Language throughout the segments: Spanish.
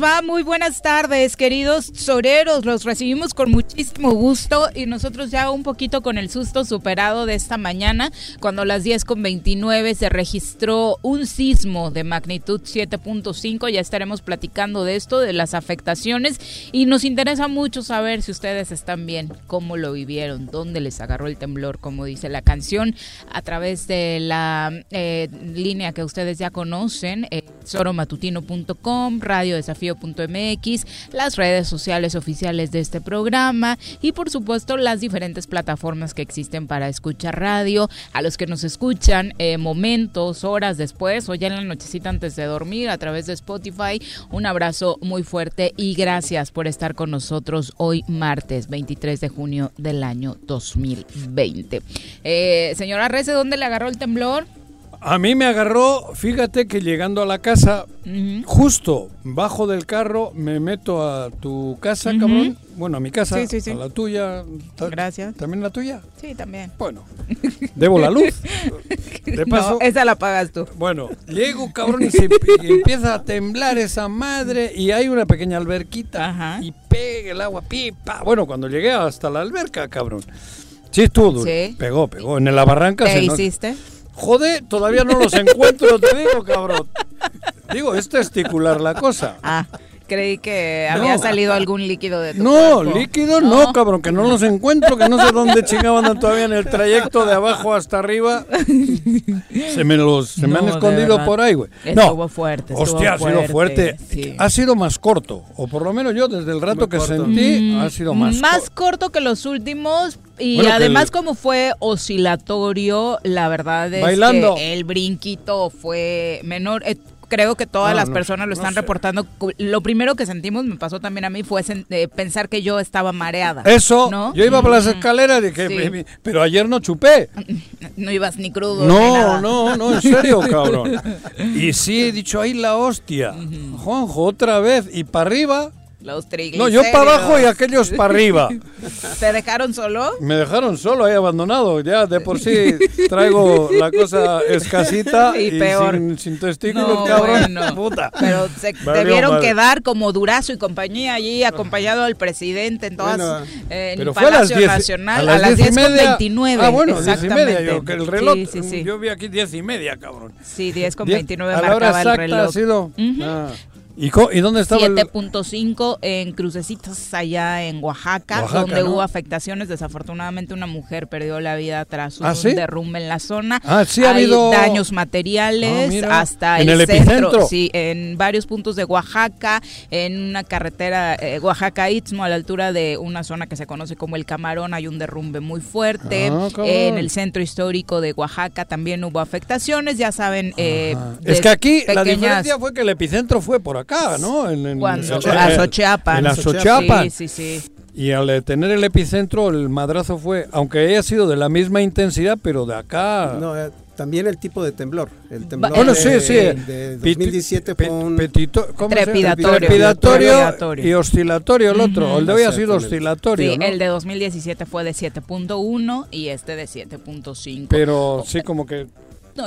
va? Muy buenas tardes, queridos soreros. Los recibimos con muchísimo gusto y nosotros ya un poquito con el susto superado de esta mañana, cuando a las 10 con 29 se registró un sismo de magnitud 7.5. Ya estaremos platicando de esto, de las afectaciones y nos interesa mucho saber si ustedes están bien, cómo lo vivieron, dónde les agarró el temblor, como dice la canción, a través de la eh, línea que ustedes ya conocen, eh, soromatutino.com, Radio Desafío desafío.mx, las redes sociales oficiales de este programa y por supuesto las diferentes plataformas que existen para escuchar radio, a los que nos escuchan eh, momentos, horas después o ya en la nochecita antes de dormir a través de Spotify. Un abrazo muy fuerte y gracias por estar con nosotros hoy martes 23 de junio del año 2020. Eh, señora Rece, ¿dónde le agarró el temblor? A mí me agarró, fíjate que llegando a la casa, justo bajo del carro, me meto a tu casa, cabrón. Bueno, a mi casa, a la tuya. Gracias. ¿También la tuya? Sí, también. Bueno, debo la luz. De paso, no, esa la pagas tú. Bueno, llego, cabrón, y, empieza a temblar esa madre y hay una pequeña alberquita y pega el agua, pipa. Bueno, cuando llegué hasta la alberca, cabrón. Sí, estuvo Sí. Pegó, pegó. En la barranca ¿Qué hiciste? Joder, todavía no los encuentro, te digo, cabrón. Digo, es testicular la cosa. Ah. Creí que había salido algún líquido de tu No, líquido no. cabrón, que no los encuentro, que no sé dónde chingaban todavía en el trayecto de abajo hasta arriba. Se me los se me han escondido por ahí, güey. No. Estuvo fuerte. Hostia, ha sido fuerte. Ha sido más corto, o por lo menos yo desde el rato que sentí ha sido más Más corto que los últimos, y además como fue oscilatorio, la verdad es que el brinquito fue menor. Eh, creo que todas las personas lo están reportando. Lo primero que sentimos, me pasó también a mí, fue pensar que yo estaba mareada. Eso, yo iba por las escaleras y dije, pero ayer no chupé. No ibas ni crudo. No, no, no, en serio, cabrón. Y sí, he dicho, ahí la hostia. Juanjo, otra vez. Y para arriba, los No, yo para abajo y aquellos para arriba. ¿Te dejaron solo? Me dejaron solo, ahí abandonado. Ya de por sí traigo la cosa escasita y, peor. Sin, testículos, cabrón. Puta. Pero se debieron quedar como Durazo y compañía allí, acompañado al presidente en todas eh, en el Palacio Nacional a las, 10 con 29. Ah, bueno, 10 y media. Yo, que el reloj, sí, sí, yo vi aquí 10 y media, cabrón. Sí, 10 con 29 a la hora exacta el reloj. ha sido... ¿Y, dónde estaba? 7.5 en Crucecitas, allá en Oaxaca, donde hubo afectaciones. Desafortunadamente, una mujer perdió la vida tras un ¿Ah, derrumbe en la zona. Ah, sí, ha habido daños materiales ah, hasta el, centro. Sí, en varios puntos de Oaxaca, en una carretera eh, Oaxaca-Istmo, a la altura de una zona que se conoce como el Camarón, hay un derrumbe muy fuerte. Ah, en el centro histórico de Oaxaca también hubo afectaciones. Ya saben. Eh, es que aquí la diferencia fue que el epicentro fue por acá. ¿No? En, en, la Sí, sí, sí. Y al tener el epicentro, el madrazo fue, aunque haya sido de la misma intensidad, pero de acá... No, eh, también el tipo de temblor. El temblor bueno, sí, sí. de 2017 fue un trepidatorio, y oscilatorio el otro. El de hoy ha sido oscilatorio. Sí, el de 2017 fue de 7.1 y este de 7.5. Pero sí, como que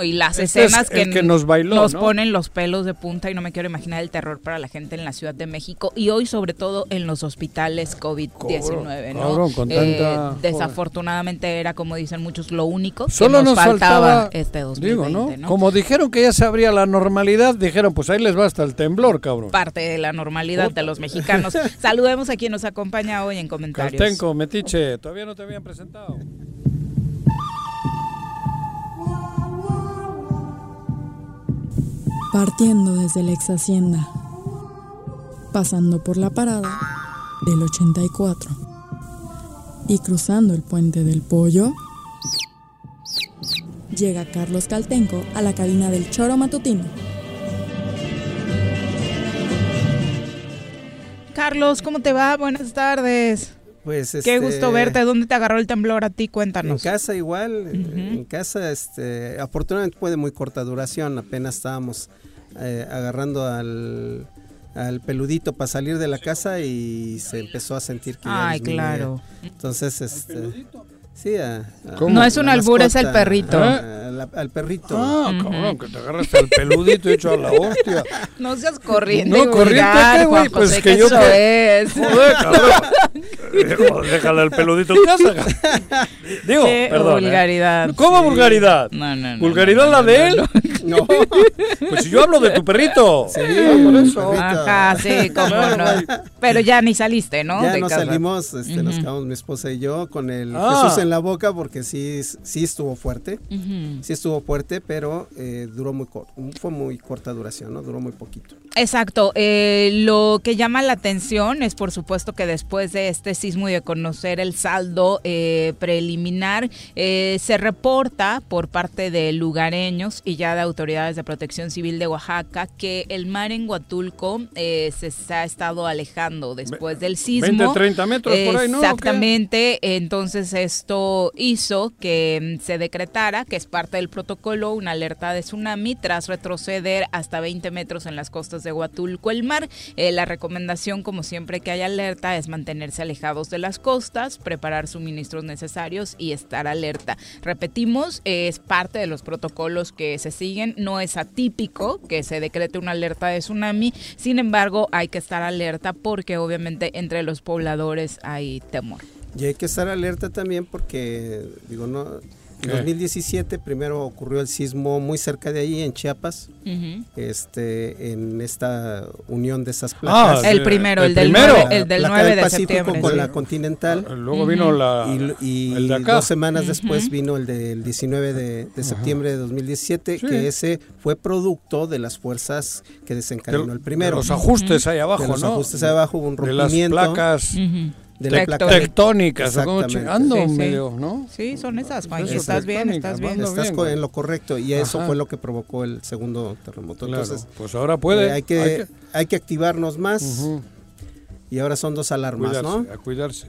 y las este escenas que, nos, nos ponen los pelos de punta y no me quiero imaginar el terror para la gente en la Ciudad de México y hoy sobre todo en los hospitales COVID-19, ¿no? Eh, desafortunadamente era, como dicen muchos, lo único que nos, faltaba, este 2020, ¿no? Como dijeron que ya se abría la normalidad, dijeron, pues ahí les va hasta el temblor, cabrón. Parte de la normalidad de los mexicanos. Saludemos a quien nos acompaña hoy en comentarios. Caltenco, Metiche, todavía no te habían presentado. Partiendo desde la ex hacienda, pasando por la parada del 84 y cruzando el puente del pollo, llega Carlos Caltenco a la cabina del choro matutino. Carlos, ¿cómo te va? Buenas tardes. Pues Qué gusto este, verte. ¿Dónde te agarró el temblor a ti? Cuéntanos. En casa igual. En casa, este, afortunadamente fue de muy corta duración. Apenas estábamos eh, agarrando al, al peludito para salir de la casa y se empezó a sentir que Ay, claro. Entonces, este Sí, no es un albur, es el perrito. al perrito. Ah, cabrón, que te agarraste al peludito hecho a la hostia. No seas corriente. No, corriente, ¿qué, güey? Pues que, yo. Eso es. Joder, cabrón. Déjale al peludito en casa. Digo, Qué perdón. ¿eh? vulgaridad. ¿Cómo vulgaridad? No, no, no. ¿Vulgaridad la de él? No. Pues si yo hablo de tu perrito. Sí, por eso. Ajá, sí, cómo no. Pero ya ni saliste, ¿no? Ya de casa. salimos, este, nos quedamos mi esposa y yo con el Jesús en la boca porque sí, sí estuvo fuerte, sí estuvo fuerte, pero eh, duró muy corto, fue muy corta duración, ¿no? Duró muy poquito. Exacto. Eh, lo que llama la atención es, por supuesto, que después de este sismo y de conocer el saldo eh, preliminar, se reporta por parte de lugareños y ya de autoridades de protección civil de Oaxaca que el mar en Huatulco se ha estado alejando después del sismo. 20, 30 metros por ahí, ¿no? Exactamente. Entonces esto hizo que mm, se decretara, que es parte del protocolo, una alerta de tsunami tras retroceder hasta 20 metros en las costas de Huatulco el mar. Eh, la recomendación, como siempre que hay alerta, es mantenerse alejados de las costas, preparar suministros necesarios y estar alerta. Repetimos, es parte de los protocolos que se siguen, no es atípico que se decrete una alerta de tsunami, sin embargo hay que estar alerta porque obviamente entre los pobladores hay temor. Y hay que estar alerta también porque, digo, no, en 2017 primero ocurrió el sismo muy cerca de ahí, en Chiapas, este, en esta unión de esas placas. Ah, el primero, el, del 9, el del 9 de septiembre. con la Continental. Ah, luego vino la, y, el de acá. dos semanas después vino el del 19 de, de septiembre de 2017, que ese fue producto de las fuerzas que desencadenó el primero. De los ajustes ahí abajo, de los ¿no? ajustes ahí abajo, hubo un rompimiento. De las placas de la placa tectónicas, ando sí, medio, ¿no? Sí, son esas, Juan. Estás bien, estás bien. Estás en lo correcto y eso fue lo que provocó el segundo terremoto. Entonces, pues ahora puede. Eh, hay, que, hay, que, activarnos más y ahora son dos alarmas, ¿no? A cuidarse.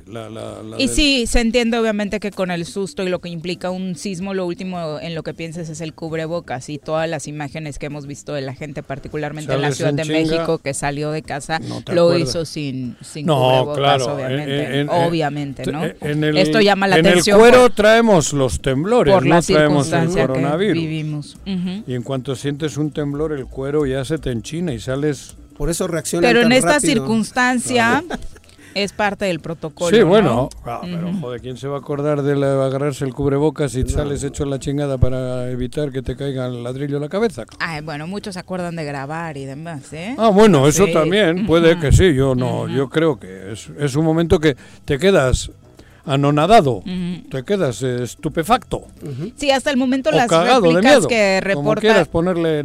y sí, se entiende obviamente que con el susto y lo que implica un sismo, lo último en lo que pienses es el cubrebocas y todas las imágenes que hemos visto de la gente, particularmente en la Ciudad de México, que salió de casa, lo hizo sin, sin cubrebocas, obviamente. obviamente, ¿no? Esto llama la atención. En el cuero traemos los temblores, por no traemos el coronavirus. vivimos. Y en cuanto sientes un temblor, el cuero ya se te enchina y sales por eso reacciona. Pero en esta circunstancia es parte del protocolo. Sí, bueno, ah, pero joder, ¿quién se va a acordar de agarrarse el cubrebocas si sales hecho la chingada para evitar que te caiga el ladrillo a la cabeza? Ay, bueno, muchos se acuerdan de grabar y demás, ¿eh? Ah, bueno, eso también, puede que sí, yo no, yo creo que es, es un momento que te quedas anonadado, te quedas estupefacto. Sí, hasta el momento las réplicas que reporta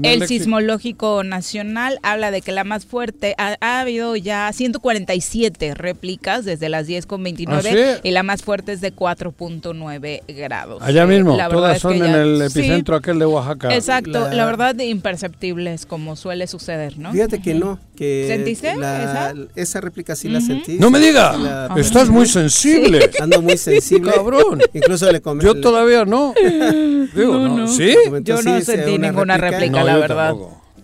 el, Sismológico Nacional habla de que la más fuerte ha, habido ya 147 réplicas desde las 10 con 29 ¿Ah, y la más fuerte es de 4.9 grados. Allá mismo, todas son en el epicentro aquel de Oaxaca. Exacto, la, verdad imperceptibles como suele suceder, ¿no? Fíjate que no, ¿Sentiste esa? esa? réplica sí la sentí. No me diga, estás muy sensible. Ando muy sensible. Cabrón. Incluso le Yo todavía no. Digo, no, no. ¿Sí? Yo no sentí ninguna réplica, la verdad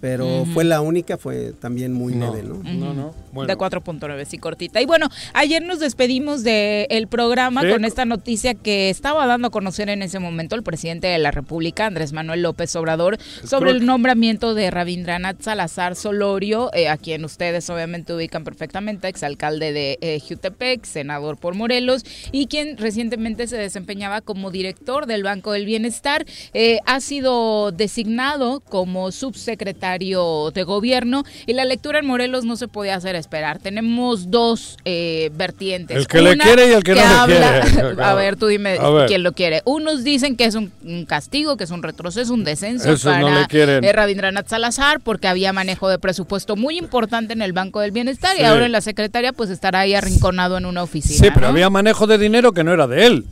pero fue la única, fue también muy leve, ¿no? No, no. De 4.9, sí, cortita. Y bueno, ayer nos despedimos del programa con esta noticia que estaba dando a conocer en ese momento el presidente de la República, Andrés Manuel López Obrador, sobre el nombramiento de Rabindranath Salazar Solorio, eh, a quien ustedes obviamente ubican perfectamente, exalcalde de eh, Jutepec, senador por Morelos, y quien recientemente se desempeñaba como director del Banco del Bienestar. Eh, ha sido designado como subsecretario de gobierno y la lectura en Morelos no se podía hacer esperar. Tenemos dos eh, vertientes. El que le quiere y el que, no le quiere. a ver, tú dime quién lo quiere. Unos dicen que es un, castigo, que es un retroceso, un descenso para eh, Rabindranath Salazar porque había manejo de presupuesto muy importante en el Banco del Bienestar y ahora en la secretaria pues estará ahí arrinconado en una oficina. Sí, pero había manejo de dinero que no era de él.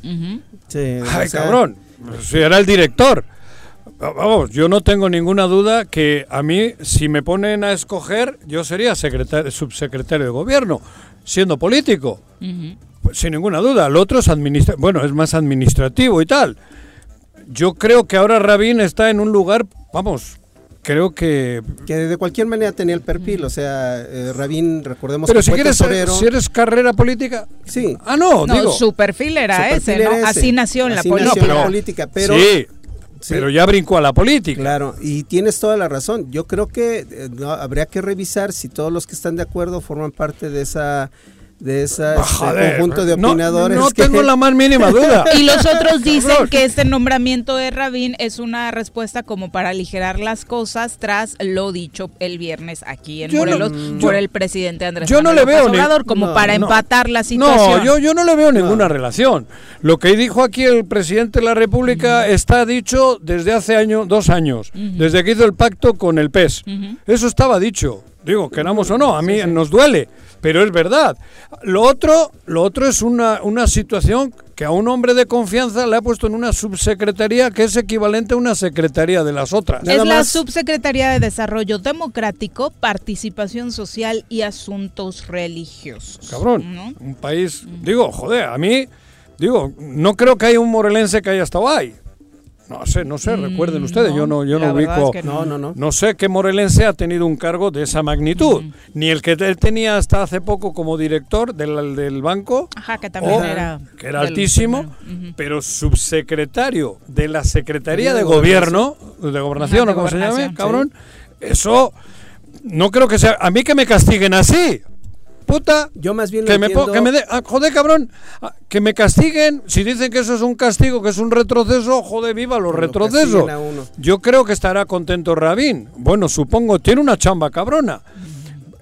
Sí, Ay, cabrón. Si era el director. Vamos, yo no tengo ninguna duda que a mí, si me ponen a escoger, yo sería secretario, subsecretario de gobierno, siendo político. Pues, sin ninguna duda. El otro es administra bueno, es más administrativo y tal. Yo creo que ahora Rabín está en un lugar, vamos, creo que que de cualquier manera tenía el perfil, o sea, eh, Rabín, recordemos Pero si quieres si eres carrera política, sí. Ah, no, no su perfil era ese, ¿no? Así nació en la política, pero sí pero ya brincó a la política. Claro, y tienes toda la razón. Yo creo que eh, habría que revisar si todos los que están de acuerdo forman parte de esa de ese este, conjunto de opinadores. No, tengo la más mínima duda. Y los otros dicen que este nombramiento de Rabín es una respuesta como para aligerar las cosas tras lo dicho el viernes aquí en Morelos por el presidente Andrés yo Manuel no le veo Obrador, como para empatar la situación. No, yo, yo no le veo ninguna relación. Lo que dijo aquí el presidente de la República está dicho desde hace año, dos años, desde que hizo el pacto con el PES. Eso estaba dicho. Digo, queramos o no, a mí nos duele pero es verdad. Lo otro, lo otro es una, una situación que a un hombre de confianza le ha puesto en una subsecretaría que es equivalente a una secretaría de las otras. Es la subsecretaría de Desarrollo Democrático, Participación Social y Asuntos Religiosos. Cabrón, un país, digo, joder, a mí, digo, no creo que haya un morelense que haya estado ahí. No sé, no sé, recuerden mm, ustedes, yo no, yo no ubico, no. no. No, no, sé qué morelense ha tenido un cargo de esa magnitud, ni el que él tenía hasta hace poco como director del, del banco, Ajá, que también era, que era altísimo, pero subsecretario de la Secretaría de, Gobierno, de Gobernación, o como se llame, cabrón, eso no creo que sea, a mí que me castiguen así, puta. Yo más bien que me, que me de, ah, joder, cabrón, ah, que me castiguen. Si dicen que eso es un castigo, que es un retroceso, joder, viva los retrocesos. Yo creo que estará contento Rabín. Bueno, supongo, tiene una chamba cabrona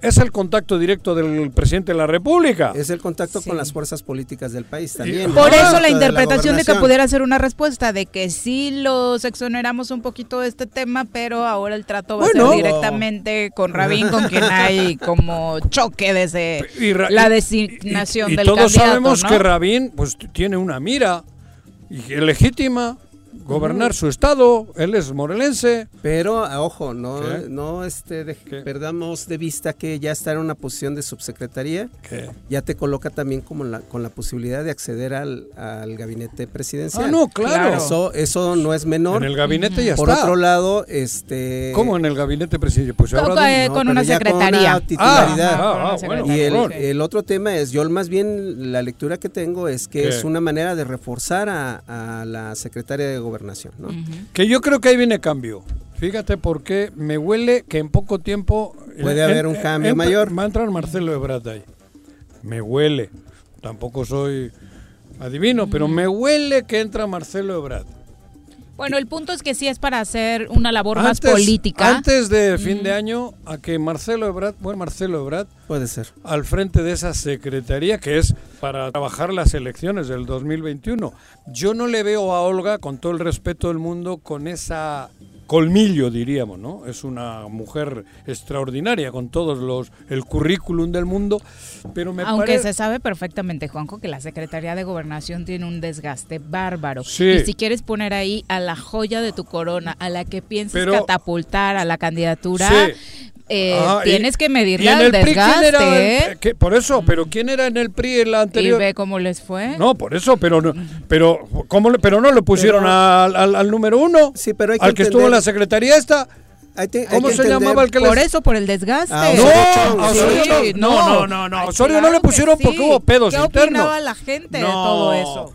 es el contacto directo del presidente de la República. Es el contacto con las fuerzas políticas del país también. Por eso la interpretación de, que pudiera ser una respuesta de que sí los exoneramos un poquito de este tema, pero ahora el trato va a ser directamente con Rabín, con quien hay como choque desde la designación y, del todos sabemos que Rabín pues tiene una mira legítima gobernar su estado, él es morelense. Pero, ah, ojo, no, no este, perdamos de vista que ya está en una posición de subsecretaría, ya te coloca también como la, con la posibilidad de acceder al, al gabinete presidencial. Ah, no, claro. Eso, eso no es menor. En el gabinete ya Por está. Por otro lado, este... ¿Cómo en el gabinete presidencial? Pues ahora con, una secretaría. Con titularidad. Ah, ah, y el, el, otro tema es, yo más bien la lectura que tengo es que es una manera de reforzar a, a la secretaria de gobernación. ¿No? Que yo creo que ahí viene cambio. Fíjate porque me huele que en poco tiempo... Puede haber un cambio mayor. Va a entrar Marcelo Ebrard ahí. Me huele. Tampoco soy adivino, pero me huele que entra Marcelo Ebrard. Bueno, el punto es que sí es para hacer una labor más política. Antes de fin de año, a que Marcelo Ebrard, bueno, Marcelo Ebrard, puede ser, al frente de esa secretaría que es para trabajar las elecciones del 2021. Yo no le veo a Olga, con todo el respeto del mundo, con esa colmillo, diríamos, ¿no? Es una mujer extraordinaria con todos los el currículum del mundo, pero me Aunque se sabe perfectamente, Juanjo, que la Secretaría de Gobernación tiene un desgaste bárbaro. Y si quieres poner ahí a la joya de tu corona, a la que piensas catapultar a la candidatura, eh, ah, tienes que medirle el desgaste. ¿eh? por eso, pero ¿quién era en el PRI en la anterior? Y ve cómo les fue. No, por eso, pero no, pero, ¿cómo, pero no le pusieron al, número uno, sí, pero al que estuvo en la secretaría esta. ¿Cómo se llamaba el que Por eso, por el desgaste. Ah, no, no, no, no, Osorio no le pusieron porque hubo pedos internos. ¿Qué opinaba la gente de todo eso?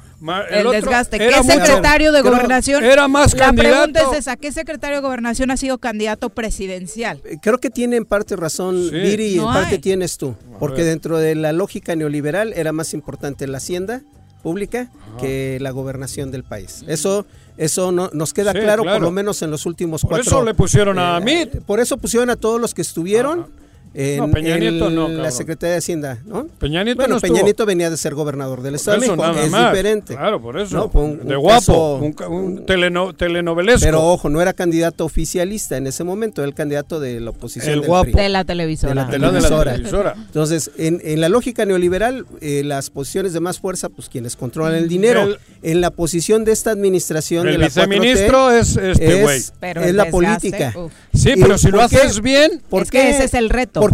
El, desgaste. ¿Qué secretario de gobernación? Era más La pregunta es esa, ¿qué secretario de gobernación ha sido candidato presidencial? Eh, creo que tiene en parte razón Viri y en parte tienes tú, porque dentro de la lógica neoliberal era más importante la hacienda pública que la gobernación del país. Eso eso no, nos queda claro, por lo menos en los últimos cuatro. Por eso le pusieron a eh, Por eso pusieron a todos los que estuvieron en, no, Peña Nieto no, la Secretaría de Hacienda, ¿no? Peña Nieto bueno, Peña Nieto venía de ser gobernador del Estado eso, es diferente. Claro, por eso. de guapo, un, telenovelesco. Pero ojo, no era candidato oficialista en ese momento, era el candidato de la oposición el guapo. de la televisora. De la televisora. Entonces, en, en, la lógica neoliberal, eh, las posiciones de más fuerza, pues quienes controlan el dinero. en la posición de esta administración el de la viceministro es este güey. Es, es la política. Sí, pero si lo haces bien, porque ese es el reto.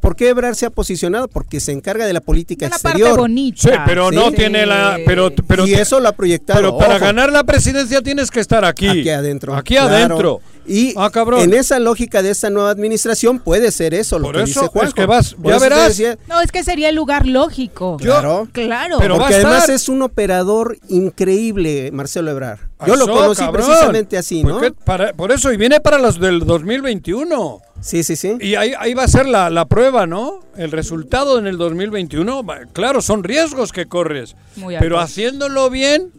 ¿Por qué, Ebrard, se ha posicionado? Porque se encarga de la política la exterior. Parte bonita. Sí, pero no tiene la. Pero, pero, y eso lo ha proyectado. Pero para ganar la presidencia tienes que estar aquí. Aquí adentro. Aquí adentro. Y ah, en esa lógica de esta nueva administración puede ser eso lo que dice Juan. Es que vas, ya verás. no, es que sería el lugar lógico. claro. Claro. Pero porque además es un operador increíble, Marcelo Ebrard. Yo lo conocí precisamente así, ¿no? por eso, y viene para los del 2021. Sí, sí, sí. Y ahí, ahí va a ser la, la, prueba, ¿no? El resultado en el 2021. Claro, son riesgos que corres. pero haciéndolo bien,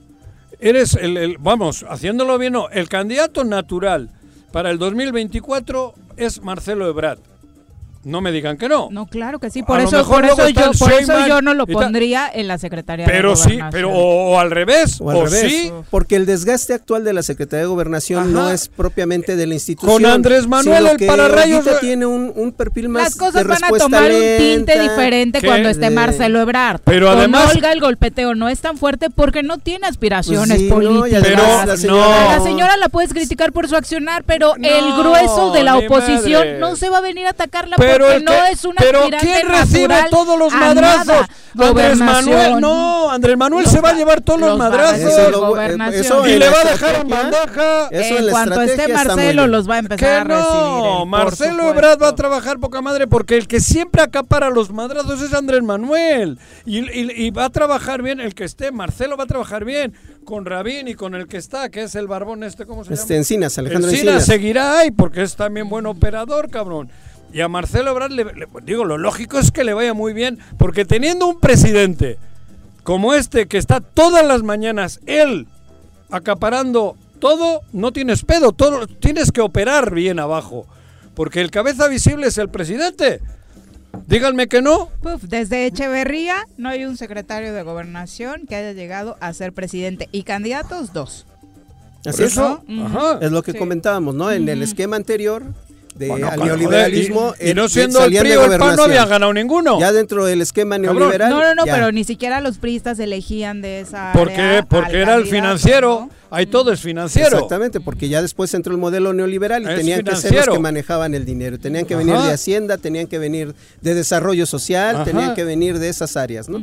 eres el, el, Vamos, haciéndolo bien, no. El candidato natural para el 2024 es Marcelo Ebrard. No me digan que no. No, claro que sí. Por, eso, por eso, yo, por eso yo no lo pondría en la Secretaría pero de Gobernación. Pero sí, pero o, al revés, o, sí. Porque el desgaste actual de la Secretaría de Gobernación no es propiamente de la institución. Con Andrés Manuel el pararrayos tiene un, un, perfil más Las cosas van a tomar un tinte diferente cuando esté Marcelo Ebrard. Pero Con además Olga el golpeteo no es tan fuerte porque no tiene aspiraciones pues políticas. pero la señora, la señora la puedes criticar por su accionar, pero el grueso de la oposición no se va a venir a atacarla porque no es un pero ¿quién recibe todos los madrazos? Andrés Manuel, no, Andrés Manuel se va a llevar todos los, madrazos. Eso, y le va a dejar en bandeja. Eso en cuanto esté Marcelo los va a empezar no, a recibir. Marcelo Ebrard va a trabajar poca madre porque el que siempre acapara los madrazos es Andrés Manuel. Y, y, va a trabajar bien el que esté. Marcelo va a trabajar bien con Rabín y con el que está, que es el barbón este, ¿cómo se este, llama? Encinas, Alejandro Encinas. Encinas. seguirá ahí porque es también buen operador, cabrón. Y a Marcelo Ebrard, le, digo, lo lógico es que le vaya muy bien, porque teniendo un presidente como este que está todas las mañanas, él acaparando todo, no tienes pedo, todo, tienes que operar bien abajo, porque el cabeza visible es el presidente. Díganme que no. desde Echeverría no hay un secretario de gobernación que haya llegado a ser presidente y candidatos dos. Así es, es lo que comentábamos, ¿no? En el esquema anterior de neoliberalismo. y, no siendo el PRI o el PAN no habían ganado ninguno. Ya dentro del esquema neoliberal. No, no, no, pero ni siquiera los priistas elegían de esa. Porque, porque era el financiero. Ahí todo es financiero. Exactamente, porque ya después entró el modelo neoliberal y tenían que ser los que manejaban el dinero. Tenían que venir de Hacienda, tenían que venir de desarrollo social, tenían que venir de esas áreas, ¿no?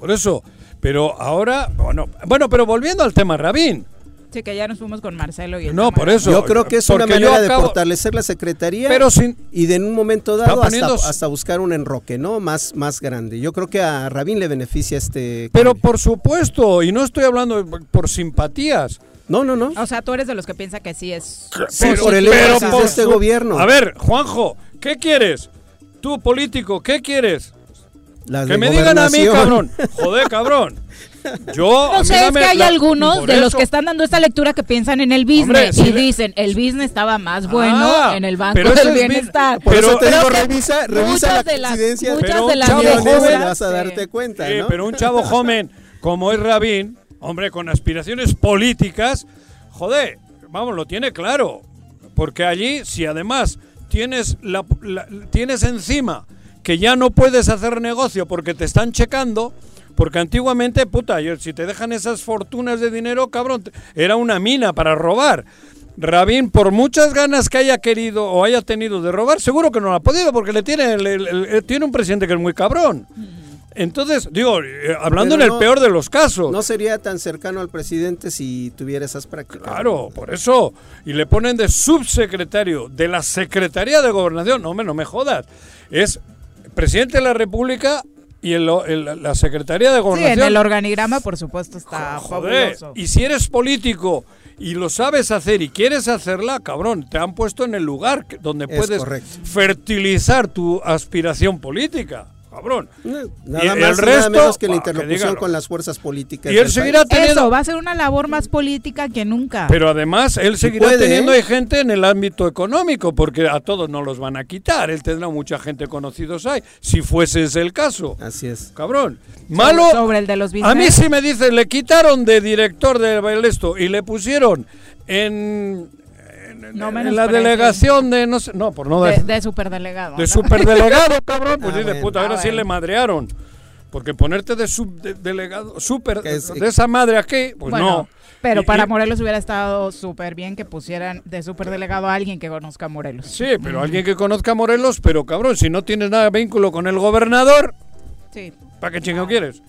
Por eso. Pero ahora, bueno, bueno, pero volviendo al tema Rabín que ya nos fuimos con Marcelo y el No, por eso. Yo creo que es una manera de fortalecer la Secretaría pero sin, y de en un momento dado hasta, buscar un enroque, ¿no? Más, más grande. Yo creo que a Rabín le beneficia este... Pero por supuesto, y no estoy hablando por simpatías. No, no, no. O sea, tú eres de los que piensa que sí es... por el de este gobierno. A ver, Juanjo, ¿qué quieres? Tú, político, ¿qué quieres? que me digan a mí, cabrón. Joder, cabrón. Yo, no sé, es que hay algunos de los que están dando esta lectura que piensan en el business y dicen, el business estaba más bueno ah, en el Banco del Bienestar. Por pero, eso te digo, revisa, revisa la las, muchas de las joven, vas a darte cuenta, ¿no? pero un chavo joven como es Rabín, hombre, con aspiraciones políticas, joder, vamos, lo tiene claro. Porque allí, si además tienes, la, tienes encima que ya no puedes hacer negocio porque te están checando, porque antiguamente, puta, si te dejan esas fortunas de dinero, cabrón, era una mina para robar. Rabín, por muchas ganas que haya querido o haya tenido de robar, seguro que no lo ha podido porque le tiene, tiene un presidente que es muy cabrón. Entonces, digo, eh, hablando en el peor de los casos. No sería tan cercano al presidente si tuviera esas prácticas. Claro, por eso. Y le ponen de subsecretario de la Secretaría de Gobernación. No, no me jodas. Es presidente de la República y el, la Secretaría de Gobernación. Sí, en el organigrama, por supuesto, está Joder, Y si eres político y lo sabes hacer y quieres hacerla, cabrón, te han puesto en el lugar donde puedes fertilizar tu aspiración política cabrón. nada más, el resto, menos que la interlocución con las fuerzas políticas. Y él seguirá teniendo. Eso va a ser una labor más política que nunca. Pero además, él seguirá teniendo ¿eh? gente en el ámbito económico, porque a todos no los van a quitar. Él tendrá mucha gente conocidos ahí, si fuese ese el caso. Así es. Cabrón. Malo. Sobre el de los A mí sí me dice, le quitaron de director de esto y le pusieron en en la delegación de no sé, no, por no de, de, superdelegado. De superdelegado, cabrón, pues ah, de puta, ahora sí le madrearon. Porque ponerte de subdelegado, super, de esa madre aquí, pues no. Pero para Morelos hubiera estado súper bien que pusieran de superdelegado a alguien que conozca a Morelos. Sí, pero alguien que conozca a Morelos, pero cabrón, si no tienes nada de vínculo con el gobernador, sí. ¿Para qué chingo quieres?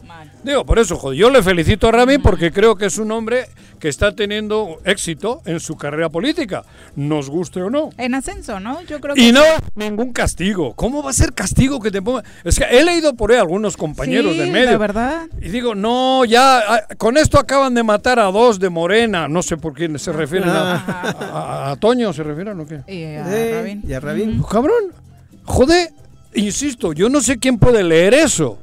Digo, por eso, joder, yo le felicito a Rami porque creo que es un hombre que está teniendo éxito en su carrera política, nos guste o no. En ascenso, ¿no? Yo creo que Y no ningún castigo. ¿Cómo va a ser castigo que te ponga? Es que he leído por ahí algunos compañeros de medio. De verdad. Y digo, no, ya ah, con esto acaban de matar a dos de Morena, no sé por quién se refieren a, a, Toño se refieren o qué? Y a Rabín. Y a Rabín. Cabrón. Joder, insisto, yo no sé quién puede leer eso.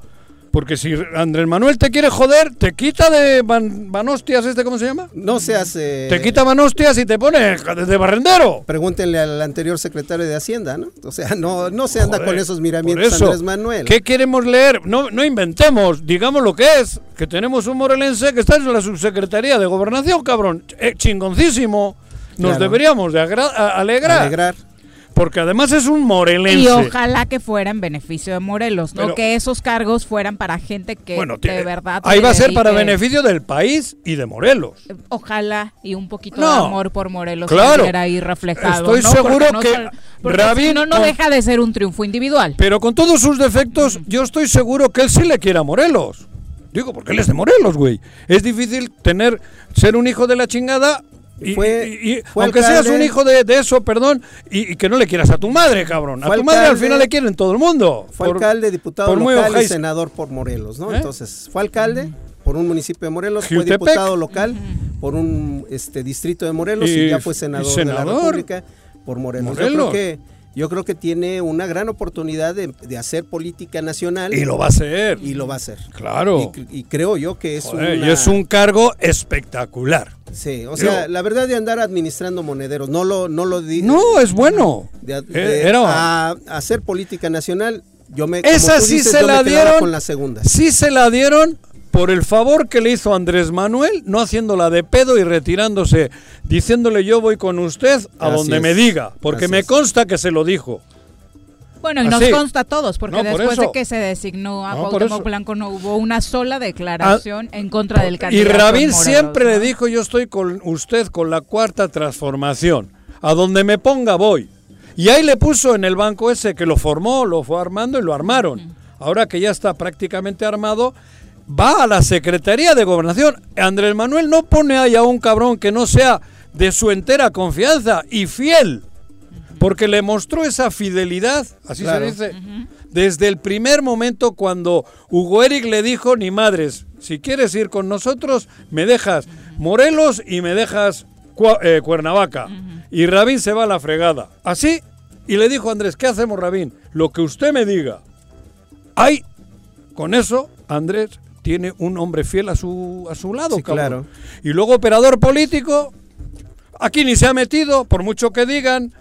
Porque si Andrés Manuel te quiere joder, te quita de Banostias, ¿este cómo se llama? No se hace. Te quita Banostias y te pone de barrendero. Pregúntenle al anterior secretario de Hacienda, ¿no? O sea, no, no se anda con esos miramientos Andrés Manuel. ¿Qué queremos leer? No, no inventemos, digamos lo que es. Que tenemos un morelense que está en la subsecretaría de gobernación, cabrón. Eh, chingoncísimo. Nos deberíamos de alegrar. Alegrar. Porque además es un morelense. Y ojalá que fuera en beneficio de Morelos, no que esos cargos fueran para gente que de verdad. Ahí va a ser para beneficio del país y de Morelos. Ojalá y un poquito de amor por Morelos claro, ahí reflejado. Estoy seguro que Rabín, no, no deja de ser un triunfo individual. Pero con todos sus defectos, yo estoy seguro que él sí le quiere a Morelos. Digo, porque él es de Morelos, güey. Es difícil tener, ser un hijo de la chingada y, fue, aunque seas un hijo de, eso, perdón, y, que no le quieras a tu madre, cabrón. A tu madre al final le quieren todo el mundo. Fue alcalde, diputado local y senador por Morelos, ¿no? ¿Eh? Entonces, fue alcalde por un municipio de Morelos, fue diputado local por un este distrito de Morelos y, ya fue senador, de la República por Morelos. Yo creo que yo creo que tiene una gran oportunidad de, hacer política nacional. Y lo va a hacer. Y lo va a hacer. Claro. Y, creo yo que es Y es un cargo espectacular. Sí, o sea, la verdad de andar administrando monederos, no lo, no lo digo. No, es bueno. De, eh, a, hacer política nacional, yo me. Esa sí se la dieron. Con la segunda. Sí se la dieron por el favor que le hizo Andrés Manuel, no haciéndola de pedo y retirándose, diciéndole yo voy con usted a donde me diga, porque me consta que se lo dijo. Bueno, y nos consta a todos, porque después de que se designó a no, Blanco no hubo una sola declaración ah, en contra del candidato. Y Rabín siempre le dijo, yo estoy con usted con la cuarta transformación, a donde me ponga voy. Y ahí le puso en el banco ese que lo formó, lo fue armando y lo armaron. Ahora que ya está prácticamente armado, va a la Secretaría de Gobernación. Andrés Manuel no pone ahí a un cabrón que no sea de su entera confianza y fiel, porque le mostró esa fidelidad, así se dice, desde el primer momento cuando Hugo Eric le dijo, ni madres, si quieres ir con nosotros, me dejas Morelos y me dejas eh, Cuernavaca. Y Rabín se va a la fregada. Así, y le dijo Andrés, ¿qué hacemos Rabín? Lo que usted me diga. Ay, con eso, Andrés tiene un hombre fiel a su, a su lado, claro. Y luego operador político, aquí ni se ha metido, por mucho que digan,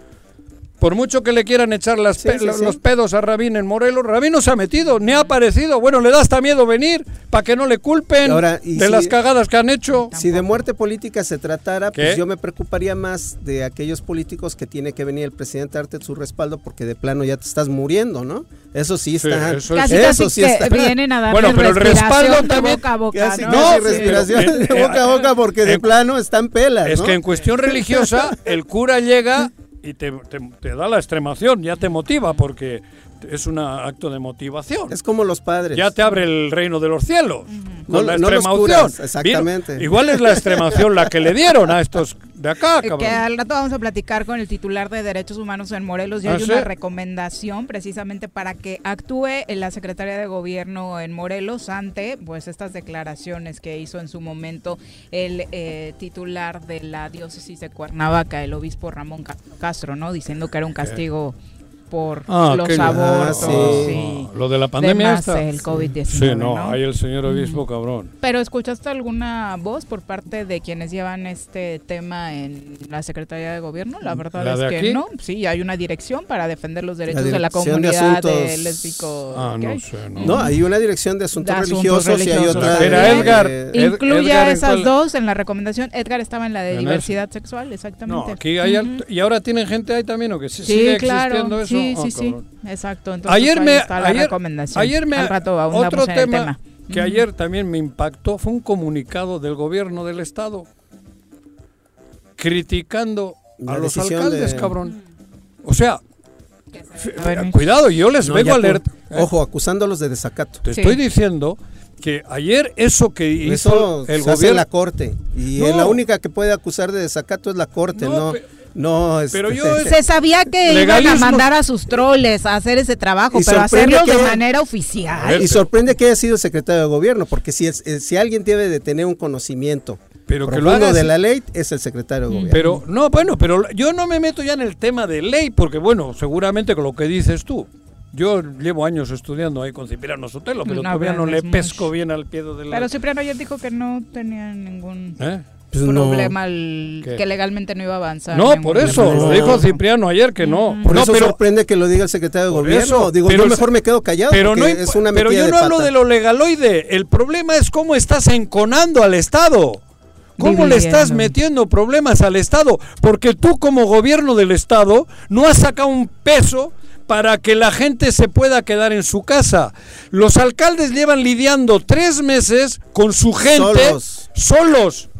por mucho que le quieran echar las los pedos a Rabín en Morelos, Rabín no se ha metido, ni ha aparecido. Bueno, le da hasta miedo venir para que no le culpen de las cagadas que han hecho. Si de muerte política se tratara, pues yo me preocuparía más de aquellos políticos que tiene que venir el presidente a darte su respaldo porque de plano ya te estás muriendo, ¿no? Eso sí está. eso, eso sí está. vienen a dar bueno, pero el respaldo también. Boca a boca, ¿no? respiración de boca a boca porque de plano están pelas. Es que en cuestión religiosa, el cura llega y te, da la extremación, ya te motiva porque es un acto de motivación. Es como los padres. Ya te abre el reino de los cielos. Con la extremación. exactamente. igual es la extremación la que le dieron a estos de acá, cabrón. Que al rato vamos a platicar con el titular de Derechos Humanos en Morelos. Hay ¿Ah, una recomendación precisamente para que actúe en la Secretaría de Gobierno en Morelos ante pues estas declaraciones que hizo en su momento el eh, titular de la diócesis de Cuernavaca, el obispo Ramón Castro, ¿no? Diciendo que era un castigo por ah, los abortos. Ah, lo de la pandemia el COVID-19. Sí, no, hay el señor obispo cabrón. Pero ¿escuchaste alguna voz por parte de quienes llevan este tema en la Secretaría de Gobierno? La verdad es que no. Sí, hay una dirección para defender los derechos de la comunidad de, lésbicos. Ah, no sé, no. hay una dirección de asuntos, religiosos, y hay otra Edgar. Incluye a esas dos en la recomendación. Edgar estaba en la de diversidad sexual, exactamente. No, aquí hay, y ahora tienen gente ahí también o que sí, sigue existiendo eso. Sí, sí, sí, exacto. Entonces, ayer me, ayer, ayer me, otro tema, que ayer también me impactó fue un comunicado del gobierno del estado criticando a los alcaldes, cabrón. O sea, cuidado, yo les vengo a leer. Ojo, acusándolos de desacato. Te estoy diciendo que ayer eso que hizo el gobierno. Hace la corte. Y la única que puede acusar de desacato es la corte, ¿no? No, pero este, yo se sabía que iban a mandar a sus troles a hacer ese trabajo, pero hacerlo de manera oficial. Y sorprende que haya sido secretario de gobierno, porque si si alguien debe de tener un conocimiento pero que lo de la ley es el secretario de gobierno. Pero no, bueno, pero yo no me meto ya en el tema de ley, porque bueno, seguramente con lo que dices tú. Yo llevo años estudiando ahí con Cipriano Sotelo, pero todavía no le pesco bien al pie de la... Pero Cipriano ya dijo que no tenía ningún... ¿Eh? Pues problema que legalmente no iba a avanzar. No, por eso, lo dijo Cipriano ayer que no. Por no, eso pero, sorprende que lo diga el secretario de gobierno. Digo, yo mejor me quedo callado pero no, es una Pero yo no hablo de lo legaloide, el problema es cómo estás enconando al Estado. ¿Cómo le estás metiendo problemas al Estado? Porque tú como gobierno del Estado no has sacado un peso para que la gente se pueda quedar en su casa. Los alcaldes llevan lidiando tres meses con su gente solos. solos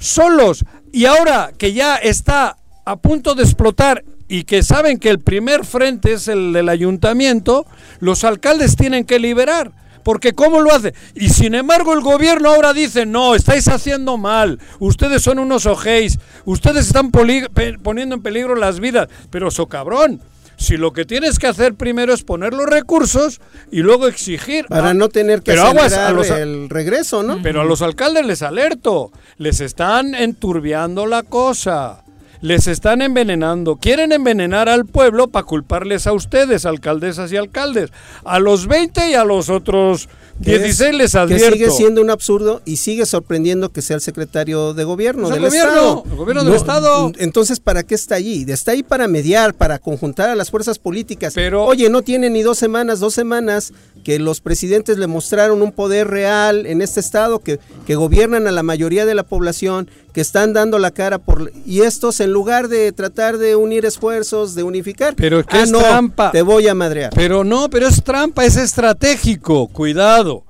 solos. Y ahora que ya está a punto de explotar y que saben que el primer frente es el del ayuntamiento, los alcaldes tienen que liberar. Porque ¿cómo lo hace? Y sin embargo el gobierno ahora dice, no, estáis haciendo mal, ustedes son unos ojéis, ustedes están poniendo en peligro las vidas. Pero so cabrón, si lo que tienes que hacer primero es poner los recursos y luego exigir. Para no tener que hacer el regreso, ¿no? Pero a los alcaldes les alerto, les están enturbiando la cosa. Les están envenenando. Quieren envenenar al pueblo para culparles a ustedes, alcaldesas y alcaldes. A los 20 y a los otros 16 les advierto. Que sigue siendo un absurdo y sigue sorprendiendo que sea el secretario de gobierno del gobierno, Estado. El gobierno del Estado. Entonces, ¿para qué está allí? Está ahí para mediar, para conjuntar a las fuerzas políticas. Pero, Oye, no tiene ni dos semanas, dos semanas que los presidentes le mostraron un poder real en este Estado, que, que gobiernan a la mayoría de la población, que están dando la cara por... Y estos, en lugar de tratar de unir esfuerzos, de unificar... Pero que ah, es trampa. Te voy a madrear. Pero no, pero es trampa, es estratégico. Cuidado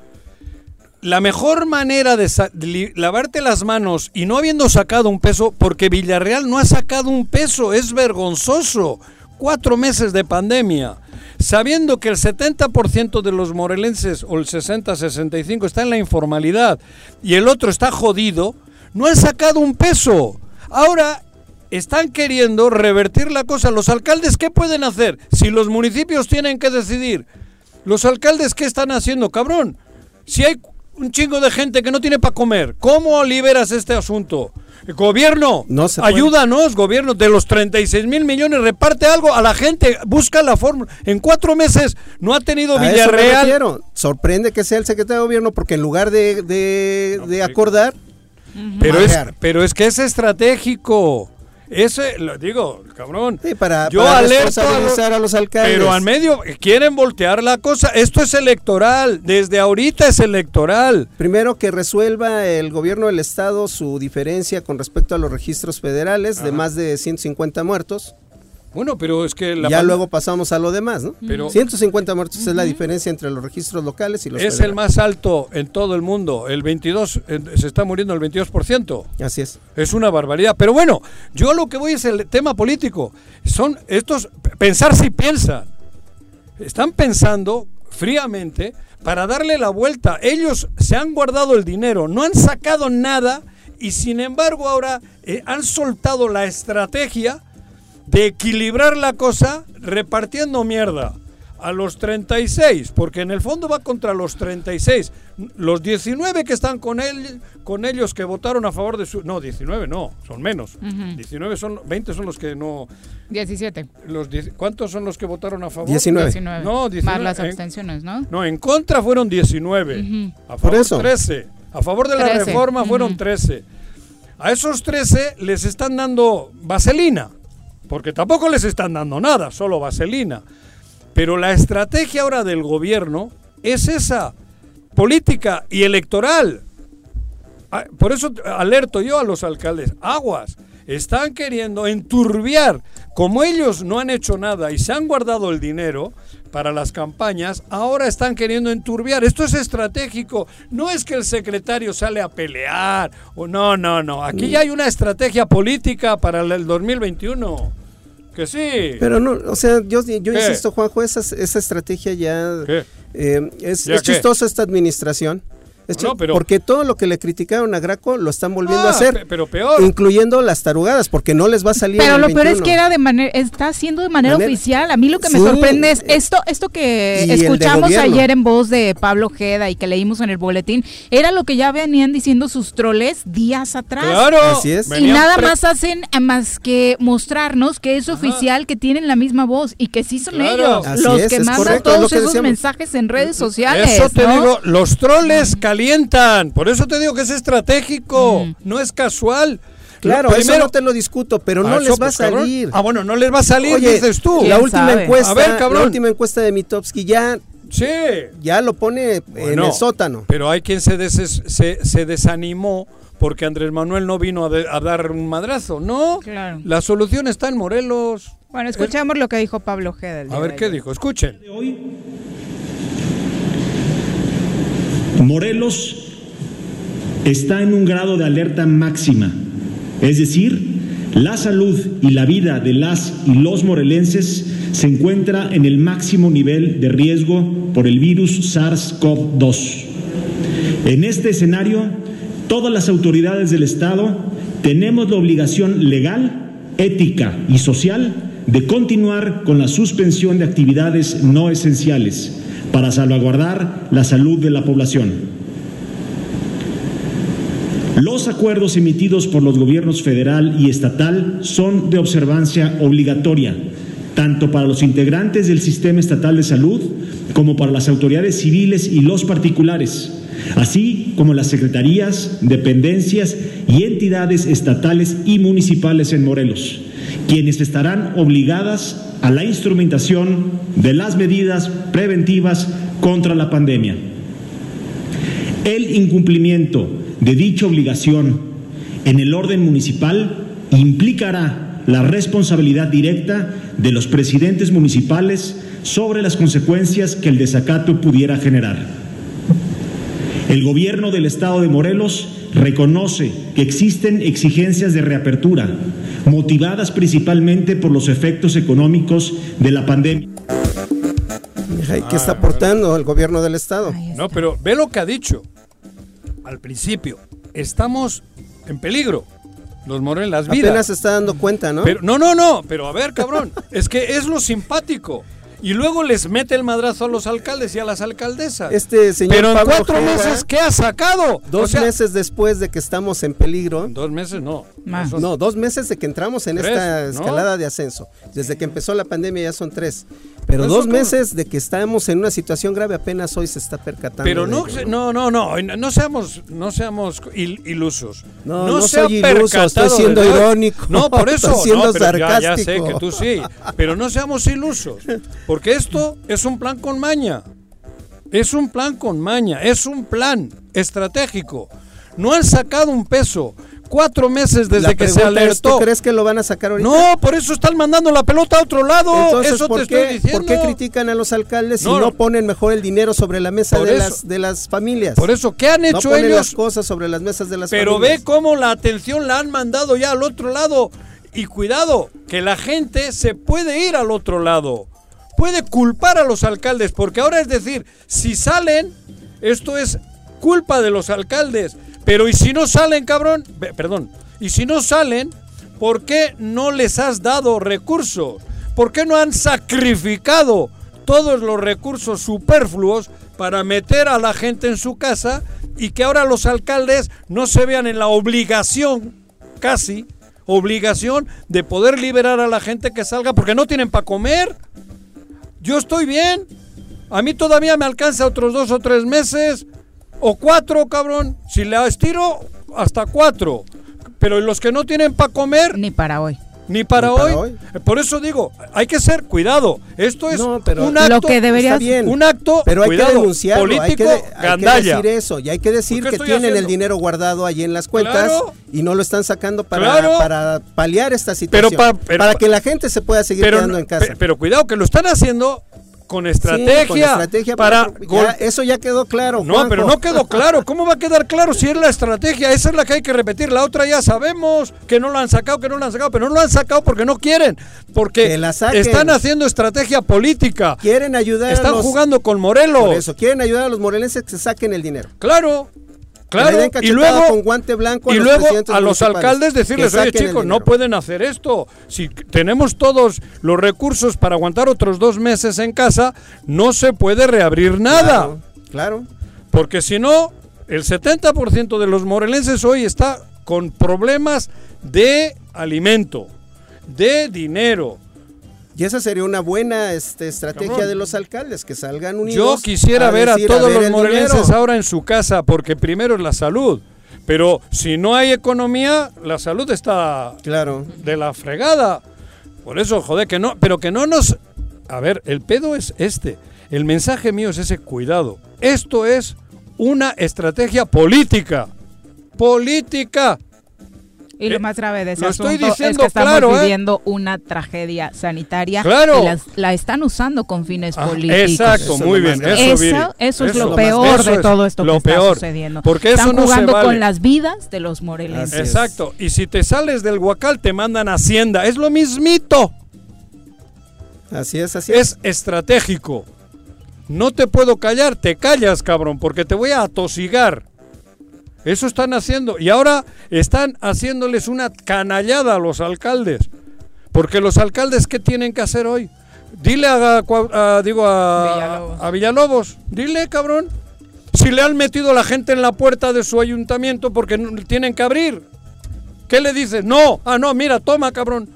la mejor manera de, lavarte las manos y no habiendo sacado un peso, porque Villarreal no ha sacado un peso, es vergonzoso. Cuatro meses de pandemia, sabiendo que el 70% de los morelenses, o el 60-65, está en la informalidad y el otro está jodido, no han sacado un peso. Ahora están queriendo revertir la cosa. ¿Los alcaldes qué pueden hacer? Si los municipios tienen que decidir, ¿los alcaldes qué están haciendo, cabrón? Si hay un chingo de gente que no tiene para comer. ¿Cómo liberas este asunto? Gobierno, no ayúdanos, gobierno, de los 36 mil millones, reparte algo a la gente, busca la fórmula. En cuatro meses no ha tenido Villarreal. Sorprende que sea el secretario de gobierno porque en lugar de, de, acordar... pero, es, pero es que es estratégico. Ese, lo digo, cabrón. para, yo alerto a los, alcaldes. Pero al medio quieren voltear la cosa. Esto es electoral. Desde ahorita es electoral. Primero que resuelva el gobierno del estado su diferencia con respecto a los registros federales de más de 150 muertos. Bueno, pero es que ya luego pasamos a lo demás, ¿no? Pero 150 muertos es la diferencia entre los registros locales y los Es el más alto en todo el mundo. El 22 se está muriendo el 22%. Así es. Es una barbaridad, pero bueno, yo lo que voy es el tema político. Son estos pensar si piensan. Están pensando fríamente para darle la vuelta. Ellos se han guardado el dinero, no han sacado nada y sin embargo ahora eh, han soltado la estrategia de equilibrar la cosa repartiendo mierda a los 36, porque en el fondo va contra los 36. Los 19 que están con él, con ellos que votaron a favor de su no, 19 no, son menos. 19 son 20 son los que no 17. Los ¿Cuántos son los que votaron a favor? 19. No, 19. Más las abstenciones, ¿no? No, en contra fueron 19. A favor eso. 13. A favor de la reforma fueron 13. A esos 13 les están dando vaselina porque tampoco les están dando nada, solo vaselina. Pero la estrategia ahora del gobierno es esa, política y electoral. Ah, por eso alerto yo a los alcaldes, aguas, están queriendo enturbiar, como ellos no han hecho nada y se han guardado el dinero para las campañas, ahora están queriendo enturbiar. Esto es estratégico, no es que el secretario sale a pelear, o no, no, no, aquí ya hay una estrategia política para el 2021. Que sí. Pero no, o sea, yo, yo insisto, Juanjo, esa, esa estrategia ya eh, es, es chistosa esta administración porque todo lo que le criticaron a Graco lo están volviendo a ah, hacer. Pero peor. Incluyendo las tarugadas, porque no les va a salir. Pero lo peor es que era de manera, está haciendo de manera, oficial. A mí lo que me sorprende es esto, esto que escuchamos ayer en voz de Pablo Ojeda y que leímos en el boletín, era lo que ya venían diciendo sus troles días atrás. Claro. Así es. Y nada más hacen más que mostrarnos que es oficial, que tienen la misma voz y que sí son ellos los que mandan todos esos mensajes en redes sociales. Eso te digo, los troles calientes por eso te digo que es estratégico, mm. no es casual. Claro, eso no te lo discuto, pero no ah, les va a pues, salir. Ah, bueno, no les va a salir, dices tú. La última encuesta, la última encuesta de Mitowski ya Sí. Ya lo pone en el sótano. Pero hay quien se, se, desanimó porque Andrés Manuel no vino a, dar un madrazo. No, claro. la solución está en Morelos. Bueno, escuchamos lo que dijo Pablo Gedel. A ver qué dijo, escuchen. Hoy Morelos está en un grado de alerta máxima, es decir, la salud y la vida de las y los morelenses se encuentra en el máximo nivel de riesgo por el virus SARS-CoV-2. En este escenario, todas las autoridades del Estado tenemos la obligación legal, ética y social de continuar con la suspensión de actividades no esenciales para salvaguardar la salud de la población. Los acuerdos emitidos por los gobiernos federal y estatal son de observancia obligatoria, tanto para los integrantes del sistema estatal de salud como para las autoridades civiles y los particulares, así como las secretarías, dependencias y entidades estatales y municipales en Morelos, quienes estarán obligadas a la instrumentación de las medidas preventivas contra la pandemia. El incumplimiento de dicha obligación en el orden municipal implicará la responsabilidad directa de los presidentes municipales sobre las consecuencias que el desacato pudiera generar. El gobierno del estado de Morelos reconoce que existen exigencias de reapertura, motivadas principalmente por los efectos económicos de la pandemia. ¿Qué está aportando el gobierno del Estado? No, pero ve lo que ha dicho al principio. Estamos en peligro. Los Morelos, las vidas. Apenas se está dando cuenta, ¿no? Pero, no, no, no, pero a ver, cabrón, es que es lo simpático. Y luego les mete el madrazo a los alcaldes y a las alcaldesas. Este señor Pero en cuatro Ojeda, meses, ¿qué ha sacado? Dos O sea, meses después de que estamos en peligro. Dos meses no. Más. No, dos meses de que entramos en Tres, esta ¿no? escalada de ascenso. Desde que empezó la pandemia ya son tres. Pero Eso dos como- meses de que estamos en una situación grave apenas hoy se está percatando. Pero de no, no, no, no, no seamos, no seamos il- ilusos. No, no se ha soy iluso, estoy siendo irónico, No, por eso, estoy siendo no, pero ya- Ya, sé sarcástico. que tú sí, pero no seamos ilusos, porque esto es un plan con maña. Es un plan con maña, es un plan estratégico. No han sacado un peso. Cuatro meses desde La que se pregunta es, ¿Tú alertó. crees que lo van a sacar ahorita? No, por eso están mandando la pelota a otro lado. Entonces, eso ¿por, te qué, estoy diciendo. ¿por qué critican a los alcaldes No, si no, no. ponen mejor el dinero sobre la mesa de eso. las, de las familias? Por eso, ¿qué han no hecho ponen las ellos? cosas sobre las mesas de las Pero familias. ve cómo la atención la han mandado ya al otro lado. Y cuidado, que la gente se puede ir al otro lado. Puede culpar a los alcaldes, porque ahora es decir, si salen, esto es culpa de los alcaldes. Pero ¿y si no salen, cabrón? Perdón. ¿Y si no salen, por qué no les has dado recursos? ¿Por qué no han sacrificado todos los recursos superfluos para meter a la gente en su casa y que ahora los alcaldes no se vean en la obligación, casi, obligación de poder liberar a la gente que salga porque no tienen para comer? Yo estoy bien. A mí todavía me alcanza otros dos o tres meses. O cuatro, cabrón. Si le estiro, hasta cuatro. Pero los que no tienen para comer, Ni para hoy. Ni para, Ni para hoy. Eh, Por eso digo, hay que ser cuidado. Esto es No, pero- un acto, Lo que debería- Está bien. un acto, Pero hay cuidado, que denunciarlo, hay político, que, de- hay que decir eso y hay que decir ¿Por qué que tienen el dinero guardado allí en las cuentas Claro. y no lo están sacando para, Claro. para paliar esta Pero situación. pa- pero para pa- que la gente se pueda seguir pero, quedando en casa. pe- pero cuidado, que lo están haciendo con Sí, estrategia. con estrategia para ya, gol- eso ya quedó claro. No, Juanjo. pero no quedó claro. ¿Cómo va a quedar claro si es la estrategia? Esa es la que hay que repetir. La otra ya sabemos que no la han sacado, que no la han sacado, pero no la han sacado porque no quieren. Porque la están haciendo estrategia política. Quieren ayudar Están a los, jugando con Morelos. por eso, quieren ayudar a los morelenses que saquen el dinero. Claro. Claro, y luego, con guante blanco a y los luego a los alcaldes decirles, oye chicos, no dinero". pueden hacer esto. Si tenemos todos los recursos para aguantar otros dos meses en casa, no se puede reabrir nada. Claro, claro. Porque si no, el 70% de los morelenses hoy está con problemas de alimento, de dinero. Y esa sería una buena este, estrategia Cabrón. de los alcaldes, que salgan Yo unidos. quisiera ver a decir, todos ver los el morelenses ahora en su casa, porque primero es la salud. Pero si no hay economía, la salud está Claro. de la fregada. Por eso, joder, que no, pero que no nos... A ver, el pedo es este. El mensaje mío es ese cuidado. Esto es una estrategia política. Política. Y lo Eh, más grave de ese lo estoy asunto es que estamos claro, ¿eh? viviendo una tragedia sanitaria Claro. y la están usando con fines Ah, políticos. Exacto, Eso muy es lo bien. Eso, Eso, Viri, eso es lo peor de todo esto lo que peor, está sucediendo. porque eso Están no se jugando vale. con las vidas de los morelenses. Exacto. Y si te sales del huacal, te mandan a Hacienda. Es lo mismito. Así es, así es. Es estratégico. No te puedo callar, te callas, cabrón, porque te voy a atosigar. Eso están haciendo. Y ahora están haciéndoles una canallada a los alcaldes. Porque los alcaldes, ¿qué tienen que hacer hoy? Dile a, digo a Villalobos. a Villalobos, dile, cabrón, si le han metido la gente en la puerta de su ayuntamiento porque tienen que abrir. ¿Qué le dices? No, ah, no, mira, toma, cabrón.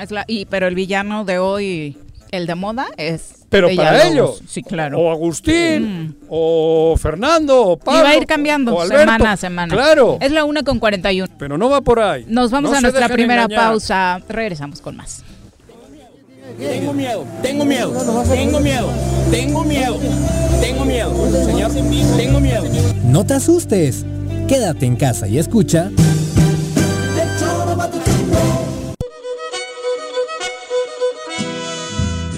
Es la- y, pero el villano de hoy, el de moda, es. Pero para ellos. Sí, claro. O Agustín, Mm. o Fernando, o Pablo. y va a ir cambiando semana a semana. Claro, Es la una con 41. pero no va por ahí. Nos vamos No a nuestra primera engañar. pausa. Regresamos con más. Tengo miedo, tengo miedo, tengo miedo, tengo miedo, tengo miedo, señor, tengo miedo. No te asustes. Quédate en casa y escucha.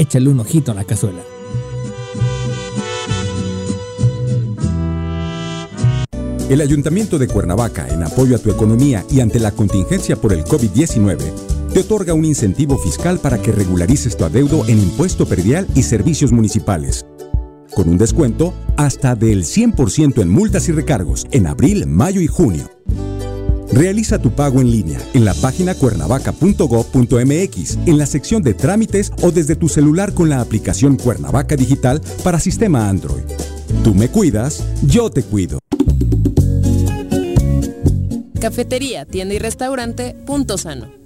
Échale un ojito a la cazuela. El Ayuntamiento de Cuernavaca, en apoyo a tu economía y ante la contingencia por el COVID-19, te otorga un incentivo fiscal para que regularices tu adeudo en impuesto perdial y servicios municipales, con un descuento hasta del 100% en multas y recargos en abril, mayo y junio. Realiza tu pago en línea en la página cuernavaca.gov.mx, en la sección de trámites o desde tu celular con la aplicación Cuernavaca Digital para sistema Android. Tú me cuidas, yo te cuido. Cafetería, tienda y restaurante Punto Sano.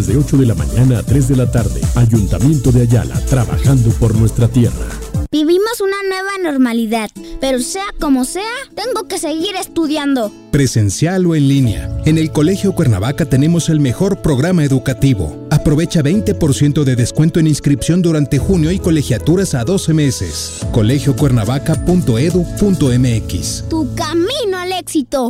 de 8 de la mañana a 3 de la tarde. Ayuntamiento de Ayala, trabajando por nuestra tierra. Vivimos una nueva normalidad, pero sea como sea, tengo que seguir estudiando. Presencial o en línea. En el Colegio Cuernavaca tenemos el mejor programa educativo. Aprovecha 20% de descuento en inscripción durante junio y colegiaturas a 12 meses. colegiocuernavaca.edu.mx. Tu camino al éxito.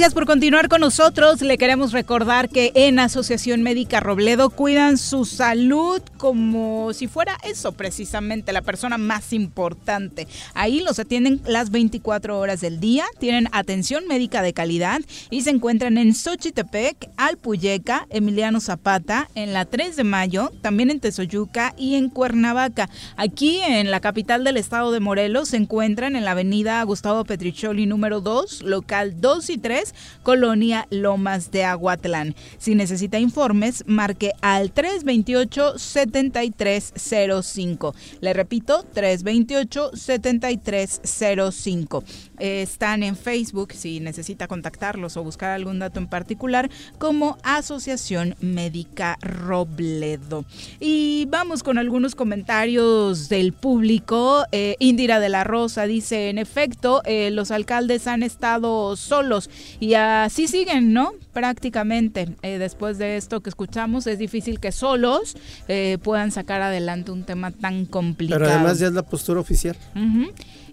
Gracias por continuar con nosotros. Le queremos recordar que en Asociación Médica Robledo cuidan su salud como si fuera eso precisamente, la persona más importante. Ahí los atienden las 24 horas del día, tienen atención médica de calidad y se encuentran en Xochitepec, Alpuyeca, Emiliano Zapata, en la 3 de mayo, también en Tezoyuca y en Cuernavaca. Aquí en la capital del estado de Morelos se encuentran en la avenida Gustavo Petricholi número 2, local 2 y 3 Colonia Lomas de Aguatlán. Si necesita informes, marque al 328-7305. Le repito, 328-7305. Están en Facebook si necesita contactarlos o buscar algún dato en particular como Asociación Médica Robledo. Y vamos con algunos comentarios del público. Eh, Indira de la Rosa dice, en efecto, eh, los alcaldes han estado solos y así siguen, ¿no? Prácticamente. Eh, después de esto que escuchamos, es difícil que solos eh, puedan sacar adelante un tema tan complicado. Pero además ya es la postura oficial.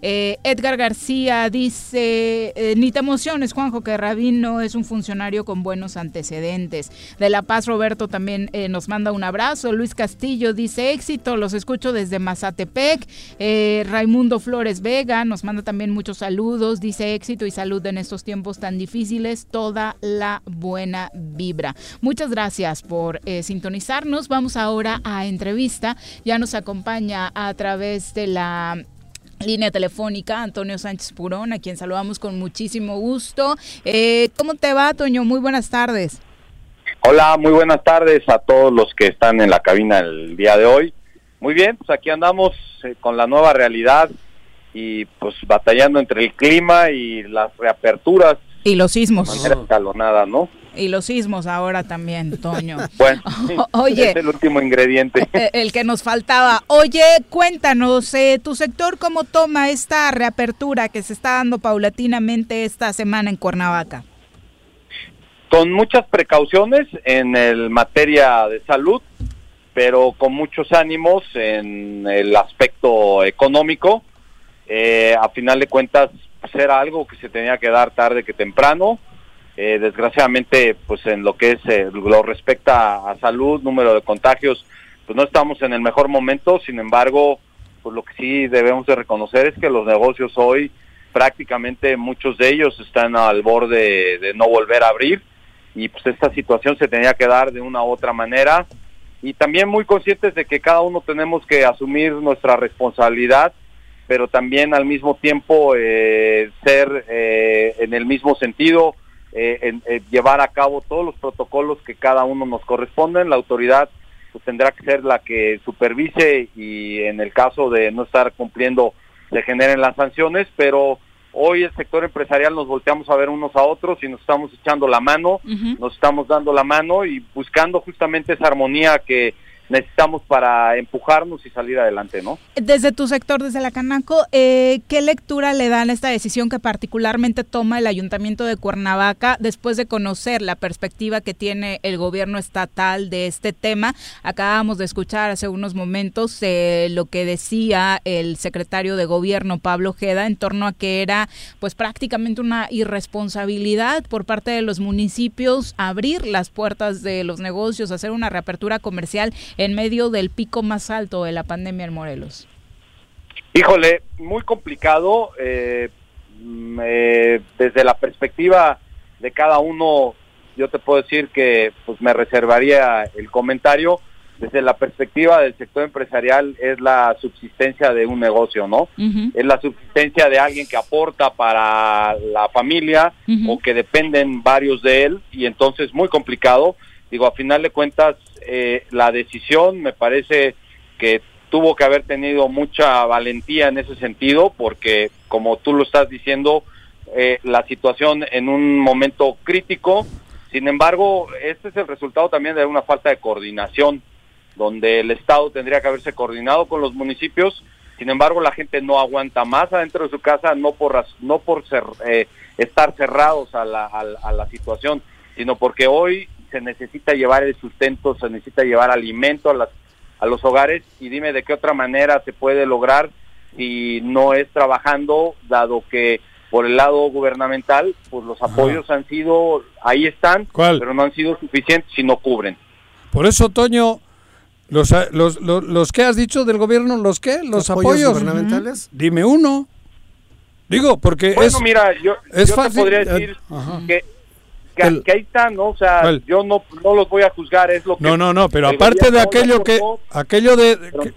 Eh, Edgar García dice, eh, ni te emociones, Juanjo, que Rabino es un funcionario con buenos antecedentes. De La Paz, Roberto también eh, nos manda un abrazo. Luis Castillo dice, éxito, los escucho desde Mazatepec. Raimundo Flores Vega nos manda también muchos saludos, dice éxito y salud en estos tiempos tan difíciles, toda la buena vibra. Muchas gracias por sintonizarnos. Vamos ahora a entrevista. Ya nos acompaña a través de la línea telefónica Antonio Sánchez Purón, a quien saludamos con muchísimo gusto. Eh, ¿Cómo te va, Toño? Muy buenas tardes. Hola, muy buenas tardes a todos los que están en la cabina el día de hoy. Muy bien, pues aquí andamos eh, con la nueva realidad y pues batallando entre el clima y las reaperturas. Y los sismos. De manera escalonada, ¿no? Y los sismos ahora también, Toño. bueno, Oye, es el último ingrediente. Eh, el, que nos faltaba. Oye, cuéntanos, eh, ¿tu sector cómo toma esta reapertura que se está dando paulatinamente esta semana en Cuernavaca? Con muchas precauciones en el materia de salud, pero con muchos ánimos en el aspecto económico. Eh, a final de cuentas, pues era algo que se tenía que dar tarde que temprano eh, desgraciadamente, pues en lo que es eh, lo respecta a, salud, número de contagios, pues no estamos en el mejor momento. Sin embargo, pues lo que sí debemos de reconocer es que los negocios hoy, prácticamente muchos de ellos están al borde de, no volver a abrir y pues esta situación se tenía que dar de una u otra manera y también muy conscientes de que cada uno tenemos que asumir nuestra responsabilidad pero también al mismo tiempo eh, ser en el mismo sentido eh, en, eh, llevar a cabo todos los protocolos que cada uno nos corresponden. La autoridad pues, tendrá que ser la que supervise y en el caso de no estar cumpliendo se generen las sanciones, pero hoy el sector empresarial nos volteamos a ver unos a otros y nos estamos echando la mano, nos estamos dando la mano y buscando justamente esa armonía que necesitamos para empujarnos y salir adelante, ¿no? Desde tu sector, desde la Canaco, eh, ¿qué lectura le dan a esta decisión que particularmente toma el Ayuntamiento de Cuernavaca después de conocer la perspectiva que tiene el gobierno estatal de este tema? Acabamos de escuchar hace unos momentos eh, lo que decía el secretario de gobierno, Pablo Jeda, en torno a que era pues prácticamente una irresponsabilidad por parte de los municipios abrir las puertas de los negocios, hacer una reapertura comercial en medio del pico más alto de la pandemia en Morelos? Híjole, muy complicado. Eh, mm, eh, desde la perspectiva de cada uno, yo te puedo decir que pues me reservaría el comentario. Desde la perspectiva del sector empresarial es la subsistencia de un negocio, ¿no? Es la subsistencia de alguien que aporta para la familia o que dependen varios de él y entonces muy complicado. Digo, a final de cuentas, eh, la decisión me parece que tuvo que haber tenido mucha valentía en ese sentido, porque como tú lo estás diciendo, eh, la situación en un momento crítico, sin embargo, este es el resultado también de una falta de coordinación, donde el Estado tendría que haberse coordinado con los municipios, sin embargo, la gente no aguanta más adentro de su casa, no por, no por ser, eh, estar cerrados a la, a la situación, sino porque hoy se necesita llevar el sustento, se necesita llevar alimento a, las, a los hogares y dime de qué otra manera se puede lograr si no es trabajando, dado que por el lado gubernamental, pues los apoyos han sido, ahí están, pero no han sido suficientes si no cubren. Por eso, Toño, los, los, los, que has dicho del gobierno, ¿los qué? ¿Los, apoyos, gubernamentales? Dime uno. Digo, porque bueno, mira, yo, es te podría decir que que, ahí está, ¿no? O sea, yo no, no los voy a juzgar, es lo que... No, no, no, pero aparte de aquello que... aquello de...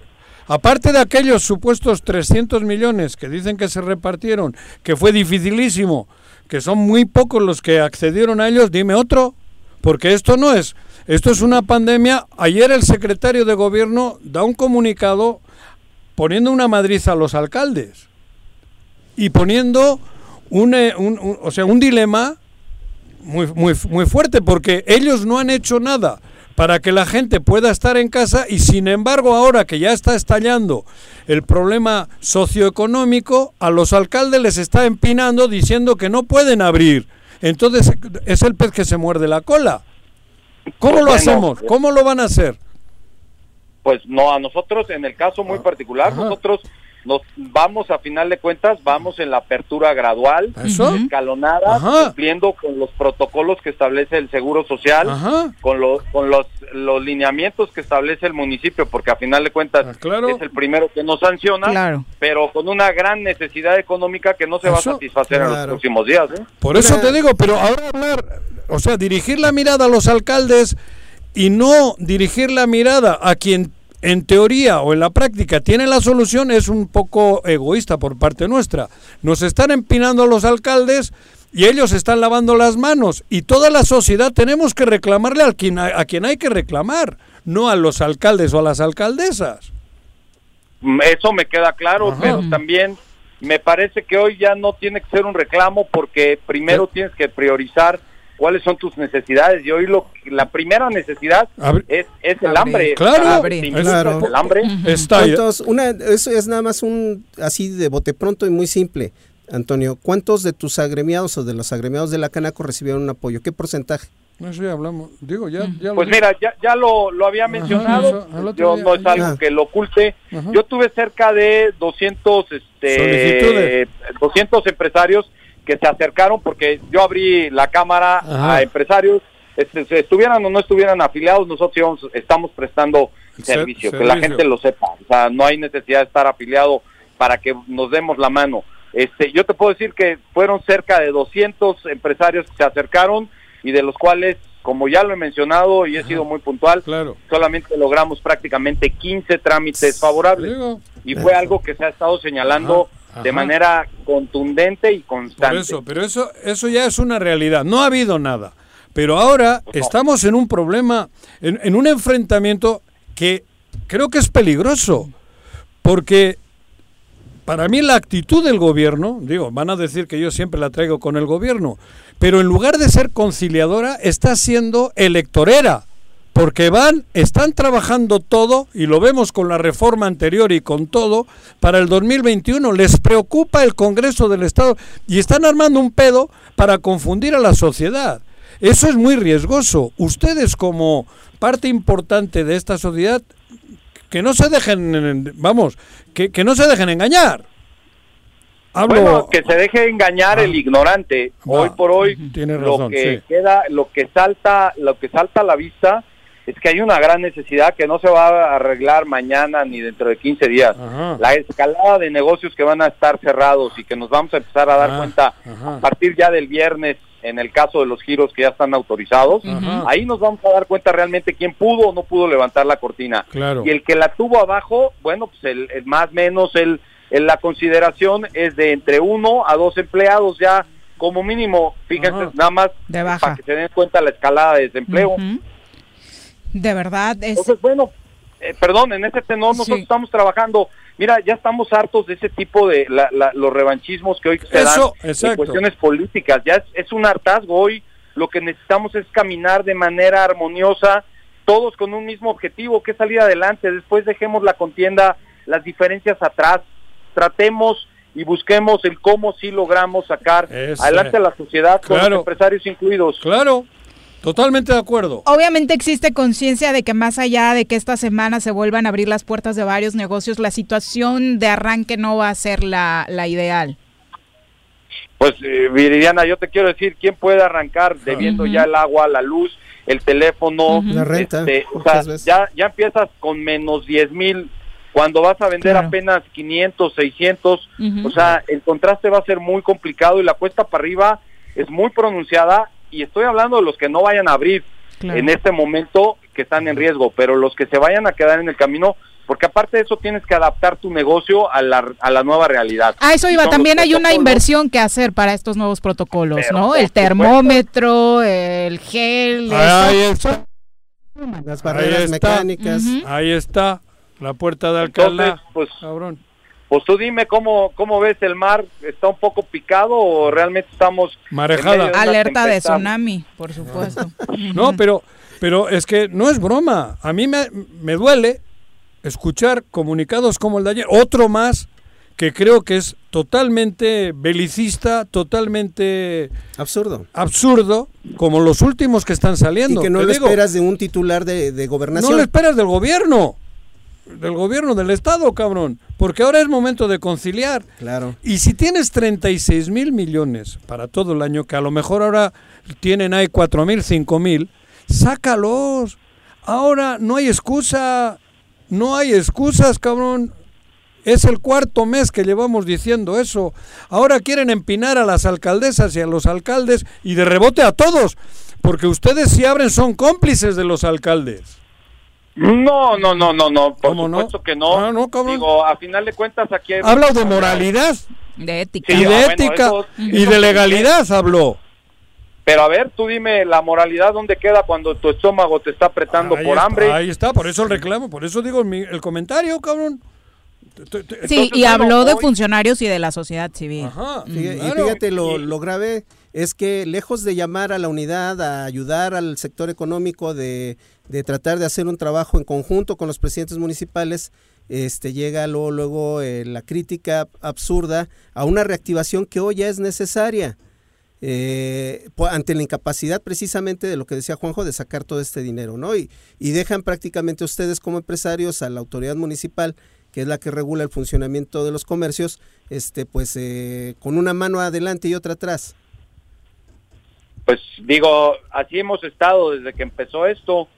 aparte de aquellos supuestos 300 millones que dicen que se repartieron, que fue dificilísimo, que son muy pocos los que accedieron a ellos, dime otro, porque esto no es... Esto es una pandemia. Ayer el secretario de gobierno da un comunicado poniendo una madriza a los alcaldes y poniendo un, eh, un, o sea, un dilema muy, muy, muy fuerte porque ellos no han hecho nada para que la gente pueda estar en casa y sin embargo ahora que ya está estallando el problema socioeconómico, a los alcaldes les está empinando diciendo que no pueden abrir. Entonces es el pez que se muerde la cola. ¿Cómo lo hacemos? ¿Cómo lo van a hacer? Pues no, a nosotros en el caso muy particular, nosotros nos vamos a final de cuentas, vamos en la apertura gradual, escalonada, cumpliendo con los protocolos que establece el Seguro Social, con los con los, los lineamientos que establece el municipio, porque a final de cuentas ah, es el primero que nos sanciona, pero con una gran necesidad económica que no se va a satisfacer en los próximos días. ¿eh? Por eso te digo, pero ahora hablar, o sea, dirigir la mirada a los alcaldes y no dirigir la mirada a quien en teoría o en la práctica tiene la solución es un poco egoísta por parte nuestra. Nos están empinando los alcaldes y ellos están lavando las manos y toda la sociedad tenemos que reclamarle a quien, a, quien hay que reclamar, no a los alcaldes o a las alcaldesas. Mm, eso me queda claro, pero también me parece que hoy ya no tiene que ser un reclamo porque primero tienes que priorizar cuáles son tus necesidades. Y hoy lo la primera necesidad es, es el hambre. Claro, el hambre. Está una eso es nada más un así de bote pronto y muy simple Antonio cuántos de tus agremiados o de los agremiados de la Canaco recibieron un apoyo qué porcentaje no sé, hablamos. Digo, ya, ya Pues mira, ya, ya lo, lo había mencionado. yo no es algo que lo oculte. Yo tuve cerca de 200, este, 200 empresarios que se acercaron porque yo abrí la cámara a empresarios, este, estuvieran o no estuvieran afiliados, nosotros estamos prestando servicio, que la gente lo sepa, o sea, no hay necesidad de estar afiliado para que nos demos la mano. Este, yo te puedo decir que fueron cerca de 200 empresarios que se acercaron y de los cuales, como ya lo he mencionado y he sido muy puntual, solamente logramos prácticamente 15 trámites favorables. Y fue algo que se ha estado señalando de manera contundente y constante. Por eso, pero eso, eso ya es una realidad. No ha habido nada. Pero ahora estamos en un problema, en, un enfrentamiento que creo que es peligroso. Porque para mí la actitud del gobierno, digo, van a decir que yo siempre la traigo con el gobierno, pero en lugar de ser conciliadora, está siendo electorera porque van, están trabajando todo, y lo vemos con la reforma anterior y con todo, para el 2021. Les preocupa el Congreso del Estado y están armando un pedo para confundir a la sociedad. Eso es muy riesgoso. Ustedes como parte importante de esta sociedad, que no se dejen, vamos, que, no se dejen engañar. Bueno, que se deje engañar el ignorante. hoy por hoy, lo que queda, lo que salta, lo que salta a la vista es que hay una gran necesidad que no se va a arreglar mañana ni dentro de 15 días. La escalada de negocios que van a estar cerrados y que nos vamos a empezar a dar cuenta a partir ya del viernes en el caso de los giros que ya están autorizados, ahí nos vamos a dar cuenta realmente quién pudo o no pudo levantar la cortina. Y el que la tuvo abajo, bueno, pues el, más menos el, la consideración es de entre uno a dos empleados ya como mínimo, fíjense nada más para que se den cuenta la escalada de desempleo. De verdad es... Entonces, bueno, eh, perdón, en ese tenor nosotros estamos trabajando. Mira, ya estamos hartos de ese tipo de los revanchismos que hoy se dan en cuestiones políticas. Ya es, un hartazgo hoy. Lo que necesitamos es caminar de manera armoniosa, todos con un mismo objetivo, que es salir adelante. Después dejemos la contienda, las diferencias atrás. Tratemos y busquemos el cómo sí logramos sacar adelante a la sociedad con los empresarios incluidos. Claro, Totalmente de acuerdo. Obviamente existe conciencia de que más allá de que esta semana se vuelvan a abrir las puertas de varios negocios, la situación de arranque no va a ser la, ideal. Pues eh, Viridiana, yo te quiero decir, ¿quién puede arrancar debiendo ya el agua, la luz, el teléfono? La renta. Este, o sea, ya, ya empiezas con menos 10 mil cuando vas a vender apenas 500, 600, o sea, el contraste va a ser muy complicado y la cuesta para arriba es muy pronunciada y estoy hablando de los que no vayan a abrir en este momento que están en riesgo, pero los que se vayan a quedar en el camino, porque aparte de eso tienes que adaptar tu negocio a la, a la nueva realidad. Ah, eso iba, también hay una inversión que hacer para estos nuevos protocolos, ¿no? El termómetro, el gel, ahí las barreras mecánicas. Ahí está, la puerta de Alcalá. pues, cabrón pues tú dime cómo, cómo ves el mar, ¿está un poco picado o realmente estamos... Marejada. Alerta de tsunami, por supuesto. no, pero, pero es que no es broma. A mí me, me duele escuchar comunicados como el de ayer, otro más que creo que es totalmente belicista, totalmente absurdo, absurdo, como los últimos que están saliendo. Y que no lo esperas de un titular de, de gobernación. No lo esperas del gobierno. Del gobierno del Estado, cabrón. Porque ahora es momento de conciliar. Claro. Y si tienes 36 mil millones para todo el año, que a lo mejor ahora tienen ahí 4 mil, 5 mil, sácalos. Ahora no hay excusa. No hay excusas, cabrón. Es el cuarto mes que llevamos diciendo eso. Ahora quieren empinar a las alcaldesas y a los alcaldes y de rebote a todos. Porque ustedes si abren son cómplices de los alcaldes. No, no, no, no, no. Por supuesto que no. Ah, no, cabrón. Digo, a final de cuentas aquí... hay- Habla de moralidad. De ética. Y Sí, de ah, bueno, ética eso- y eso de legalidad habló. Pero a ver, tú dime, la moralidad, ¿dónde queda cuando tu estómago te está apretando Ahí por está, hambre? Ahí está, por eso el reclamo, por eso digo mi- el comentario, cabrón. Sí, y habló de funcionarios y de la sociedad civil. Fíjate- claro. Y fíjate, lo, lo grave es que lejos de llamar a la unidad, a ayudar al sector económico, de, de tratar de hacer un trabajo en conjunto con los presidentes municipales, este, llega luego, luego eh, la crítica absurda a una reactivación que hoy ya es necesaria. eh, ante la incapacidad precisamente de lo que decía Juanjo de sacar todo este dinero, ¿no? Y, y dejan prácticamente ustedes como empresarios a la autoridad municipal, que es la que regula el funcionamiento de los comercios, este, pues eh, con una mano adelante y otra atrás. Pues digo, así hemos estado desde que empezó esto.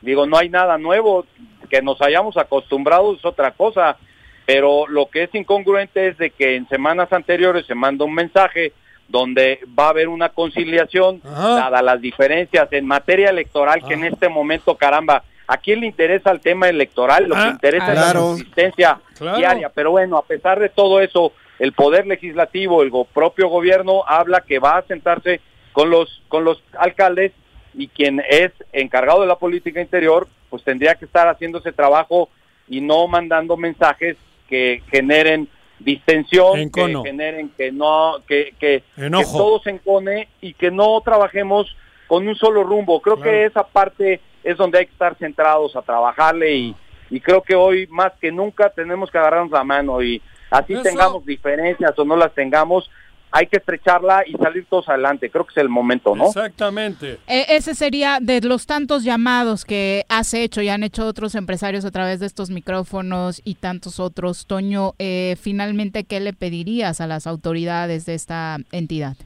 Digo, no hay nada nuevo, que nos hayamos acostumbrado es otra cosa, pero lo que es incongruente es de que en semanas anteriores se manda un mensaje donde va a haber una conciliación, dadas las diferencias en materia electoral, que en este momento, caramba, ¿a quién le interesa el tema electoral? Lo que Ah, interesa es la Claro. diaria. Pero bueno, a pesar de todo eso, el Poder Legislativo, el propio gobierno, habla que va a sentarse con los, con los alcaldes y quien es encargado de la política interior, pues tendría que estar haciendo ese trabajo y no mandando mensajes que generen distensión, que generen que no, que, que, que todo se encone y que no trabajemos con un solo rumbo. Creo que esa parte es donde hay que estar centrados a trabajarle y, y creo que hoy más que nunca tenemos que agarrarnos la mano y así Eso. tengamos diferencias o no las tengamos, hay que estrecharla y salir todos adelante. Creo que es el momento, ¿no? Exactamente. E- ese sería de los tantos llamados que has hecho y han hecho otros empresarios a través de estos micrófonos y tantos otros. Toño, eh, finalmente, ¿qué le pedirías a las autoridades de esta entidad?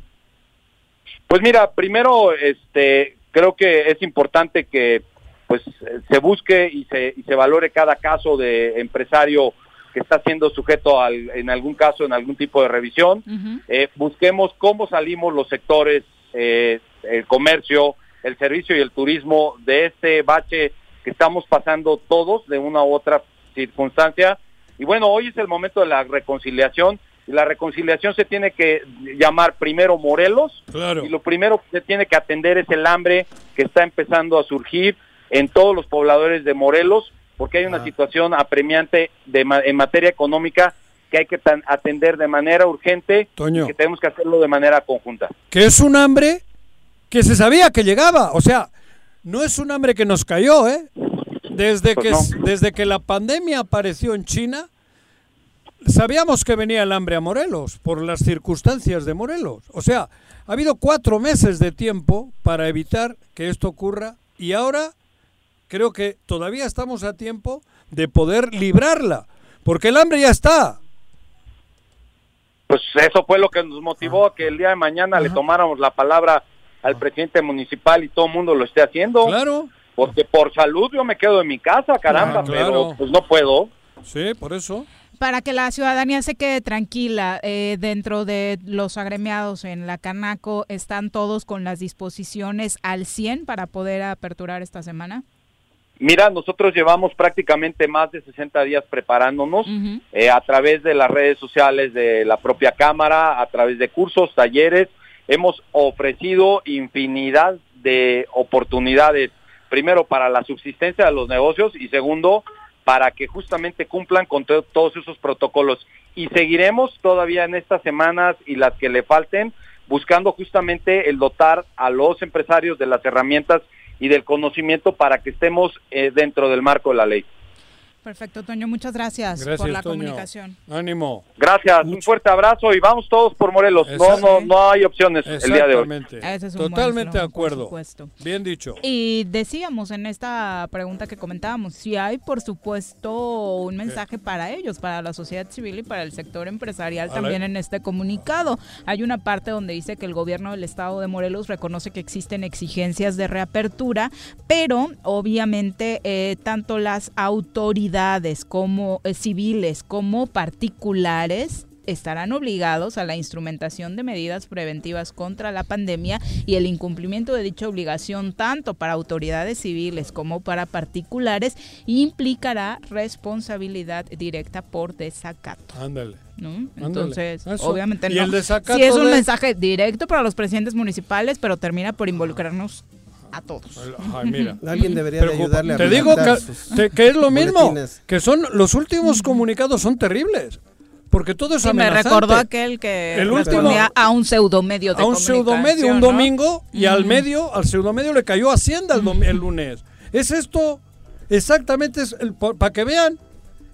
Pues mira, primero, este, creo que es importante que pues se busque y se, y se valore cada caso de empresario que está siendo sujeto al, en algún caso, en algún tipo de revisión. Eh, busquemos cómo salimos los sectores, eh, el comercio, el servicio y el turismo de este bache que estamos pasando todos de una u otra circunstancia. Y bueno, hoy es el momento de la reconciliación y la reconciliación se tiene que llamar primero Morelos Claro. y lo primero que se tiene que atender es el hambre que está empezando a surgir en todos los pobladores de Morelos porque hay una situación apremiante de en materia económica que hay que tan- atender de manera urgente Toño. y que tenemos que hacerlo de manera conjunta. Que es un hambre que se sabía que llegaba. O sea, no es un hambre que nos cayó, ¿eh? Desde, Pues que, no. desde que la pandemia apareció en China, sabíamos que venía el hambre a Morelos por las circunstancias de Morelos. O sea, ha habido cuatro meses de tiempo para evitar que esto ocurra y ahora creo que todavía estamos a tiempo de poder librarla, porque el hambre ya está. Pues eso fue lo que nos motivó a que el día de mañana le tomáramos la palabra al presidente municipal y todo el mundo lo esté haciendo. Claro. Porque por salud yo me quedo en mi casa, caramba, Ah, claro. pero pues no puedo. Sí, por eso. Para que la ciudadanía se quede tranquila, eh, dentro de los agremiados en la Canaco, ¿están todos con las disposiciones al 100 para poder aperturar esta semana? Mira, nosotros llevamos prácticamente más de 60 días preparándonos eh, a través de las redes sociales de la propia Cámara, a través de cursos, talleres. Hemos ofrecido infinidad de oportunidades, primero para la subsistencia de los negocios y segundo, para que justamente cumplan con to- todos esos protocolos. Y seguiremos todavía en estas semanas y las que le falten, buscando justamente el dotar a los empresarios de las herramientas y del conocimiento para que estemos eh, dentro del marco de la ley. Perfecto, Toño, muchas gracias, por la comunicación. Ánimo. Gracias, un fuerte abrazo y vamos todos por Morelos. No, no, no hay opciones el día de hoy. Totalmente de acuerdo. Bien dicho. Y decíamos en esta pregunta que comentábamos, si hay por supuesto un mensaje para ellos, para la sociedad civil y para el sector empresarial también en este comunicado. Hay una parte donde dice que el gobierno del estado de Morelos reconoce que existen exigencias de reapertura, pero obviamente eh, tanto las autoridades como eh, civiles como particulares estarán obligados a la instrumentación de medidas preventivas contra la pandemia y el incumplimiento de dicha obligación tanto para autoridades civiles como para particulares implicará responsabilidad directa por desacato. Ándale. Entonces, obviamente no. si es un mensaje directo para los presidentes municipales, pero termina por involucrarnos a todos. mira. Alguien debería ayudarle a Te digo que, que, es lo mismo, que son los últimos comunicados son terribles. Porque todo es sí, me recordó aquel que el último, a un pseudomedio de A un pseudomedio un domingo y al medio, al pseudomedio le cayó Hacienda el, el lunes. Es esto, exactamente, para que vean.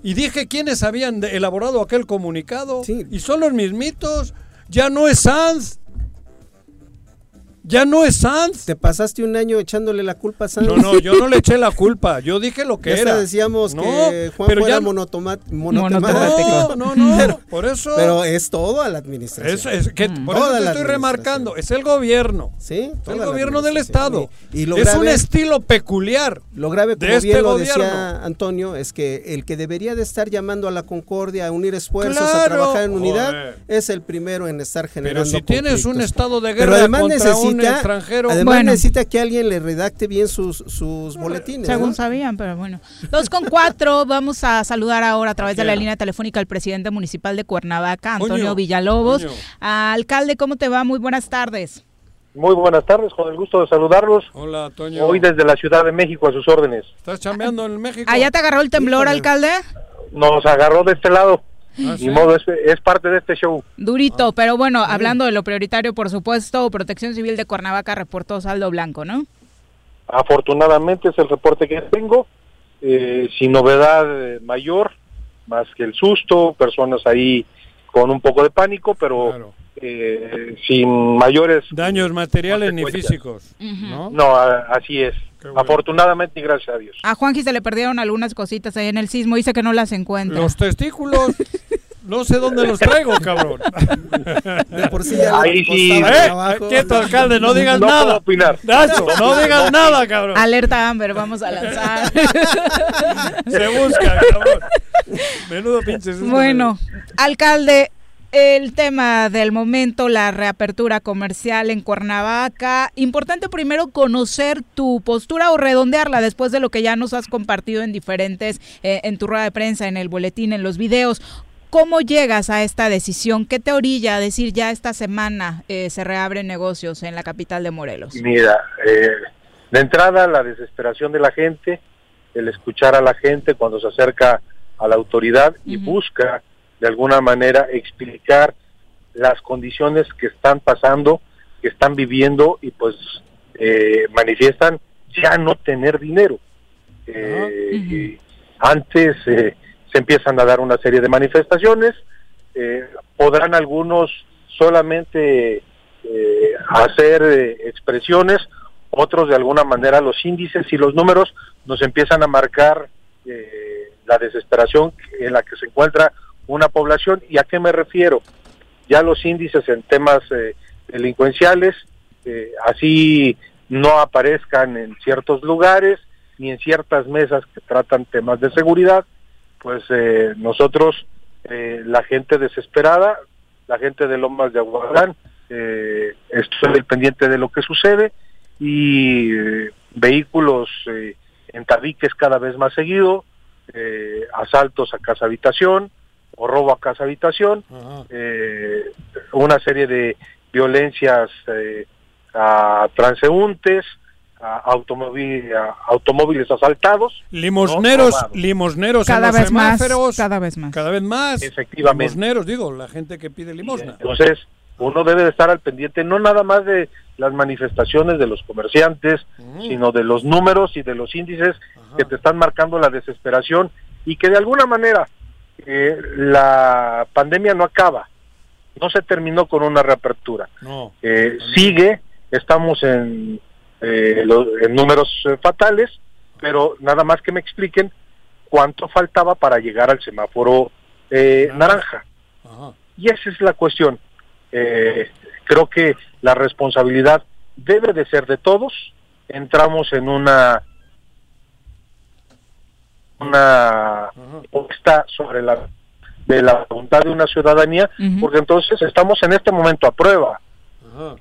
Y dije quiénes habían elaborado aquel comunicado. Y son los mismitos. Ya no es Sanz, ya no es Sanz. Te pasaste un año echándole la culpa a Sanz. No, no, yo no le eché la culpa. Yo dije lo que era. decíamos que Juan pero fuera ya... monotomático. No, no, no. por eso. Pero es todo a la administración. Es, que, Por eso te estoy remarcando. Es el gobierno. Sí. el gobierno del Estado. Y, es un estilo peculiar. Lo grave, como este bien lo decía Antonio, es que el que debería de estar llamando a la concordia, a unir esfuerzos, a trabajar en unidad, es el primero en estar generando. Pero si tienes un estado de guerra pero contra un extranjero. Además necesita que alguien le redacte bien sus, sus boletines. Según sabían, pero bueno. Dos con cuatro, vamos a saludar ahora a través de la línea telefónica al presidente municipal de Cuernavaca, Antonio Villalobos. alcalde, ¿cómo te va? Muy buenas tardes. Muy buenas tardes, con el gusto de saludarlos. Hola, Toño. Hoy desde la Ciudad de México, a sus órdenes. ¿Estás chambeando en México? ¿Allá te agarró el temblor, alcalde? Nos agarró de este lado. Ah, modo, es, parte de este show. Durito, ah. pero bueno, hablando de lo prioritario, por supuesto, Protección Civil de Cuernavaca reportó saldo blanco, ¿no? Afortunadamente es el reporte que tengo, eh, sin novedad eh, mayor, más que el susto, personas ahí con un poco de pánico, pero eh, sin mayores daños materiales ni físicos. ¿no? no, así es. Afortunadamente y gracias a Dios. A Juanji se le perdieron algunas cositas ahí en el sismo, dice que no las encuentra. Los testículos. No sé dónde los traigo, cabrón. De por sí ya Ahí sí. ¿Eh? Quieto, alcalde, no digas no nada. Puedo opinar. Nacho, no digas nada, cabrón. Alerta Amber, vamos a lanzar. Se busca, cabrón. Menudo pinche. Bueno, alcalde, el tema del momento, la reapertura comercial en Cuernavaca. Importante primero conocer tu postura o redondearla después de lo que ya nos has compartido en diferentes, eh, en tu rueda de prensa, en el boletín, en los videos. ¿Cómo llegas a esta decisión? ¿Qué te orilla a decir ya esta semana eh, se reabren negocios en la capital de Morelos? Mira, eh, de entrada la desesperación de la gente, el escuchar a la gente cuando se acerca a la autoridad y busca de alguna manera explicar las condiciones que están pasando, que están viviendo y pues eh, manifiestan ya no tener dinero. Eh, antes eh, se empiezan a dar una serie de manifestaciones, podrán algunos solamente hacer expresiones, otros de alguna manera los índices y los números nos empiezan a marcar la desesperación en la que se encuentra una población. ¿Y a qué me refiero? Ya los índices en temas eh, delincuenciales, eh, así no aparezcan en ciertos lugares ni en ciertas mesas que tratan temas de seguridad, pues eh, nosotros, la gente desesperada, la gente de Lomas de Aguadán, estoy pendiente de lo que sucede y vehículos en tabiques cada vez más seguido, asaltos a casa habitación, o robo a casa habitación, eh, una serie de violencias eh, a transeúntes, a, automóviles asaltados, limosneros, limosneros cada vez más, cada vez más, cada vez más, efectivamente, limosneros, digo, la gente que pide limosna. entonces uno debe de estar al pendiente no nada más de las manifestaciones de los comerciantes, sino de los números y de los índices que te están marcando la desesperación y que de alguna manera eh, la pandemia no acaba, no se terminó con una reapertura. No. Eh, sigue, estamos en, eh, lo- en números eh, fatales, pero nada más que me expliquen cuánto faltaba para llegar al semáforo eh, naranja. Y esa es la cuestión. Eh, creo que la responsabilidad debe de ser de todos. Entramos en una una puesta sobre la de la voluntad de una ciudadanía, porque entonces estamos en este momento a prueba.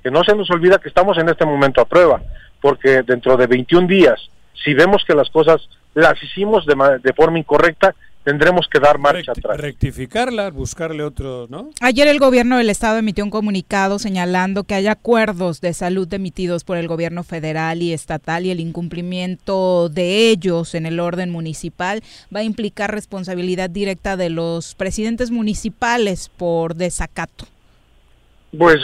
Que no se nos olvida que estamos en este momento a prueba, porque dentro de 21 días, si vemos que las cosas las hicimos de, ma- de forma incorrecta, tendremos que dar marcha atrás. Rectificarla, buscarle otro, ¿no? Ayer el gobierno del estado emitió un comunicado señalando que hay acuerdos de salud emitidos por el gobierno federal y estatal y el incumplimiento de ellos en el orden municipal va a implicar responsabilidad directa de los presidentes municipales por desacato. Pues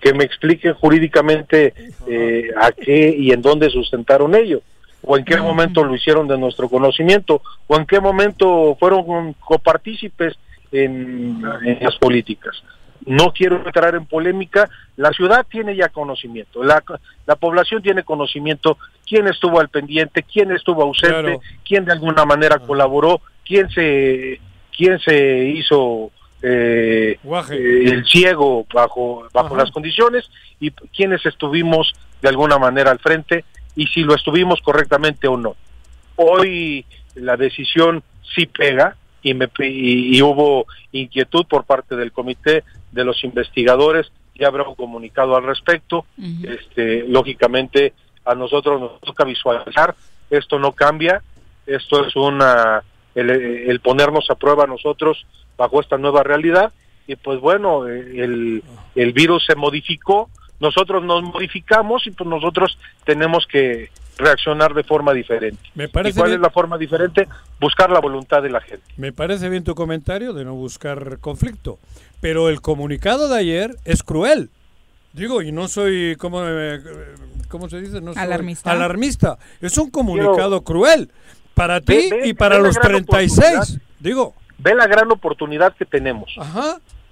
que me expliquen jurídicamente eh, a qué y en dónde sustentaron ello, o en qué momento lo hicieron de nuestro conocimiento, o en qué momento fueron copartícipes en, en las políticas. No quiero entrar en polémica, la ciudad tiene ya conocimiento, la, la población tiene conocimiento, quién estuvo al pendiente, quién estuvo ausente, Claro. quién de alguna manera colaboró, quién se, quién se hizo eh, eh, el ciego bajo bajo Ajá. las condiciones y quienes estuvimos de alguna manera al frente y si lo estuvimos correctamente o no. Hoy la decisión sí pega y, me, y, y hubo inquietud por parte del comité de los investigadores, ya habrá un comunicado al respecto. este, lógicamente a nosotros nos toca visualizar, esto no cambia, esto es una el, el ponernos a prueba nosotros bajo esta nueva realidad. Y pues bueno, el, el virus se modificó, nosotros nos modificamos y pues nosotros tenemos que reaccionar de forma diferente. Me ¿Y parece cuál bien- es la forma diferente? Buscar la voluntad de la gente. Me parece bien tu comentario de no buscar conflicto, pero el comunicado de ayer es cruel. Digo, y no soy, ¿cómo, eh, cómo se dice? No soy Alarmista. alarmista. Es un comunicado cruel para ti Ve- ve- y para los gran 36. oportunidad. Digo, Ve la gran oportunidad que tenemos.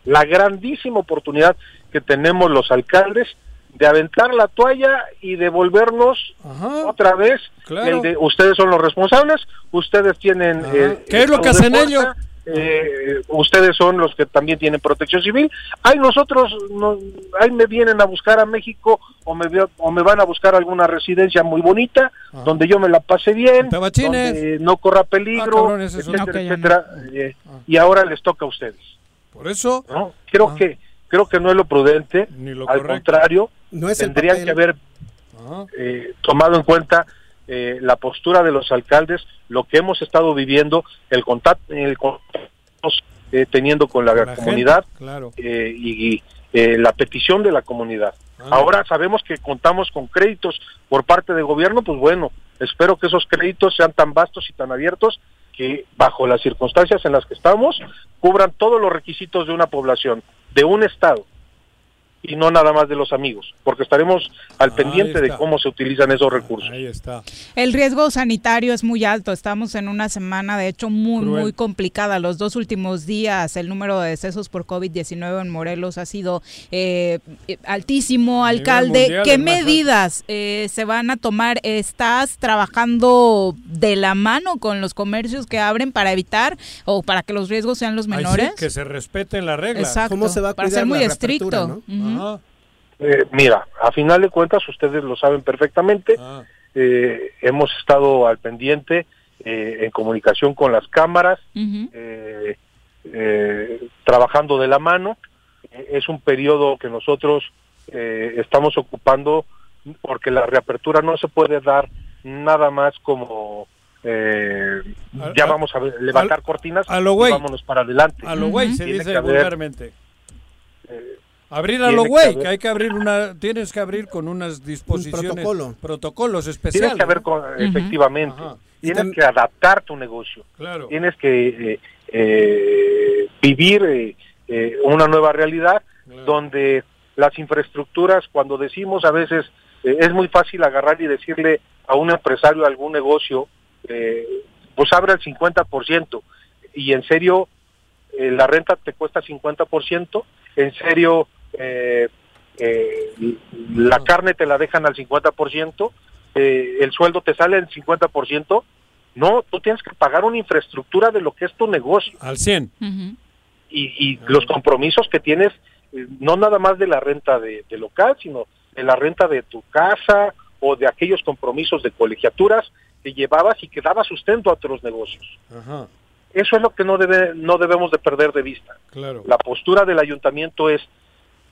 La grandísima oportunidad que tenemos los alcaldes de aventar la toalla y devolvernos otra vez. Claro. el de, ustedes son los responsables, ustedes tienen... eh, ¿Qué es lo que hacen fuerza, eh, ustedes son los que también tienen protección civil. Ay, nosotros, no, ahí me vienen a buscar a México o me, o me van a buscar alguna residencia muy bonita, donde yo me la pase bien, donde no corra peligro, Ah, cabrón, etcétera, eh, y ahora les toca a ustedes. Por eso, ¿no? Creo que creo que no es lo prudente, lo al correcto. contrario, No es tendrían papel. que haber eh, tomado en cuenta eh, la postura de los alcaldes, lo que hemos estado viviendo, el contacto, el contacto eh, teniendo con la, la comunidad gente, claro. eh, y, y, eh, la petición de la comunidad. Ah. Ahora sabemos que contamos con créditos por parte del gobierno, pues bueno, espero que esos créditos sean tan vastos y tan abiertos que bajo las circunstancias en las que estamos cubran todos los requisitos de una población, de un estado y no nada más de los amigos, porque estaremos al pendiente de cómo se utilizan esos recursos. Ahí está. El riesgo sanitario es muy alto. Estamos en una semana, de hecho, muy, Cruel. muy complicada. Los dos últimos días, el número de decesos por COVID-19 en Morelos ha sido eh, eh, altísimo. Alcalde, mundial, ¿qué medidas eh, se van a tomar? ¿Estás trabajando de la mano con los comercios que abren para evitar o para que los riesgos sean los Ahí sí, menores? que se respeten las reglas. Exacto. ¿Cómo se va a para ser muy la estricto. ¿no? Eh, mira, a final de cuentas, ustedes lo saben perfectamente, eh, hemos estado al pendiente eh, en comunicación con las cámaras, eh, eh, trabajando de la mano. Eh, es un periodo que nosotros eh, estamos ocupando porque la reapertura no se puede dar nada más como eh, A- ya a- vamos a levantar a- cortinas a lo y vámonos para adelante. A lo güey se dice vulgarmente. Abrir a lo que güey, que hay que abrir una, tienes que abrir con unas disposiciones, protocolo. protocolos especiales. Tienes que haber, ¿no? con- efectivamente, tienes que adaptar tu negocio, Claro. tienes que eh, eh, vivir eh, eh, una nueva realidad donde las infraestructuras, cuando decimos a veces, eh, es muy fácil agarrar y decirle a un empresario, a algún negocio, eh, pues abre al 50%. Y en serio, eh, la renta te cuesta 50%, en serio, eh, eh, la carne te la dejan al 50%, eh, el sueldo te sale al 50%, no, tú tienes que pagar una infraestructura de lo que es tu negocio. Al 100. Y, y los compromisos que tienes, eh, no nada más de la renta de, de local, sino de la renta de tu casa o de aquellos compromisos de colegiaturas que llevabas y que daba sustento a otros negocios. Ajá. Eso es lo que no debe, no debemos de perder de vista. Claro. La postura del ayuntamiento es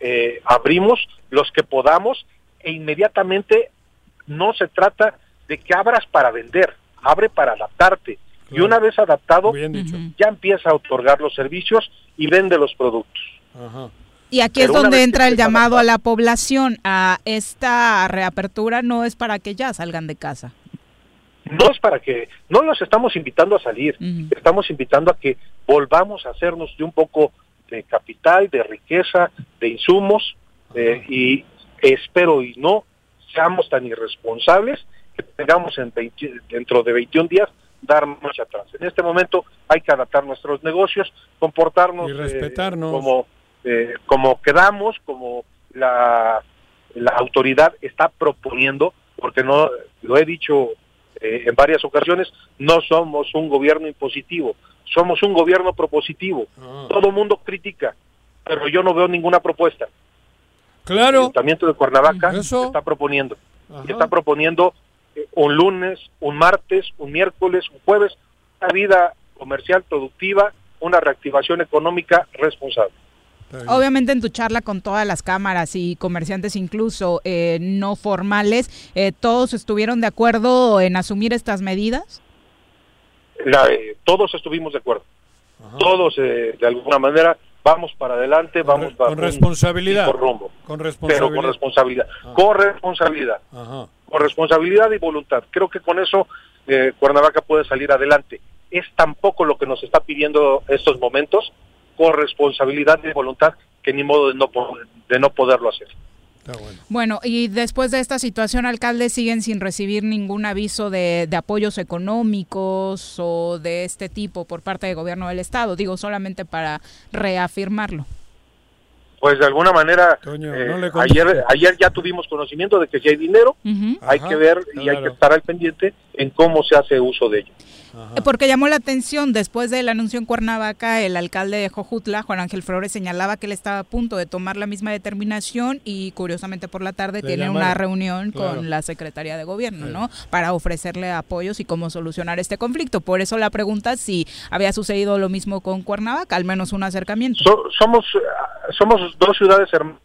eh, abrimos los que podamos e inmediatamente no se trata de que abras para vender, abre para adaptarte. Y una vez adaptado, ya empieza a otorgar los servicios y vende los productos. Y aquí Pero es donde entra el llamado a la población. A esta reapertura no es para que ya salgan de casa. No es para que, no los estamos invitando a salir, estamos invitando a que volvamos a hacernos de un poco de capital, de riqueza, de insumos, eh, y espero y no seamos tan irresponsables que tengamos en 20 dentro de 21 días dar marcha atrás. En este momento hay que adaptar nuestros negocios, comportarnos Y eh, respetarnos. como, eh, como quedamos, como la, la autoridad está proponiendo, porque no lo he dicho eh, en varias ocasiones, no somos un gobierno impositivo, somos un gobierno propositivo. Todo el mundo critica, pero yo no veo ninguna propuesta. El Claro. Ayuntamiento de Cuernavaca está proponiendo. Está proponiendo eh, un lunes, un martes, un miércoles, un jueves, una vida comercial productiva, una reactivación económica responsable. Obviamente en tu charla con todas las cámaras y comerciantes incluso eh, no formales, eh, ¿todos estuvieron de acuerdo en asumir estas medidas? La, eh, todos estuvimos de acuerdo. Todos, eh, de alguna manera, vamos para adelante, vamos para Con responsabilidad. rumbo. Con Pero responsabilidad. con responsabilidad. Con responsabilidad. Ajá. Con responsabilidad y voluntad. Creo que con eso eh, Cuernavaca puede salir adelante. Es tampoco lo que nos está pidiendo estos momentos, con responsabilidad y voluntad, que ni modo de no, de no poderlo hacer. Bueno, y después de esta situación, alcalde, siguen sin recibir ningún aviso de, de apoyos económicos o de este tipo por parte del gobierno del estado. Digo, solamente para reafirmarlo. Pues de alguna manera, eh, no le contestes. ayer, ayer ya tuvimos conocimiento de que si hay dinero, hay Ajá, que ver y hay que estar al pendiente en cómo se hace uso de ello. Eh, Porque llamó la atención, después del anuncio en Cuernavaca, el alcalde de Jojutla, Juan Ángel Flores, señalaba que él estaba a punto de tomar la misma determinación y curiosamente por la tarde Le tiene llamaron. una reunión Claro. con la Secretaría de Gobierno, ¿no? Para ofrecerle apoyos y cómo solucionar este conflicto. Por eso la pregunta si había sucedido lo mismo con Cuernavaca, al menos un acercamiento. So- somos, somos dos ciudades hermanas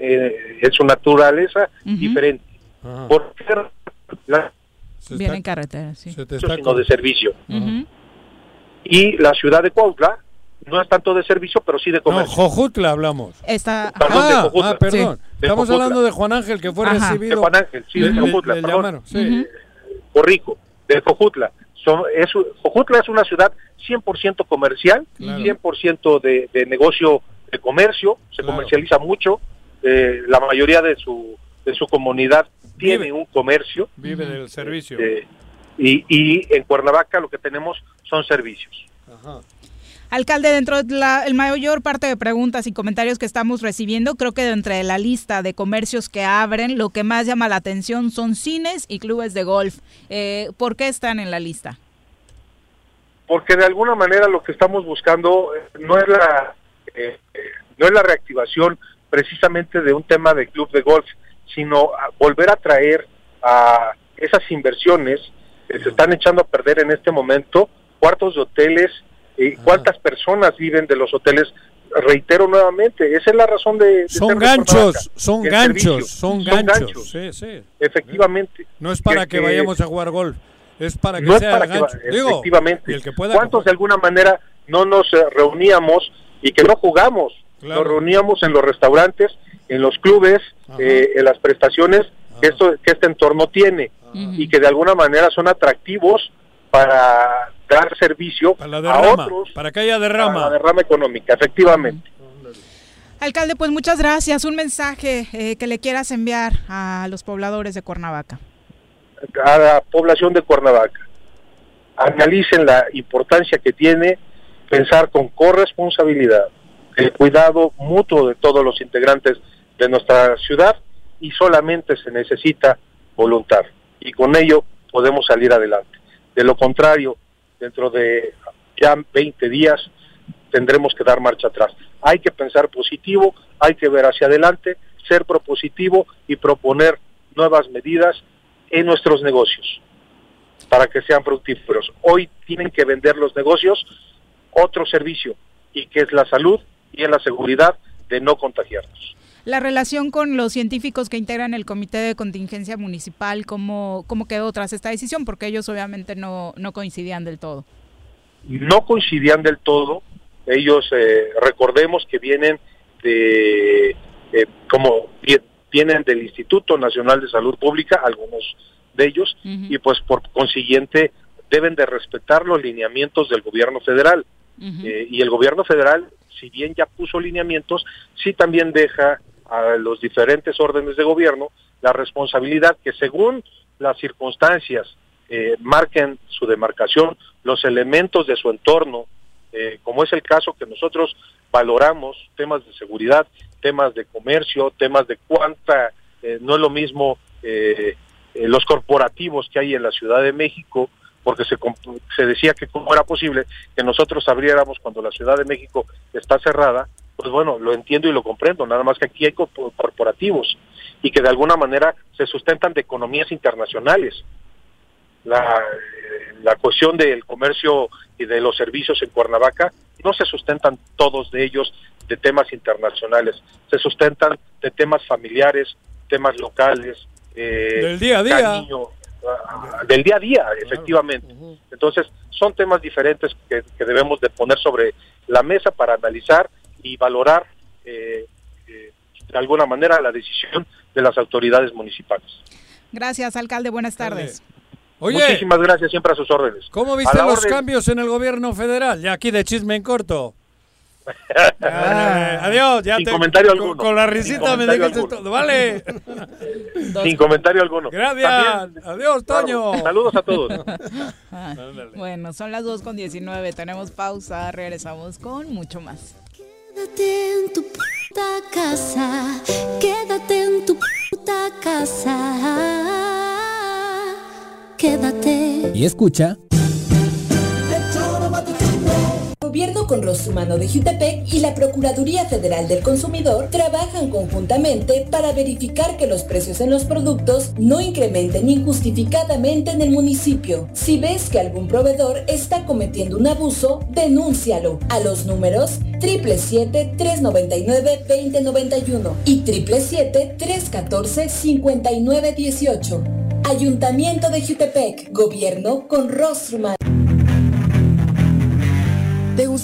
eh, en su naturaleza diferente. Por ser la Viene en carretera, sí. sino de servicio. Y la ciudad de Cuautla no es tanto de servicio, pero sí de No, comercio. Jojutla hablamos. Está, Perdón, de Ah, Jojutla. ah, perdón. Sí, de Estamos Jojutla. hablando de Juan Ángel, que fue Ajá. recibido. De Juan Ángel, sí, de Le- Jojutla, le perdón. llamaron, sí. De Jojutla. Son, es, Jojutla es una ciudad 100% comercial, Claro. 100% de, de negocio de comercio, se comercializa mucho, eh, la mayoría de su, de su comunidad tiene un comercio Vive del servicio. eh, y, y en Cuernavaca lo que tenemos son servicios. Alcalde, dentro de la el mayor parte de preguntas y comentarios que estamos recibiendo, creo que dentro de la lista de comercios que abren, lo que más llama la atención son cines y clubes de golf. Eh, ¿Por qué están en la lista? porque de alguna manera lo que estamos buscando eh, no es la eh, eh, no es la reactivación precisamente de un tema de club de golf, sino a volver a traer a esas inversiones que se están echando a perder en este momento, cuartos de hoteles, eh, cuántas personas viven de los hoteles. Reitero nuevamente, esa es la razón de, de Son ganchos, son el ganchos, servicio. son ganchos. Sí, sí. Efectivamente. No es para que, que- vayamos a jugar golf, es para que no es sea para que gancho. Digo, efectivamente y el que pueda cuántos de alguna manera no nos eh, reuníamos y que no jugamos Claro. nos reuníamos en los restaurantes en los clubes eh, en las prestaciones que esto que este entorno tiene y que de alguna manera son atractivos para dar servicio la a derrama, otros para que haya derrama. para la derrama económica efectivamente Alcalde, pues muchas gracias. Un mensaje eh, que le quieras enviar a los pobladores de Cuernavaca. a la población de Cuernavaca analicen la importancia que tiene pensar con corresponsabilidad el cuidado mutuo de todos los integrantes de nuestra ciudad y solamente se necesita voluntad y con ello podemos salir adelante. De lo contrario, dentro de ya 20 días tendremos que dar marcha atrás. Hay que pensar positivo, hay que ver hacia adelante, ser propositivo y proponer nuevas medidas en nuestros negocios para que sean productivos. Hoy tienen que vender los negocios otro servicio y que es la salud y es la seguridad de no contagiarnos. La relación con los científicos que integran el Comité de Contingencia Municipal, ¿cómo, cómo quedó tras esta decisión? Porque ellos obviamente no, no coincidían del todo. No coincidían del todo. Ellos, eh, recordemos que vienen de, eh, como vienen del Instituto Nacional de Salud Pública, algunos de ellos, y pues por consiguiente deben de respetar los lineamientos del gobierno federal. Eh, y el gobierno federal, si bien ya puso lineamientos, sí también deja a los diferentes órdenes de gobierno la responsabilidad que según las circunstancias eh, marquen su demarcación, los elementos de su entorno, eh, como es el caso que nosotros valoramos temas de seguridad, temas de comercio, temas de cuánta, eh, no es lo mismo los corporativos que hay en la Ciudad de México, porque se, se decía que cómo era posible que nosotros abriéramos cuando la Ciudad de México está cerrada, pues bueno, lo entiendo y lo comprendo, nada más que aquí hay corporativos y que de alguna manera se sustentan de economías internacionales. La, la cuestión del comercio y de los servicios en Cuernavaca no se sustentan todos de ellos de temas internacionales, se sustentan de temas familiares, temas locales, eh, del día a día. Ah, del día a día, efectivamente. Entonces, son temas diferentes que, que, debemos de poner sobre la mesa para analizar y valorar eh, eh, de alguna manera la decisión de las autoridades municipales. Gracias, alcalde. Buenas tardes. Muchísimas gracias, siempre a sus órdenes. ¿Cómo viste los cambios en el gobierno federal? Ya aquí de chisme en corto. Ah, adiós, ya Sin comentario alguno. Con, la risita me dijiste todo. Vale. Sin comentario alguno. Gracias. adiós, Toño. Saludos a todos. bueno, son las 2 con 19. Tenemos pausa. Regresamos con mucho más. Quédate en tu puta casa, quédate en tu puta casa, quédate. Y escucha. Gobierno con Humano de Jutepec y la Procuraduría Federal del Consumidor trabajan conjuntamente para verificar que los precios en los productos no incrementen injustificadamente en el municipio. Si ves que algún proveedor está cometiendo un abuso, denúncialo a los números 777-399-2091 y 777-314-5918. Ayuntamiento de Jutepec, Gobierno con Humano.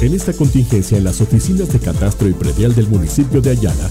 En esta contingencia en las oficinas de catastro y predial del municipio de Ayala,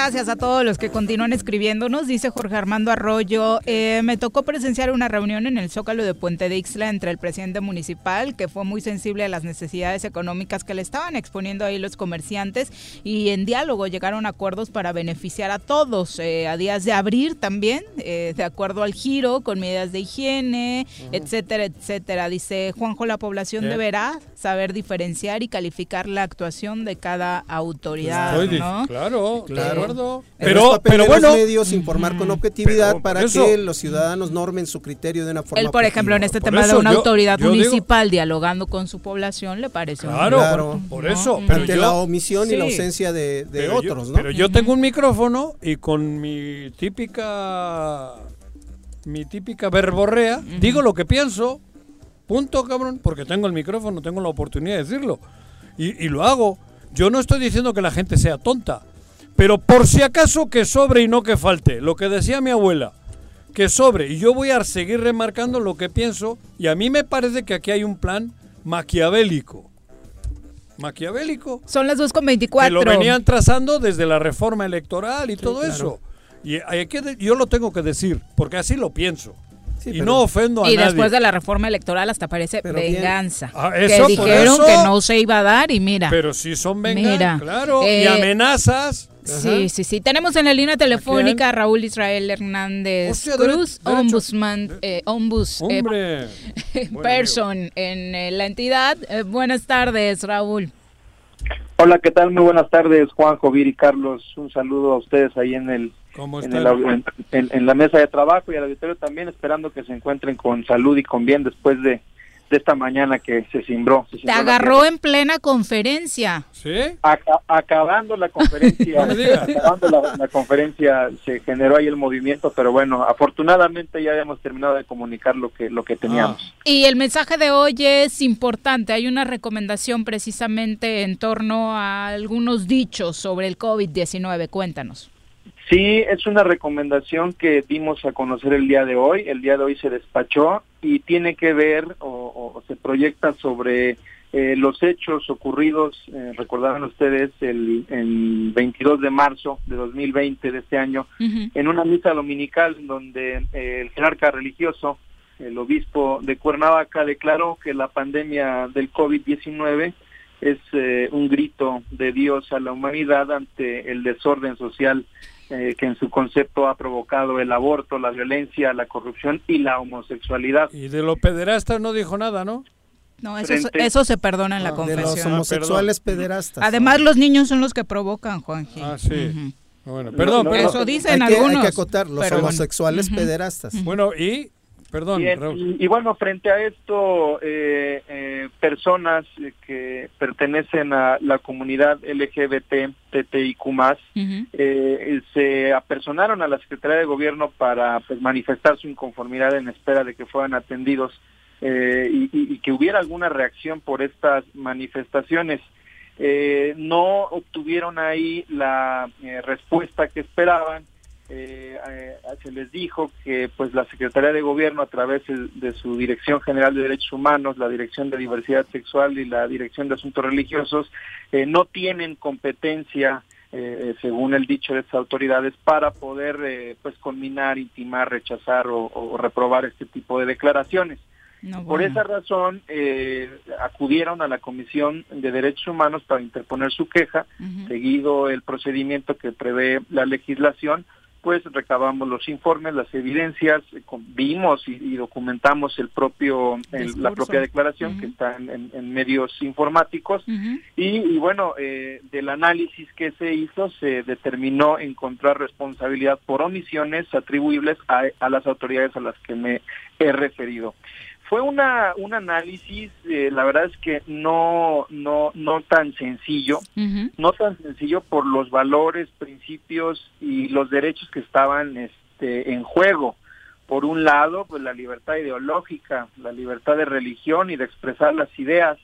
Gracias a todos los que continúan escribiéndonos. Dice Jorge Armando Arroyo, eh, me tocó presenciar una reunión en el Zócalo de Puente de Ixla entre el presidente municipal, que fue muy sensible a las necesidades económicas que le estaban exponiendo ahí los comerciantes, y en diálogo llegaron a acuerdos para beneficiar a todos, eh, a días de abrir también, eh, de acuerdo al giro, con medidas de higiene, etcétera, etcétera. Dice Juanjo, la población deberá saber diferenciar y calificar la actuación de cada autoridad, ¿no? Claro, Claro. Acuerdo. Pero, Pero, bueno. los medios informar con objetividad Pero para eso- que los ciudadanos normen su criterio de una forma Él, por ejemplo, en este Por tema de una yo- autoridad yo digo- municipal dialogando con su población, le parece un- Claro, Claro. por, por ¿no? eso. Ujú. pero ante yo- la omisión y la ausencia de, de Pero yo- otros, ¿no? Pero yo tengo un micrófono y con mi típica mi típica verborrea digo lo que pienso, punto, cabrón, porque tengo el micrófono, tengo la oportunidad de decirlo. Y, y lo hago. Yo no estoy diciendo que la gente sea tonta, pero por si acaso que sobre y no que falte. Lo que decía mi abuela, que sobre. Y yo voy a seguir remarcando lo que pienso. Y a mí me parece que aquí hay un plan maquiavélico. Maquiavélico Son las 2 con que 24. lo venían trazando desde la reforma electoral y todo claro. eso. Y hay que yo lo tengo que decir, porque así lo pienso. y pero- no ofendo a y nadie. después de la reforma electoral hasta parece venganza. Ah, que eso, por dijeron eso. que no se iba a dar y mira. Pero sí son venganzas, Mira, claro. y eh, amenazas. Sí, sí, sí. Tenemos en la línea telefónica a Raúl Israel Hernández Hostia, Cruz, derecho- ombudsman, eh, ombus, eh, person en eh, la entidad. Eh, buenas tardes, Raúl. Hola, ¿qué tal? Muy buenas tardes, Juanjo, Viri, Carlos. Un saludo a ustedes ahí en el, ¿Cómo en, están? el au- en- en- en la mesa de trabajo y al auditorio también, esperando que se encuentren con salud y con bien después de, de esta mañana que se cimbró. se Te cimbró agarró en plena conferencia. ¿Sí? Aca- acabando la conferencia, acabando la, la conferencia, se generó ahí el movimiento, pero bueno, afortunadamente ya habíamos terminado de comunicar lo que lo que teníamos. Ah. Y el mensaje de hoy es importante. Hay una recomendación precisamente en torno a algunos dichos sobre el COVID-19. Cuéntanos. Sí, es una recomendación que dimos a conocer el día de hoy. El día de hoy se despachó y tiene que ver o, o se proyecta sobre eh, los hechos ocurridos, eh, recordarán ustedes, el, el 22 de marzo de 2020 de este año, en una misa dominical donde eh, el jerarca religioso, el obispo de Cuernavaca, declaró que la pandemia del COVID-19 es eh, un grito de Dios a la humanidad ante el desorden social eh, que en su concepto ha provocado el aborto, la violencia, la corrupción y la homosexualidad. Y de los pederastas no dijo nada, ¿no? No, eso, Frente- eso se perdona en la Ah, de los confesión. homosexuales pederastas. Además, los niños son los que provocan, Juanji. Ah, sí. Bueno, perdón, No, no, perdón. Eso dicen hay que, algunos. hay que acotar, los pero bueno. homosexuales pederastas. Bueno, y perdón, Bien, Raúl. y, y bueno, frente a esto, eh, eh, personas que pertenecen a la comunidad LGBT, TTIQ+, Ujú. eh, se apersonaron a la Secretaría de Gobierno para pues, manifestar su inconformidad en espera de que fueran atendidos eh, y, que hubiera alguna reacción por estas manifestaciones. Eh, no obtuvieron ahí la eh, respuesta que esperaban. Se les dijo que pues la Secretaría de Gobierno a través de su Dirección General de Derechos Humanos, la Dirección de Diversidad Sexual y la Dirección de Asuntos Religiosos no tienen competencia eh, según el dicho de estas autoridades, para poder eh, pues culminar, intimar, rechazar o, reprobar este tipo de declaraciones. Por esa razón, eh, acudieron a la Comisión de Derechos Humanos para interponer su queja, seguido el procedimiento que prevé la legislación, pues recabamos los informes, las evidencias, eh, vimos y, documentamos el propio la propia declaración que está en, medios informáticos. Y, bueno eh, del análisis que se hizo se determinó encontrar responsabilidad por omisiones atribuibles a las autoridades a las que me he referido fue una un análisis eh, la verdad es que no no no tan sencillo no tan sencillo por los valores principios y los derechos que estaban este en juego. Por un lado pues la libertad ideológica la libertad de religión y de expresar las ideas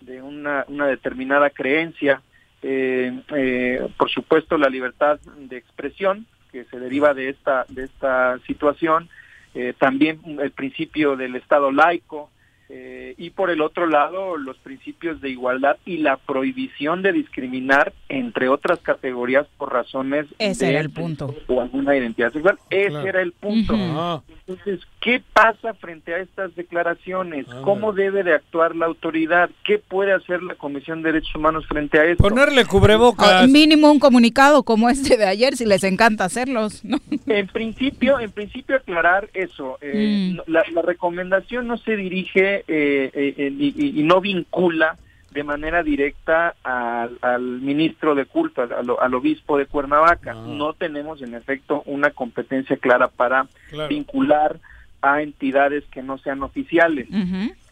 de una, una determinada creencia. Eh, eh, por supuesto la libertad de expresión que se deriva de esta de esta situación eh, también el principio del Estado laico, eh, y por el otro lado los principios de igualdad y la prohibición de discriminar entre otras categorías por razones ese era el punto. o alguna identidad sexual. Ese era el punto. Ah. entonces qué pasa frente a estas declaraciones ah, cómo debe de actuar la autoridad qué puede hacer la Comisión de Derechos Humanos frente a esto ponerle cubrebocas. Ah, mínimo un comunicado como este de ayer si les encanta hacerlos ¿no? en principio en principio aclarar eso. Eh, mm. la recomendación no se dirige eh, eh, y, no vincula de manera directa al, ministro de culto, al, obispo de Cuernavaca. Ah. No tenemos, en efecto, una competencia clara para vincular a entidades que no sean oficiales.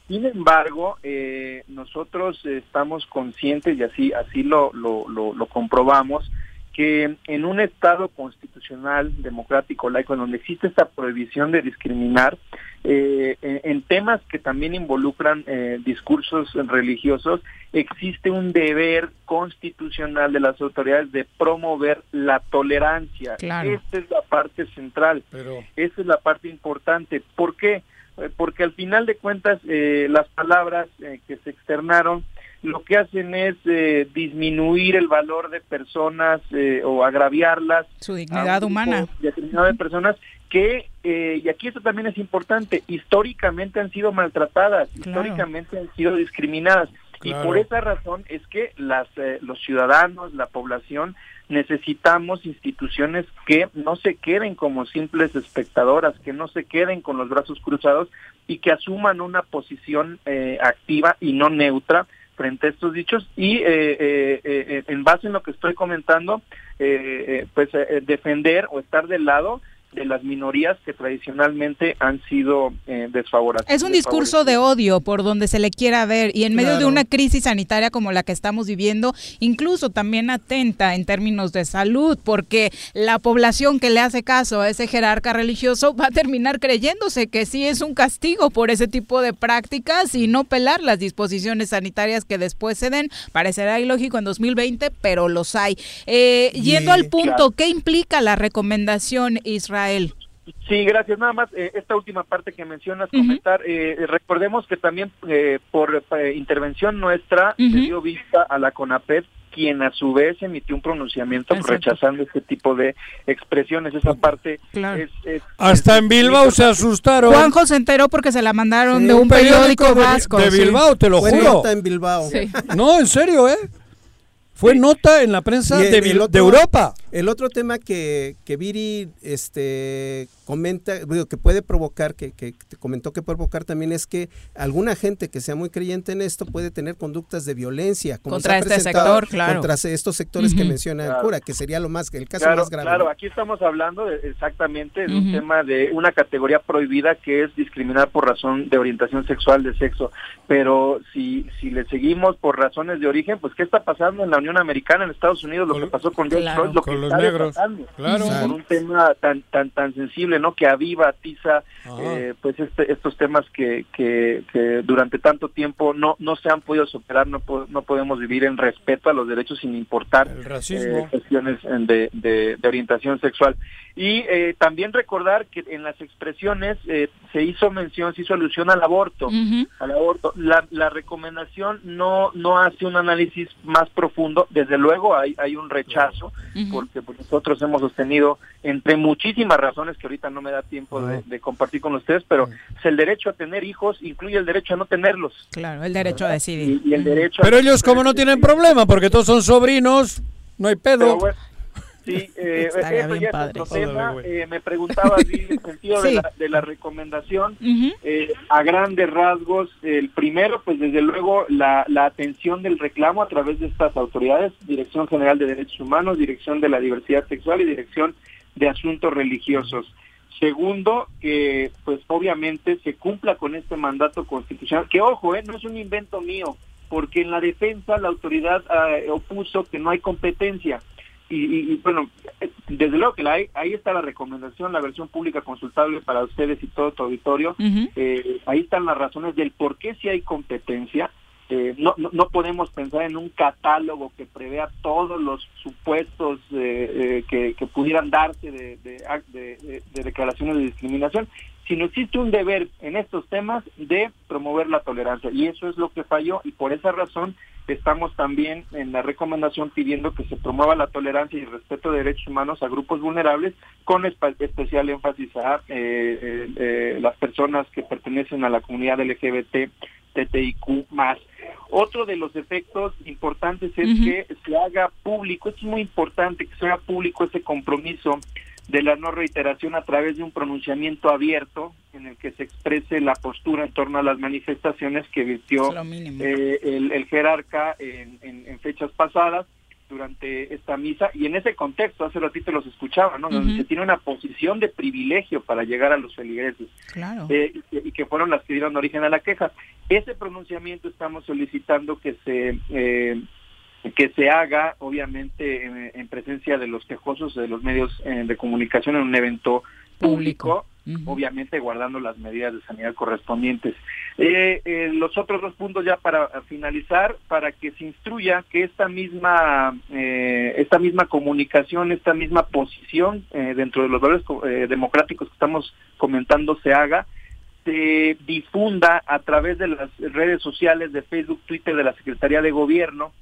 Sin embargo, eh, nosotros estamos conscientes y así así lo, lo, lo comprobamos que en un Estado constitucional, democrático, laico, en donde existe esta prohibición de discriminar, eh, en, temas que también involucran eh, discursos religiosos, existe un deber constitucional de las autoridades de promover la tolerancia. Esta es la parte central, Pero... esta es la parte importante. ¿Por qué? Eh, porque al final de cuentas las palabras que se externaron lo que hacen es eh, disminuir el valor de personas eh, o agraviarlas. Su dignidad humana. de personas que, eh, y aquí esto también es importante, históricamente han sido maltratadas, históricamente han sido discriminadas. Y por esa razón es que las, los ciudadanos, la población, necesitamos instituciones que no se queden como simples espectadoras, que no se queden con los brazos cruzados y que asuman una posición activa y no neutra frente a estos dichos y eh, eh, eh, en base en lo que estoy comentando, pues defender o estar del lado de las minorías que tradicionalmente han sido eh, desfavorecidas. Es un discurso de odio por donde se le quiera ver y en medio de una crisis sanitaria como la que estamos viviendo, incluso también atenta en términos de salud, porque la población que le hace caso a ese jerarca religioso va a terminar creyéndose que sí es un castigo por ese tipo de prácticas y no pelar las disposiciones sanitarias que después se den. Parecerá ilógico en 2020, pero los hay. Eh, yendo al punto, ¿qué implica la recomendación Israel? Sí, gracias. Nada más, eh, esta última parte que mencionas, comentar, eh, recordemos que también eh, por intervención nuestra se dio vista a la CONAPED, quien a su vez emitió un pronunciamiento rechazando este tipo de expresiones. Esa parte es, Hasta en Bilbao se asustaron. Juanjo se enteró porque se la mandaron de un, periódico, vasco. De, Bilbao, te lo juro. en Bilbao. No, en serio, ¿eh? Fue nota en la prensa de, de, Europa. El otro tema que, que Viri este, comenta, que puede provocar, que, que te comentó que puede provocar también es que alguna gente que sea muy creyente en esto puede tener conductas de violencia como contra este sector, claro. Contra estos sectores que menciona el cura, que sería lo más, el caso más grave. Claro, aquí estamos hablando exactamente de un tema de una categoría prohibida que es discriminar por razón de orientación sexual, de sexo. Pero si, si le seguimos por razones de origen, pues ¿qué está pasando en la Unión Americana, en Estados Unidos? Lo que pasó con Floyd, lo que los negros. Claro. Por un tema tan tan tan sensible, ¿no? Que aviva, atiza, eh, pues este, estos temas que, que, que, durante tanto tiempo no no se han podido superar, no, no podemos vivir en respeto a los derechos sin importar eh, cuestiones de, de, de, orientación sexual. Y eh, también recordar que en las expresiones eh, se hizo mención, se hizo alusión al aborto, al aborto. La, la recomendación no no hace un análisis más profundo. Desde luego hay hay un rechazo porque pues, nosotros hemos sostenido entre muchísimas razones que ahorita no me da tiempo de, compartir con ustedes, pero pues, el derecho a tener hijos incluye el derecho a no tenerlos. Claro, el derecho a decidir. Y, el derecho. Pero ellos como no tienen problema porque todos son sobrinos, no hay pedo. Sí, eh, eso ya es otro tema. Eh, me preguntaba en el sentido de, la, de, la, recomendación. eh, a grandes rasgos, el primero, pues desde luego, la, la atención del reclamo a través de estas autoridades, Dirección General de Derechos Humanos, Dirección de la Diversidad Sexual y Dirección de Asuntos Religiosos. Segundo, que pues obviamente se cumpla con este mandato constitucional, que ojo, eh, no es un invento mío, porque en la defensa la autoridad eh, opuso que no hay competencia y, bueno, desde luego que la hay, ahí está la recomendación, la versión pública consultable para ustedes y todo tu auditorio. eh, ahí están las razones del por qué si hay competencia. Eh, no, no, podemos pensar en un catálogo que prevea todos los supuestos eh, que, que, pudieran darse de, de, de, de declaraciones de discriminación, sino existe un deber en estos temas de promover la tolerancia. Y eso es lo que falló y por esa razón estamos también en la recomendación pidiendo que se promueva la tolerancia y el respeto de derechos humanos a grupos vulnerables, con especial énfasis a eh, eh, eh, las personas que pertenecen a la comunidad LGBT, TTIQ más. Otro de los efectos importantes es que se haga público, es muy importante que se haga público ese compromiso de la no reiteración a través de un pronunciamiento abierto en el que se exprese la postura en torno a las manifestaciones que virtió eh, el, jerarca en, en, fechas pasadas durante esta misa y en ese contexto hace ratito los escuchaba no donde se tiene una posición de privilegio para llegar a los feligreses claro. eh, y, que fueron las que dieron origen a la queja ese pronunciamiento estamos solicitando que se eh, que se haga obviamente en, en, presencia de los quejosos de los medios eh, de comunicación en un evento público, público. Obviamente guardando las medidas de sanidad correspondientes. Eh, eh, los otros dos puntos ya para finalizar, para que se instruya que esta misma eh, esta misma comunicación, esta misma posición eh, dentro de los valores eh, democráticos que estamos comentando se haga se difunda a través de las redes sociales de Facebook, Twitter de la Secretaría de Gobierno,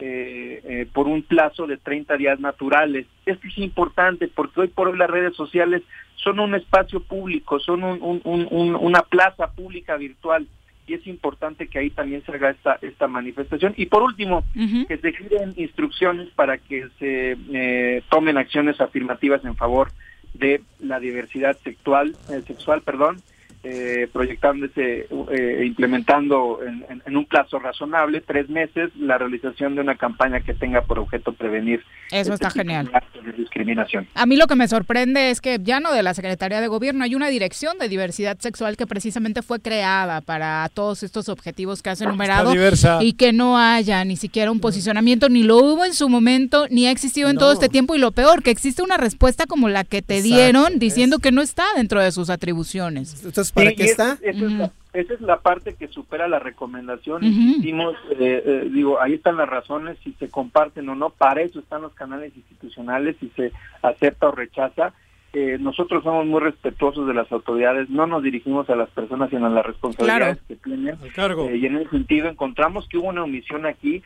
eh, eh, por un plazo de 30 días naturales. Esto es importante porque hoy por hoy las redes sociales son un espacio público, son un, un, un, una plaza pública virtual y es importante que ahí también se haga esta, esta manifestación. Y por último, uh -huh. que se giren instrucciones para que se eh, tomen acciones afirmativas en favor de la diversidad sexual, eh, sexual perdón, eh, proyectándose, eh, implementando en, en, en, un plazo razonable, tres meses, la realización de una campaña que tenga por objeto prevenir. Eso está este genial. De discriminación. A mí lo que me sorprende es que ya no de la Secretaría de Gobierno, hay una dirección de diversidad sexual que precisamente fue creada para todos estos objetivos que has enumerado y que no haya ni siquiera un posicionamiento, ni lo hubo en su momento, ni ha existido en no. todo este tiempo y lo peor, que existe una respuesta como la que te Exacto. dieron diciendo es. que no está dentro de sus atribuciones. Entonces, ¿para sí, qué está? Es, es, la, esa es la parte que supera la recomendación. Uh -huh. Hicimos, eh, eh, digo, ahí están las razones, si se comparten o no. Para eso están los canales institucionales, si se acepta o rechaza. Eh, nosotros somos muy respetuosos de las autoridades, no nos dirigimos a las personas, sino a las responsabilidades claro. que tienen. cargo. y en ese sentido encontramos que hubo una omisión aquí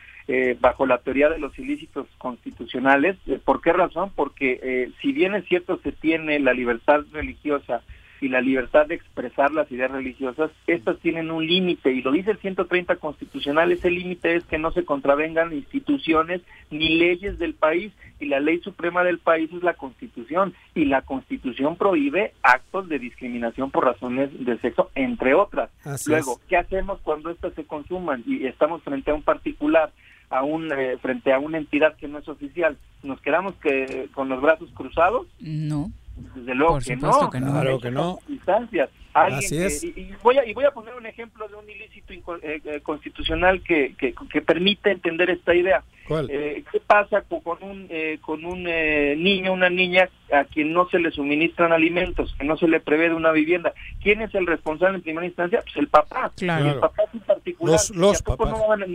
bajo la teoría de los ilícitos constitucionales. ¿Por qué razón? Porque si bien es cierto se tiene la libertad religiosa, y la libertad de expresar las ideas religiosas, estas tienen un límite, y lo dice el 130 constitucional, ese límite es que no se contravengan instituciones ni leyes del país, y la ley suprema del país es la constitución, y la constitución prohíbe actos de discriminación por razones de sexo, entre otras. Así Luego, es. ¿qué hacemos cuando estas se consuman y estamos frente a un particular? a un eh, frente a una entidad que no es oficial, nos quedamos que con los brazos cruzados? No. Desde luego Por que no. Que no. Claro que no. Instancias. Alguien Así que, es. Y, y, voy a, y voy a poner un ejemplo de un ilícito eh, constitucional que, que, que permite entender esta idea. Eh, ¿Qué pasa con, un, eh, con un eh, niño, una niña a quien no se le suministran alimentos, que no se le prevé una vivienda? ¿Quién es el responsable en primera instancia? Pues el papá. Claro. el papá en particular. Los,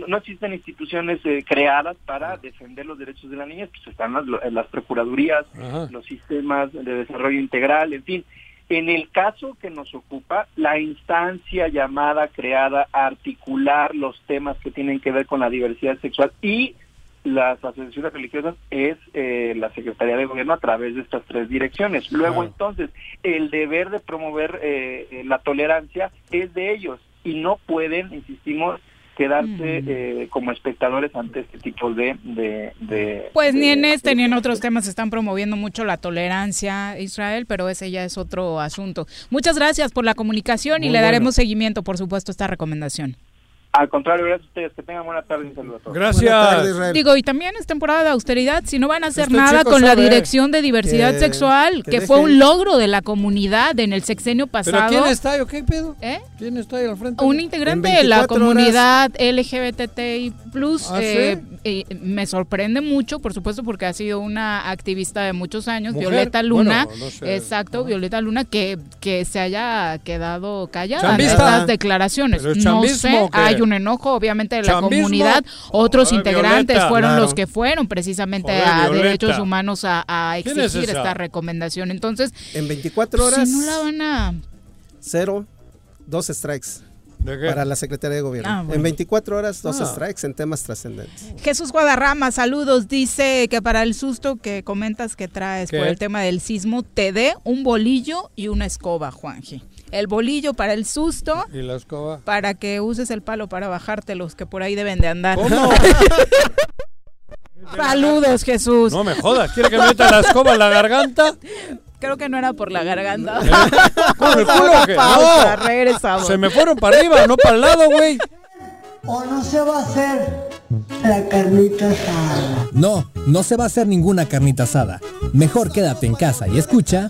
No, existen instituciones creadas para defender los derechos de la niña, pues están las, las procuradurías, los sistemas de desarrollo integral, en fin. En el caso que nos ocupa, la instancia llamada, creada a articular los temas que tienen que ver con la diversidad sexual y las asociaciones religiosas es eh, la Secretaría de Gobierno a través de estas tres direcciones. Luego, entonces, el deber de promover eh, eh, la tolerancia es de ellos y no pueden, insistimos, quedarse eh, como espectadores ante este tipo de... de, pues ni en este ni en otros temas están promoviendo mucho la tolerancia, Israel, pero ese ya es otro asunto. Muchas gracias por la comunicación y le daremos seguimiento, por supuesto, a esta recomendación. Al contrario, gracias a ustedes. Que tengan buena tarde y un saludo a todos. Gracias. Digo, y también es temporada de austeridad. Si no van a hacer nada con la Dirección de Diversidad Sexual, que, fue un logro de la comunidad en el sexenio pasado. ¿Pero quién está ahí o qué pedo? ¿Eh? ¿Quién está ahí al frente? Un integrante de la comunidad LGBTI+. ¿Ah, eh, eh, me sorprende mucho, por supuesto, porque ha sido una activista de muchos años, Violeta Luna. exacto, Violeta Luna, que, que se haya quedado callada en estas declaraciones. No sé, hay un enojo, obviamente, de la comunidad. Otros integrantes fueron los que fueron precisamente a Derechos Humanos a, exigir esta recomendación. Entonces, en 24 horas. Si no la van a. Cero, dos strikes. Para la Secretaría de Gobierno. Ah, en 24 horas, dos ah. strikes en temas trascendentes. Jesús Guadarrama, saludos. Dice que para el susto que comentas que traes por el tema del sismo, te dé un bolillo y una escoba, Juanji el bolillo para el susto. Y la escoba. Para que uses el palo para bajarte los que por ahí deben de andar. ¿Cómo? Saludos, Jesús. No me jodas, ¿quiere que meta la escoba en la garganta? Creo que no era por la garganta. ¿Con el culo que? Pausa, regresamos. Se me fueron para arriba, no para el lado, güey. ¿O no se va a hacer la carnita asada? No, no se va a hacer ninguna carnita asada. Mejor quédate en casa y escucha.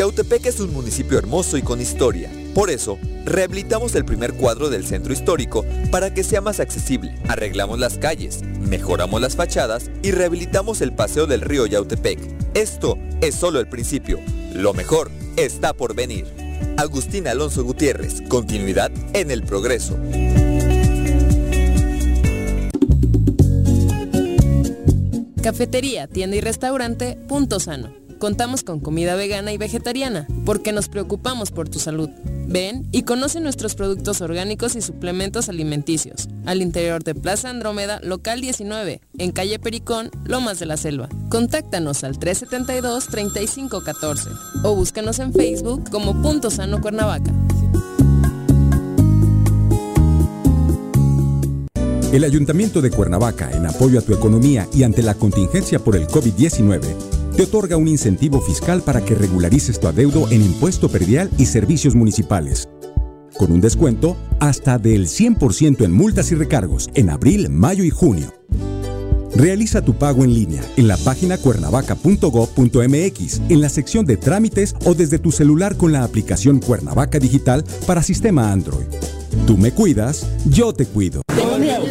Yautepec es un municipio hermoso y con historia. Por eso, rehabilitamos el primer cuadro del centro histórico para que sea más accesible. Arreglamos las calles, mejoramos las fachadas y rehabilitamos el paseo del río Yautepec. Esto es solo el principio. Lo mejor está por venir. Agustín Alonso Gutiérrez, continuidad en el progreso. Cafetería, tienda y restaurante, punto sano. Contamos con comida vegana y vegetariana, porque nos preocupamos por tu salud. Ven y conoce nuestros productos orgánicos y suplementos alimenticios. Al interior de Plaza Andrómeda, local 19, en calle Pericón, Lomas de la Selva. Contáctanos al 372-3514 o búscanos en Facebook como Punto Sano Cuernavaca. El Ayuntamiento de Cuernavaca, en apoyo a tu economía y ante la contingencia por el COVID-19, te otorga un incentivo fiscal para que regularices tu adeudo en impuesto perdial y servicios municipales, con un descuento hasta del 100% en multas y recargos en abril, mayo y junio. Realiza tu pago en línea en la página cuernavaca.gov.mx, en la sección de trámites o desde tu celular con la aplicación Cuernavaca Digital para sistema Android. Tú me cuidas, yo te cuido.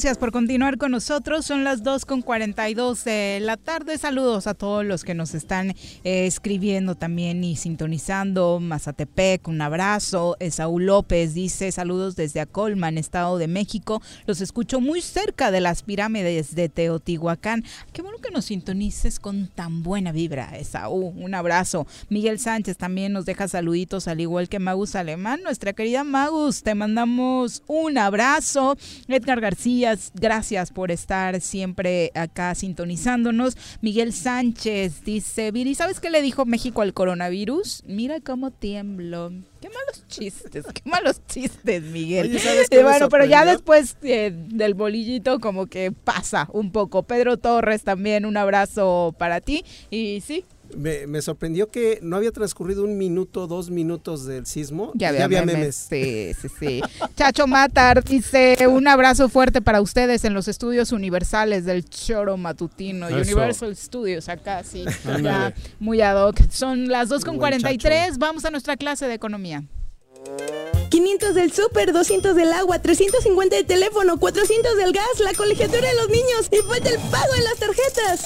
Gracias por continuar con nosotros. Son las 2 con 42 de la tarde. Saludos a todos los que nos están eh, escribiendo también y sintonizando. Mazatepec, un abrazo. Saúl López dice saludos desde Acolman, Estado de México. Los escucho muy cerca de las pirámides de Teotihuacán. Qué bueno que nos sintonices con tan buena vibra, Saúl. Un abrazo. Miguel Sánchez también nos deja saluditos, al igual que Magus Alemán. Nuestra querida Magus, te mandamos un abrazo. Edgar García gracias por estar siempre acá sintonizándonos. Miguel Sánchez dice, Viri, ¿sabes qué le dijo México al coronavirus? Mira cómo tiemblo. Qué malos chistes, qué malos chistes, Miguel. Eh, bueno, pero ya después eh, del bolillito como que pasa un poco. Pedro Torres también, un abrazo para ti. Y sí, me, sorprendió que no había transcurrido un minuto, dos minutos del sismo. Ya había, memes. Sí, sí, sí. Chacho Matar dice un abrazo fuerte para ustedes en los estudios universales del Choro Matutino. Universal Studios, acá sí. ya muy ad hoc. Son las 2.43. Vamos a nuestra clase de economía. 500 del súper, 200 del agua, 350 de teléfono, 400 del gas, la colegiatura de los niños y falta el pago en las tarjetas.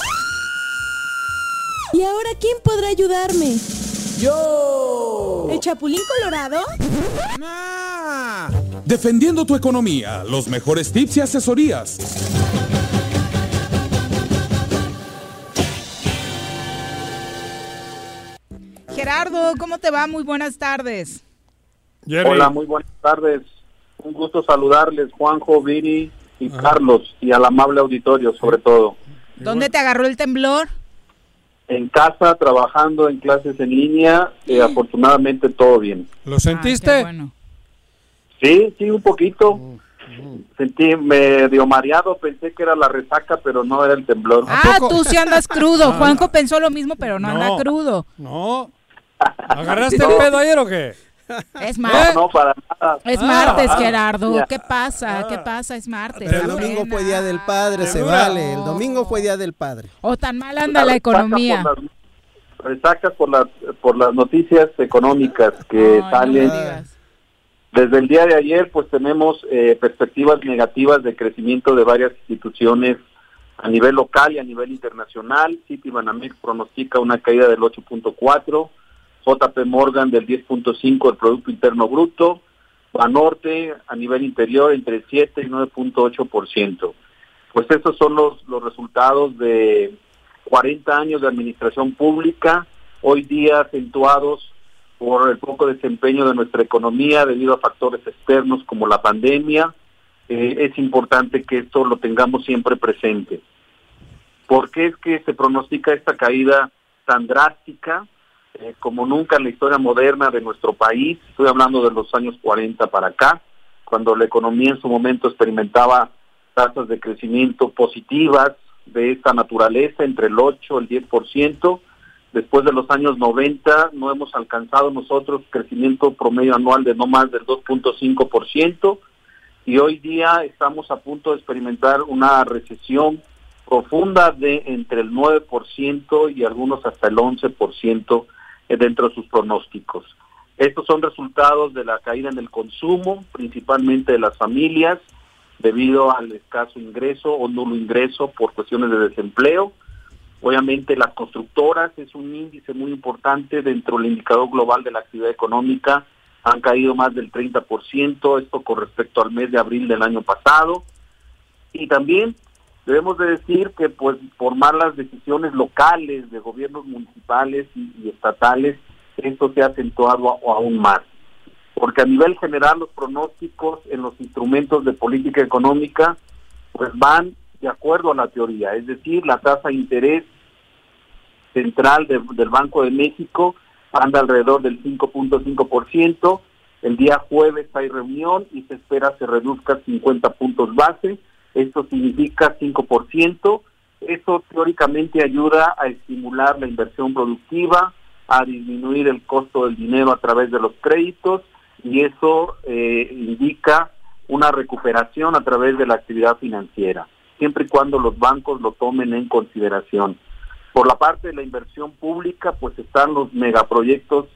¿Y ahora quién podrá ayudarme? ¡Yo! ¿El Chapulín Colorado? Defendiendo tu economía, los mejores tips y asesorías. Gerardo, ¿cómo te va? Muy buenas tardes. Hola, muy buenas tardes. Un gusto saludarles, Juanjo, Viri y Carlos, y al amable auditorio sobre todo. ¿Dónde te agarró el temblor? En casa, trabajando en clases en línea, y afortunadamente todo bien. ¿Lo sentiste? Sí, sí, un poquito. Sentí medio mareado, pensé que era la resaca, pero no era el temblor. Ah, tú sí andas crudo. Juanjo pensó lo mismo, pero no, anda crudo. No. ¿Agarraste el pedo ayer o qué? Es martes. No, para nada. Es martes, ah, Gerardo. ¿Qué pasa? ¿Qué pasa? Es martes. Pero el domingo fue día del padre, se vale. El domingo fue día del padre. O tan mal anda la economía. Resaca por las, por las noticias económicas que salen. Desde el día de ayer, pues tenemos eh, perspectivas negativas de crecimiento de varias instituciones a nivel local y a nivel internacional. Citibanamex pronostica una caída del 8.4 JP Morgan del 10.5 del Producto Interno Bruto, Banorte a nivel interior entre 7 y 9.8%. Pues estos son los, los resultados de 40 años de administración pública, hoy día acentuados por el poco desempeño de nuestra economía debido a factores externos como la pandemia. Eh, es importante que esto lo tengamos siempre presente. ¿Por qué es que se pronostica esta caída tan drástica? Eh, como nunca en la historia moderna de nuestro país, estoy hablando de los años 40 para acá, cuando la economía en su momento experimentaba tasas de crecimiento positivas de esta naturaleza, entre el 8 y el 10%. Después de los años 90 no hemos alcanzado nosotros crecimiento promedio anual de no más del 2.5% y hoy día estamos a punto de experimentar una recesión profunda de entre el 9% y algunos hasta el 11% eh, dentro de sus pronósticos. Estos son resultados de la caída en el consumo, principalmente de las familias, debido al escaso ingreso o nulo ingreso por cuestiones de desempleo. Obviamente las constructoras es un índice muy importante dentro del indicador global de la actividad económica han caído más del 30%, esto con respecto al mes de abril del año pasado. Y también debemos de decir que pues por malas decisiones locales de gobiernos municipales y, estatales, esto se ha acentuado aún más. Porque a nivel general los pronósticos en los instrumentos de política económica pues van de acuerdo a la teoría, es decir, la tasa de interés central del Banco de México anda alrededor del 5.5%. El día jueves hay reunión y se espera se reduzca 50 puntos base. Esto significa 5%. Eso teóricamente ayuda a estimular la inversión productiva, a disminuir el costo del dinero a través de los créditos y eso eh, indica una recuperación a través de la actividad financiera, siempre y cuando los bancos lo tomen en consideración. Por la parte de la inversión pública, pues están los megaproyectos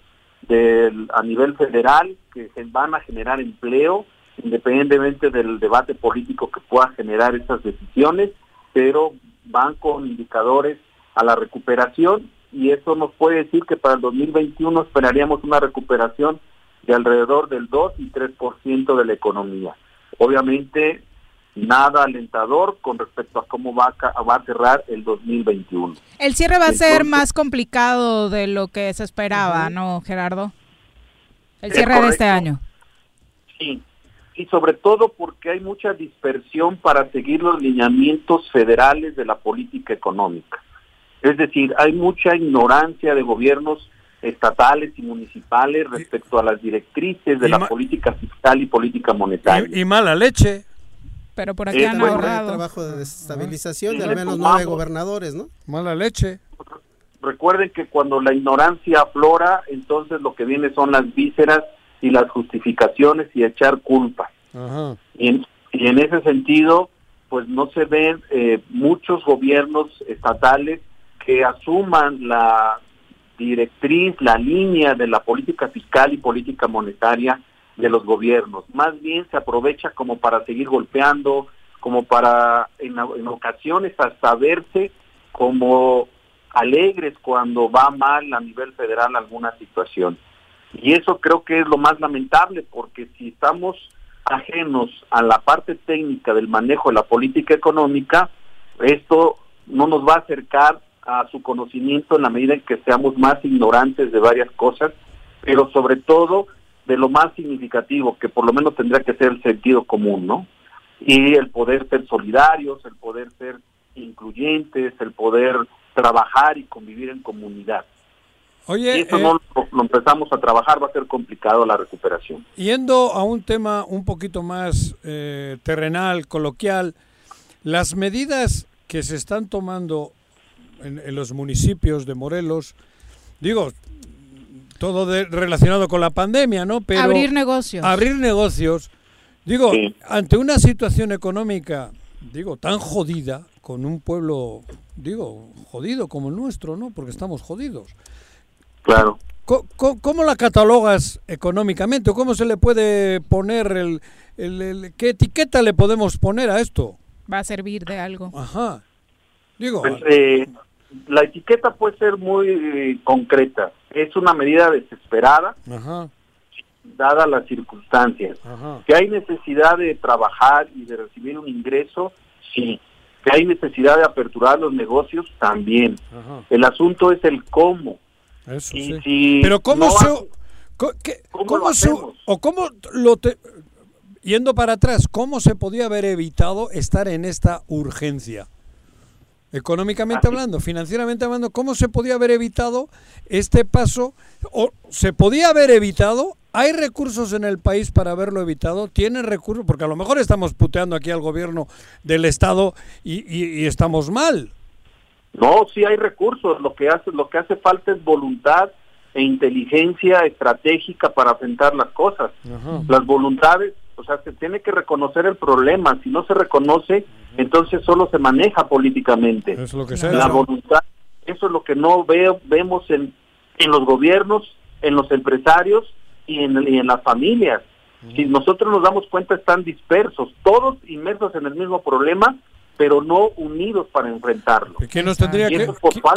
a nivel federal que van a generar empleo, independientemente del debate político que pueda generar esas decisiones, pero van con indicadores a la recuperación y eso nos puede decir que para el 2021 esperaríamos una recuperación de alrededor del 2 y 3% de la economía. Obviamente nada alentador con respecto a cómo va a, va a cerrar el 2021. El cierre va a ser más complicado de lo que se esperaba, ¿no, Gerardo? El cierre de este año. Sí, y sobre todo porque hay mucha dispersión para seguir los lineamientos federales de la política económica. Es decir, hay mucha ignorancia de gobiernos estatales y municipales respecto a las directrices de la política fiscal y política monetaria. y mala leche pero por aquí han ahorrado. trabajo de desestabilización de al menos nueve gobernadores, ¿no? Mala leche. Recuerden que cuando la ignorancia aflora, entonces lo que viene son las vísceras y las justificaciones y echar culpa. Y, en, y, en, ese sentido, pues no se ven eh, muchos gobiernos estatales que asuman la directriz, la línea de la política fiscal y política monetaria de los gobiernos. Más bien se aprovecha como para seguir golpeando, como para en, ocasiones hasta verse como alegres cuando va mal a nivel federal alguna situación. Y eso creo que es lo más lamentable porque si estamos ajenos a la parte técnica del manejo de la política económica, esto no nos va a acercar a su conocimiento en la medida en que seamos más ignorantes de varias cosas, pero sobre todo de lo más significativo, que por lo menos tendría que ser el sentido común, ¿no? Y el poder ser solidarios, el poder ser incluyentes, el poder trabajar y convivir en comunidad. Oye, si eso no lo, empezamos a trabajar, va a ser complicado la recuperación. Yendo a un tema un poquito más eh, terrenal, coloquial, las medidas que se están tomando en, en los municipios de Morelos, digo, todo relacionado con la pandemia, ¿no? Pero abrir negocios. Abrir negocios. Digo, ante una situación económica, digo, tan jodida, con un pueblo, digo, jodido como el nuestro, ¿no? Porque estamos jodidos. Claro. ¿Cómo, la catalogas económicamente? ¿Cómo se le puede poner el, el, qué etiqueta le podemos poner a esto? Va a servir de algo. Ajá. Digo, pues, eh, la etiqueta puede ser muy eh, concreta. Es una medida desesperada, dada las circunstancias. Que hay necesidad de trabajar y de recibir un ingreso, sí. Que hay necesidad de aperturar los negocios, también. El asunto es el cómo. Pero cómo se... ¿Cómo, se, o cómo lo te, yendo para atrás, cómo se podía haber evitado estar en esta urgencia? Económicamente hablando, financieramente hablando, ¿cómo se podía haber evitado este paso? ¿O se podía haber evitado? ¿Hay recursos en el país para haberlo evitado? ¿Tienen recursos? Porque a lo mejor estamos puteando aquí al gobierno del Estado y, estamos mal. No, sí hay recursos. Lo que hace, lo que hace falta es voluntad e inteligencia estratégica para enfrentar las cosas. Las voluntades o sea, se tiene que reconocer el problema. Si no se reconoce, entonces solo se maneja políticamente. Eso es lo que La voluntad, eso es lo que no veo, vemos en, en los gobiernos, en los empresarios y en, en las familias. Si nosotros nos damos cuenta, están dispersos, todos inmersos en el mismo problema, pero no unidos para enfrentarlo. ¿Quién, tendría que,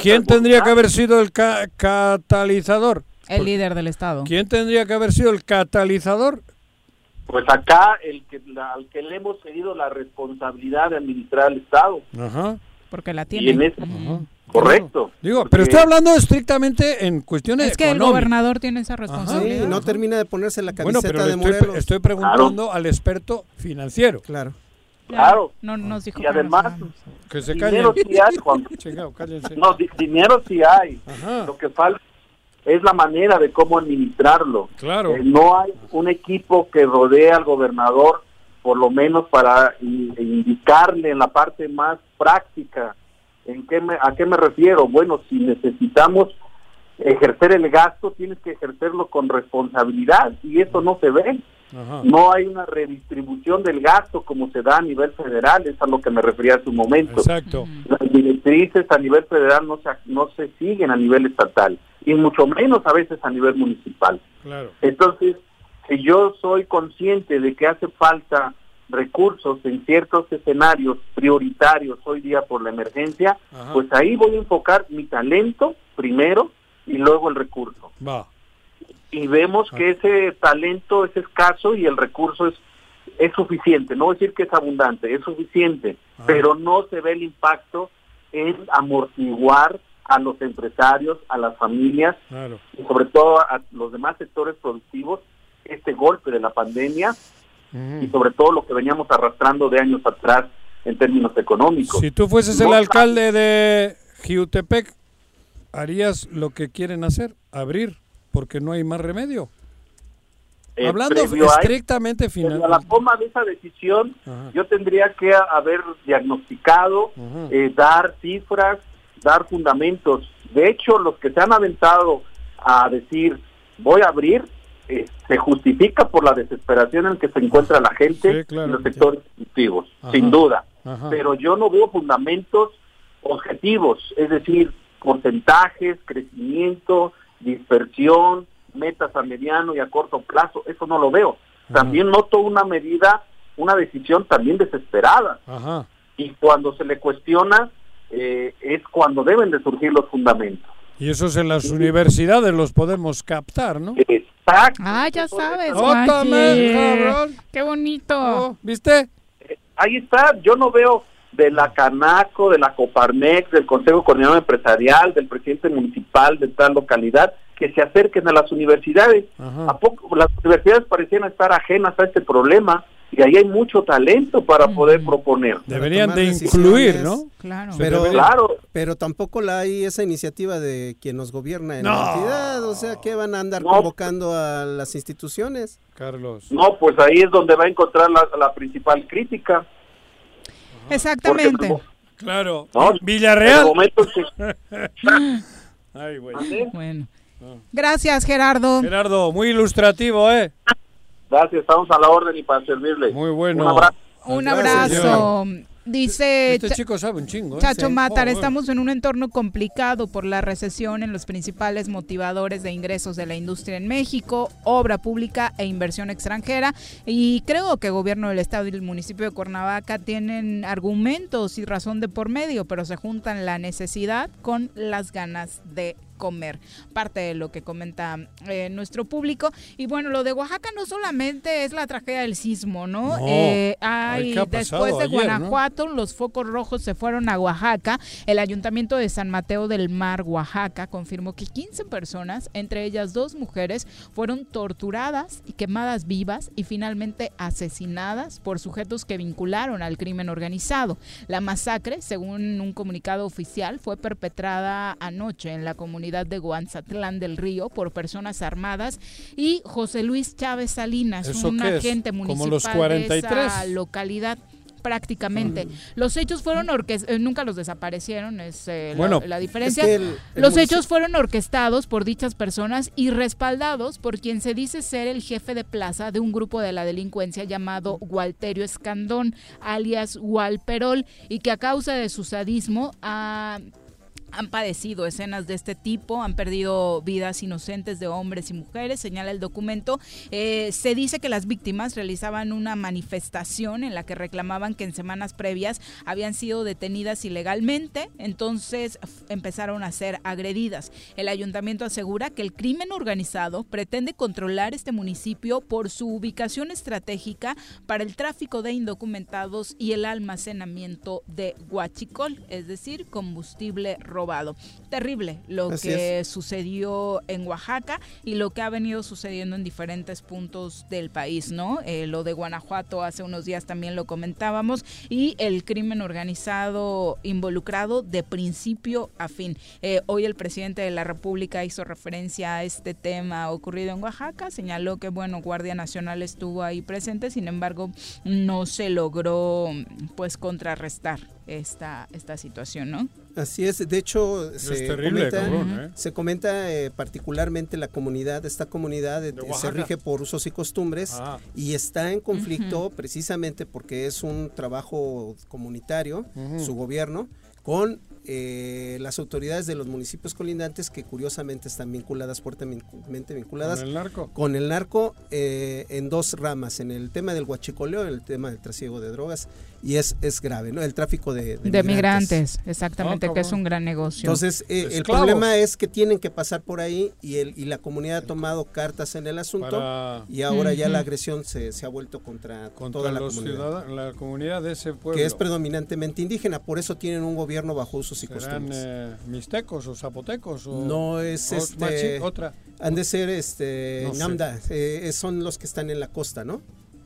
¿quién tendría que haber sido el catalizador? El líder del Estado. ¿Quién tendría que haber sido el catalizador? Pues acá el que la- al que le hemos cedido la responsabilidad de administrar el Estado. Ajá. Porque la Y tiene. en ese- correcto. Digo, pero estoy hablando estrictamente en cuestiones Es que el gobernador tiene esa Sí, responsabilidad. no termina de ponerse la Bueno, camiseta pero de estoy, Morelos. estoy preguntando al experto financiero. Claro. Claro. No nos dijo Y además. Que se dinero sí hay, Juan. Chingado. No, di- dinero sí hay. Ajá. Lo que falta es la manera de cómo administrarlo. Claro. Eh, no hay un equipo que rodee al gobernador, por lo menos para in- indicarle en la parte más práctica. ¿En qué me, ¿A qué me refiero? Bueno, si necesitamos ejercer el gasto, tienes que ejercerlo con responsabilidad y eso no se ve. Ajá. No hay una redistribución del gasto como se da a nivel federal, es a lo que me refería hace un momento. Exacto. Las directrices a nivel federal no se, no se siguen a nivel estatal y mucho menos a veces a nivel municipal. Claro. Entonces, si yo soy consciente de que hace falta recursos en ciertos escenarios prioritarios hoy día por la emergencia, Ajá. pues ahí voy a enfocar mi talento primero y luego el recurso. Va. Y vemos que ese talento es escaso y el recurso es es suficiente, no decir que es abundante, es suficiente, pero no se ve el impacto en amortiguar a los empresarios, a las familias Claro. y sobre todo a los demás sectores productivos este golpe de la pandemia y sobre todo lo que veníamos arrastrando de años atrás en términos económicos. Si tú fueses el alcalde de Jiutepec, ¿harías lo que quieren hacer? Abrir, porque no hay más remedio. eh, Hablando estrictamente final. La toma de esa decisión, Ajá. yo tendría que haber diagnosticado, eh, dar cifras, dar fundamentos. De hecho, los que se han aventado a decir voy a abrir, eh, se justifica por la desesperación en que se encuentra la gente Sí, claro. y los sectores productivos, sin duda. Ajá. Pero yo no veo fundamentos objetivos, es decir, porcentajes, crecimiento, dispersión, metas a mediano y a corto plazo, eso no lo veo. También noto una medida, una decisión también desesperada. Ajá. Y cuando se le cuestiona, eh, es cuando deben de surgir los fundamentos. Y esos en las universidades los podemos captar, ¿no? Exacto. Ah, ya sabes, cabrón. Qué bonito. ¿Viste? Ahí está, yo no veo de la Canaco, de la Coparmex, del Consejo Coordinador Empresarial, del presidente municipal de tal localidad, que se acerquen a las universidades. ¿A poco las universidades parecían estar ajenas a este problema? Y ahí hay mucho talento para poder proponer. Deberían de incluir, ¿no? Claro. Pero, Claro. pero tampoco la hay esa iniciativa de quien nos gobierna en No. la entidad. O sea, que van a andar No. convocando a las instituciones? Carlos. No, pues ahí es donde va a encontrar la, la principal crítica. Exactamente. Porque, Claro. No, Villarreal. el momento que- Ay, güey. Bueno. Gracias, Gerardo. Gerardo, muy ilustrativo, ¿eh? Gracias, estamos a la orden y para servirle. Muy bueno. Un abrazo. Un Gracias, abrazo. Dice Este chico sabe un chingo. ¿eh? Chacho Sí. Matar, estamos en un entorno complicado por la recesión en los principales motivadores de ingresos de la industria en México, obra pública e inversión extranjera. Y creo que el gobierno del estado y el municipio de Cuernavaca tienen argumentos y razón de por medio, pero se juntan la necesidad con las ganas de comer. Parte de lo que comenta eh, nuestro público. Y bueno, lo de Oaxaca no solamente es la tragedia del sismo, ¿no? No. Eh, Ay, hay ¿qué ha pasado después de ayer, no? Guanajuato, los focos rojos se fueron a Oaxaca. El ayuntamiento de San Mateo del Mar, Oaxaca, confirmó que 15 personas, entre ellas dos mujeres, fueron torturadas y quemadas vivas y finalmente asesinadas por sujetos que vincularon al crimen organizado. La masacre, según un comunicado oficial, fue perpetrada anoche en la comunidad de Guanzatlán del Río por personas armadas y José Luis Chávez Salinas, ¿Eso un agente ¿Como municipal los de 43? esa localidad prácticamente. Los hechos fueron orquestados, nunca los desaparecieron, es eh, Bueno, la, diferencia. es que el- el los hechos fueron orquestados por dichas personas y respaldados por quien se dice ser el jefe de plaza de un grupo de la delincuencia llamado Walterio Escandón, alias Walperol, y que a causa de su sadismo ha han padecido escenas de este tipo, han perdido vidas inocentes de hombres y mujeres, señala el documento. Eh, se dice que las víctimas realizaban una manifestación en la que reclamaban que en semanas previas habían sido detenidas ilegalmente, entonces empezaron a ser agredidas. El ayuntamiento asegura que el crimen organizado pretende controlar este municipio por su ubicación estratégica para el tráfico de indocumentados y el almacenamiento de guachicol, es decir, combustible rojo robado. Terrible lo que sucedió en Oaxaca y lo que ha venido sucediendo en diferentes puntos del país, ¿no? Eh, lo de Guanajuato hace unos días también lo comentábamos y el crimen organizado involucrado de principio a fin. Eh, hoy el presidente de la República hizo referencia a este tema ocurrido en Oaxaca, señaló que, bueno, Guardia Nacional estuvo ahí presente, sin embargo, no se logró pues contrarrestar esta, esta situación, ¿no? Así es, de hecho se, comenta, ¿eh? se comenta eh, particularmente la comunidad, esta comunidad eh, se rige por usos y costumbres ah. y está en conflicto precisamente porque es un trabajo comunitario, su gobierno, con eh, las autoridades de los municipios colindantes que curiosamente están vinculadas, fuertemente vinculadas con el narco, con el narco eh, en dos ramas, en el tema del huachicoleo, en el tema del trasiego de drogas y es, es grave, ¿no? El tráfico de, de, migrantes. exactamente, ah, que es un gran negocio. Entonces, eh, el problema es que tienen que pasar por ahí y, el, y la comunidad ha tomado cartas en el asunto y ahora ya la agresión se, se ha vuelto contra, toda la comunidad. la comunidad de ese pueblo. Que es predominantemente indígena, por eso tienen un gobierno bajo usos y eh, mixtecos o zapotecos? O, no, es este, otra. Han de ser este, Namda, eh, son los que están en la costa, ¿no?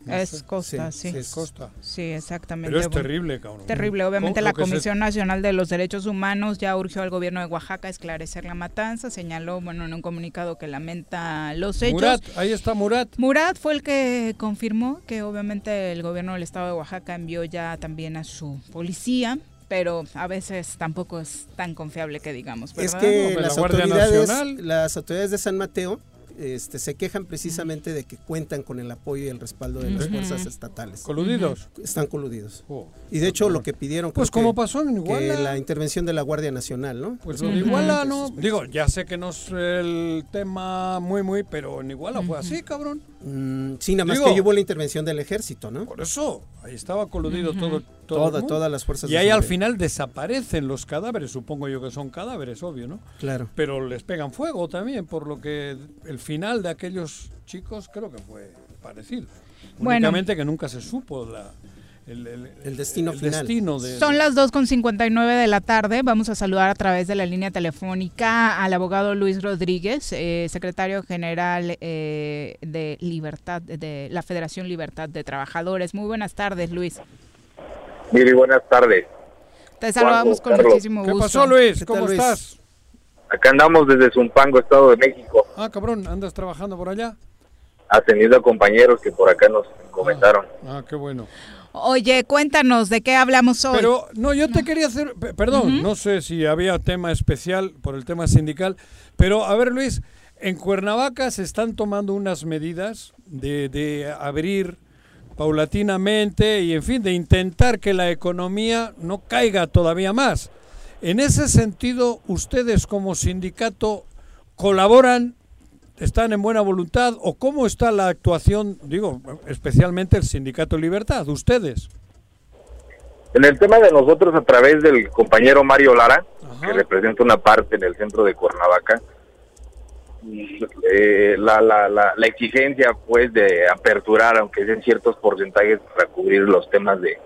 Es costa, sí. Es costa. Sí, exactamente. Pero es terrible, cabrón. Terrible. Obviamente la Comisión Nacional de los Derechos Humanos ya urgió al gobierno de Oaxaca a esclarecer la matanza. Señaló, bueno, en un comunicado que lamenta los hechos. Murat, ahí está Murat. Murat fue el que confirmó que obviamente el gobierno del estado de Oaxaca envió ya también a su policía pero a veces tampoco es tan confiable que digamos. Es que las, autoridades, las autoridades de San Mateo este, se quejan precisamente de que cuentan con el apoyo y el respaldo de las fuerzas estatales. ¿Coludidos? Están coludidos. Oh, y de hecho lo que pidieron... Pues como pasó en Iguala. la intervención de la Guardia Nacional, ¿no? Pues en Iguala no... Digo, ya sé que no es el tema muy, muy, pero en Iguala fue así, cabrón. Mm, sí, nada más que hubo la intervención del ejército, ¿no? Por eso, ahí estaba coludido todo, todo todas las fuerzas. Y ahí al final desaparecen los cadáveres, supongo yo que son cadáveres, obvio, ¿no? Claro. Pero les pegan fuego también, por lo que el final de aquellos chicos creo que fue parecido. Bueno. Únicamente que nunca se supo la, el, destino final. Son las 2.59 de la tarde. Vamos a saludar a través de la línea telefónica al abogado Luis Rodríguez, eh, secretario general eh, de Libertad de la Federación Libertad de Trabajadores. Muy buenas tardes, Luis. Miri, buenas tardes. Te saludamos con muchísimo gusto. ¿Qué pasó, Luis? ¿Cómo estás? Acá andamos desde Zumpango, Estado de México. Ah, cabrón, ¿andas trabajando por allá? Atendiendo a compañeros que por acá nos comentaron. Ah, qué bueno. Oye, cuéntanos, ¿de qué hablamos hoy? Pero, no, yo te quería hacer, perdón, no sé si había tema especial por el tema sindical, pero a ver, Luis, en Cuernavaca se están tomando unas medidas de, de abrir paulatinamente y, en fin, de intentar que la economía no caiga todavía más. En ese sentido, ustedes como sindicato colaboran, están en buena voluntad o cómo está la actuación, digo, especialmente el sindicato Libertad, ustedes. En el tema de nosotros, a través del compañero Mario Lara, que representa una parte en el centro de Cuernavaca, eh, la, la, la, la, exigencia pues de aperturar, aunque sean ciertos porcentajes para cubrir los temas de,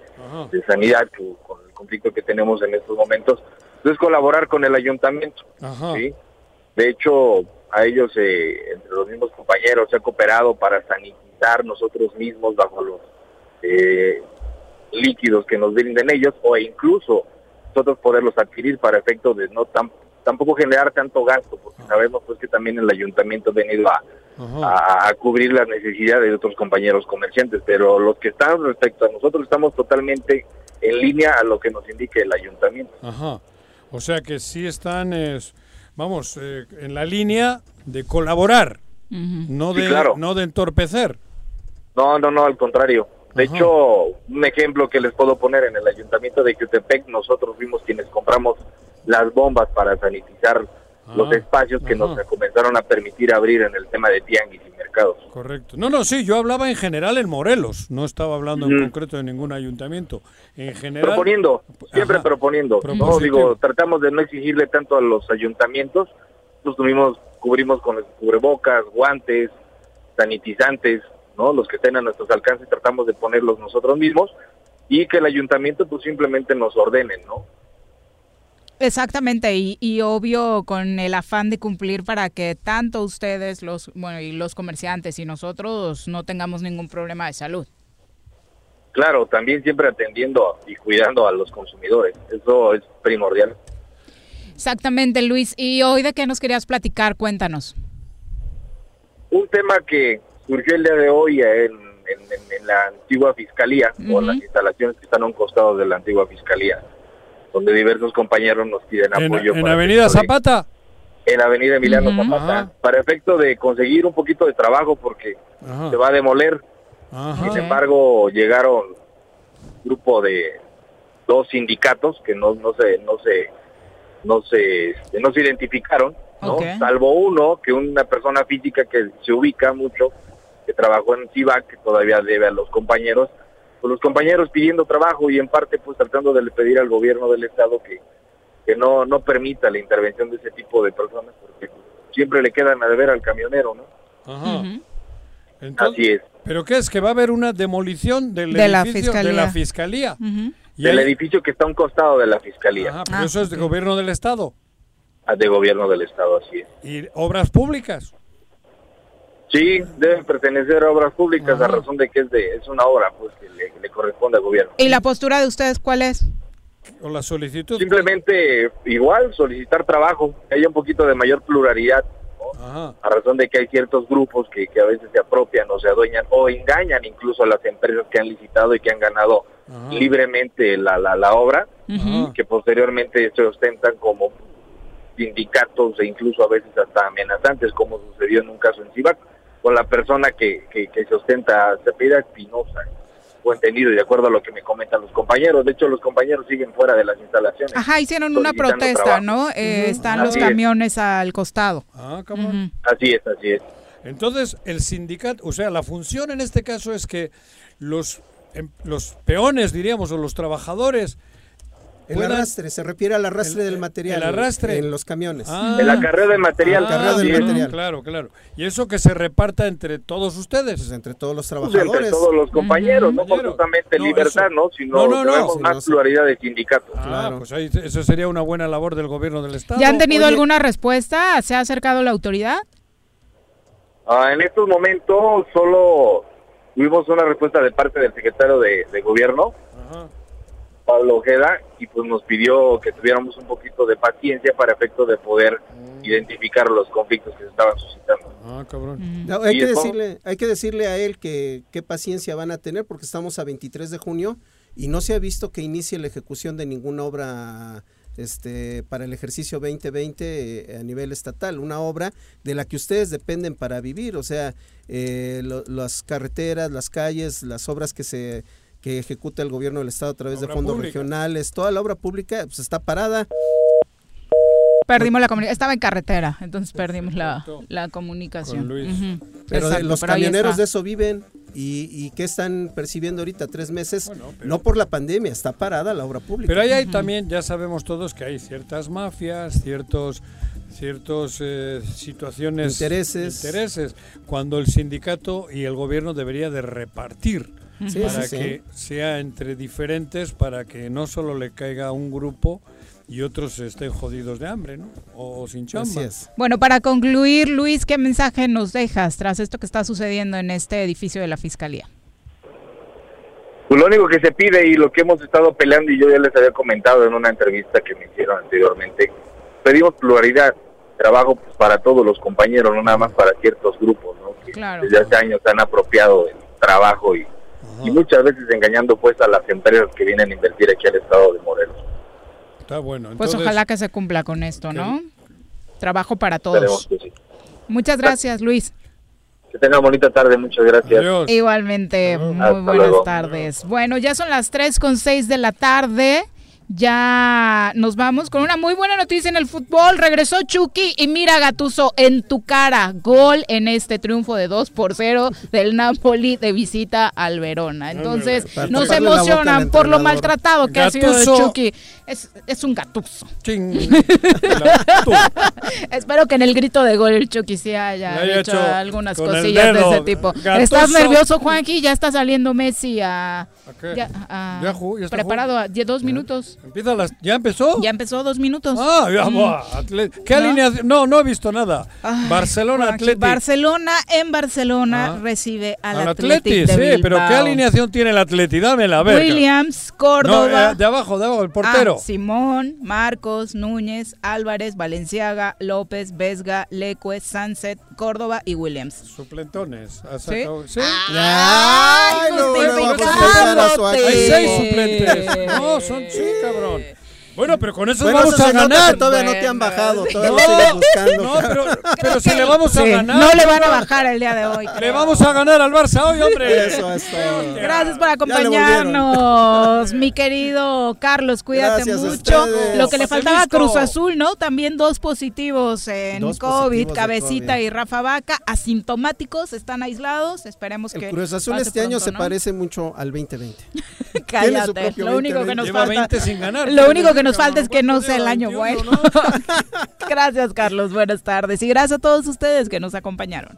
de sanidad con el conflicto que tenemos en estos momentos, es colaborar con el ayuntamiento. ¿sí? De hecho, a ellos, eh, entre los mismos compañeros, se ha cooperado para sanitizar nosotros mismos bajo los eh, líquidos que nos brinden ellos o incluso nosotros poderlos adquirir para efectos de no tan tampoco generar tanto gasto, porque sabemos pues que también el ayuntamiento ha venido a, a, cubrir las necesidades de otros compañeros comerciantes, pero los que están respecto a nosotros estamos totalmente en línea a lo que nos indique el ayuntamiento. Ajá. O sea que sí están, vamos, eh, en la línea de colaborar, no, de, no de entorpecer. No, no, no, al contrario. De hecho, un ejemplo que les puedo poner en el ayuntamiento de Jutepec, nosotros fuimos quienes compramos las bombas para sanitizar los Ah, espacios que nos comenzaron a permitir abrir en el tema de tianguis y mercados. Correcto. No, no, sí, yo hablaba en general en Morelos, no estaba hablando en concreto de ningún ayuntamiento. En general. Proponiendo, siempre Ajá. proponiendo. No digo, tratamos de no exigirle tanto a los ayuntamientos. Nos tuvimos, cubrimos con cubrebocas, guantes, sanitizantes, ¿no? Los que estén a nuestros alcances tratamos de ponerlos nosotros mismos y que el ayuntamiento pues simplemente nos ordene, ¿no? Exactamente, y, y obvio con el afán de cumplir para que tanto ustedes, los bueno, y los comerciantes y nosotros no tengamos ningún problema de salud. Claro, también siempre atendiendo y cuidando a los consumidores. Eso es primordial. Exactamente, Luis. ¿Y hoy de qué nos querías platicar? Cuéntanos. Un tema que surgió el día de hoy en, en- en- en la antigua fiscalía o en las instalaciones que están a un costado de la antigua fiscalía, donde diversos compañeros nos piden En, apoyo. en para Avenida Zapata. en Avenida Emiliano. Zapata, Ajá. para efecto de conseguir un poquito de trabajo porque Ajá. se va a demoler. Ajá. Sin embargo, llegaron un grupo de dos sindicatos que no, no se no se no se este, no se identificaron, ¿no? Salvo uno que una persona física que se ubica mucho que trabajó en CIVAC, que todavía debe a los compañeros, pues los compañeros pidiendo trabajo y en parte pues tratando de pedir al gobierno del estado que que no no permita la intervención de ese tipo de personas porque siempre le quedan a deber al camionero, ¿no? Ajá. Entonces, Así es. ¿Pero qué es? ¿Que va a haber una demolición del De la edificio de fiscalía. la fiscalía? Y Del ahí- edificio que está a un costado de la fiscalía. Ajá, pero eso es de gobierno del Estado. Ah, De gobierno del estado, así es. Y obras públicas. Sí, deben pertenecer a obras públicas a razón de que es de es una obra pues que le, le corresponde al gobierno. ¿Y la postura de ustedes cuál es? O la solicitud. Simplemente igual solicitar trabajo, que haya un poquito de mayor pluralidad, ¿no? a razón de que hay ciertos grupos que, que a veces se apropian o se adueñan o engañan incluso a las empresas que han licitado y que han ganado Ajá. libremente la, la, la obra, que posteriormente se ostentan como sindicatos e incluso a veces hasta amenazantes, como sucedió en un caso en Cibac, con la persona que, que, que se ostenta, se pide Espinosa, o entendido, y de acuerdo a lo que me comentan los compañeros. De hecho, los compañeros siguen fuera de las instalaciones. Ajá, hicieron una protesta, trabajo. ¿no? Eh. Están los es. camiones al costado. Ah, cabrón. Así es, así es. Entonces, el sindicato, o sea, la función en este caso es que los, em- los peones, diríamos, o los trabajadores... El puedan- arrastre, se refiere al arrastre del material. el arrastre. En los camiones. Ah. El acarreo de material. Acarreo del bien, material. Claro, claro. Y eso que se reparta entre todos ustedes. Pues entre todos los Pues entre todos los compañeros, no forzosamente No, libertad, eso- ¿no? Sino No, más pluralidad de sindicatos. Ah, pues ahí, eso sería una buena labor del gobierno del Estado. ¿Ya han tenido Oye, alguna respuesta? ¿Se ha acercado la autoridad? Ah, en estos momentos solo tuvimos una respuesta de parte del secretario de, de gobierno, Pablo Ojeda, y pues nos pidió que tuviéramos un poquito de paciencia para efecto de poder identificar los conflictos que se estaban suscitando. Ah, cabrón. No, hay, que decirle, hay que decirle a él que qué paciencia van a tener porque estamos a 23 de junio y no se ha visto que inicie la ejecución de ninguna obra este, para el ejercicio 2020 eh, a nivel estatal, una obra de la que ustedes dependen para vivir, o sea, eh, lo- las carreteras, las calles, las obras que se que ejecuta el gobierno del estado a través de fondos pública. regionales, toda la obra pública pues, está parada. Perdimos la comunicación. Estaba en carretera, entonces perdimos la, la comunicación. Pero Exacto, los pero camioneros de eso viven. ¿Y, y qué están percibiendo ahorita? Tres meses. No por la pandemia, está parada la obra pública. Pero ahí hay también, ya sabemos todos que hay ciertas mafias, ciertos ciertos eh, situaciones Intereses. intereses cuando el sindicato y el gobierno debería de repartir Sí, para sí, sí. que sea entre diferentes para que no solo le caiga a un grupo y otros estén jodidos de hambre, ¿no? O, sin chamba. Bueno, para concluir, Luis, ¿qué mensaje nos dejas tras esto que está sucediendo en este edificio de la Fiscalía? Pues lo único que se pide y lo que hemos estado peleando, y yo ya les había comentado en una entrevista que me hicieron anteriormente, pedimos pluralidad, trabajo pues, para todos los compañeros, no nada más para ciertos grupos, ¿no? que Claro. desde hace años se han apropiado del trabajo y, y muchas veces engañando pues a las empresas que vienen a invertir aquí al estado de Morelos. Está bueno. Pues entonces- ojalá que se cumpla con esto, ¿no? Trabajo para todos. que sí. Muchas gracias, Luis. Que tengan bonita tarde, muchas gracias. Igualmente, muy Hasta buenas luego. tardes. Bueno, ya son las 3 con 6 de la tarde. Ya nos vamos con una muy buena noticia en el fútbol. Regresó Chucky y mira Gatuso en tu cara. Gol en este triunfo de 2 por 0 del Napoli de visita al Verona. Entonces nos emocionan por lo maltratado que ha sido Chucky. Es, es un gatuso. Espero que en el grito de gol el Chucky sí haya, hecho, algunas cosillas de ese tipo. ¿Estás nervioso, Juanqui? Ya está saliendo Messi a... Ya, preparado a dos minutos. Empieza las, ¿Ya empezó? Ya empezó dos minutos. Ah, ya, mm. ¿Qué ¿No? alineación? No, no he visto nada. Barcelona Atlético. Barcelona en Barcelona ah. recibe al, Atlético. sí, pero ¿qué alineación tiene el Atlético? Dámela, a ver. Williams, Córdoba. Eh, de abajo, de abajo, el portero. Ah, Simón, Marcos, Núñez, Álvarez, Valenciaga, López, Vesga, Leque, Sunset, Córdoba y Williams. Suplentones. ¿Sí? ¿Sí? Ay, no, no, Hay seis suplentes. No, son sí, cabrón. Bueno, pero con eso vamos a ganar. Todavía no te han bajado, todavía no, buscando. No, pero, pero si le vamos a ganar. No le van a bajar el día de hoy. Le vamos a ganar al Barça hoy, hombre. Eso es Gracias por acompañarnos, mi querido Carlos. Cuídate mucho. Lo que le faltaba a Cruz Azul, ¿no? También dos positivos en COVID, Cabecita y Rafa Vaca, asintomáticos, están aislados. Esperemos que. Cruz Azul este año se parece mucho al 2020. Cállate. Lo único que nos falta. 20 sin ganar. Lo único que nos nos falta es pues que no sea el año bueno. gracias, Carlos. Buenas tardes. Y gracias a todos ustedes que nos acompañaron.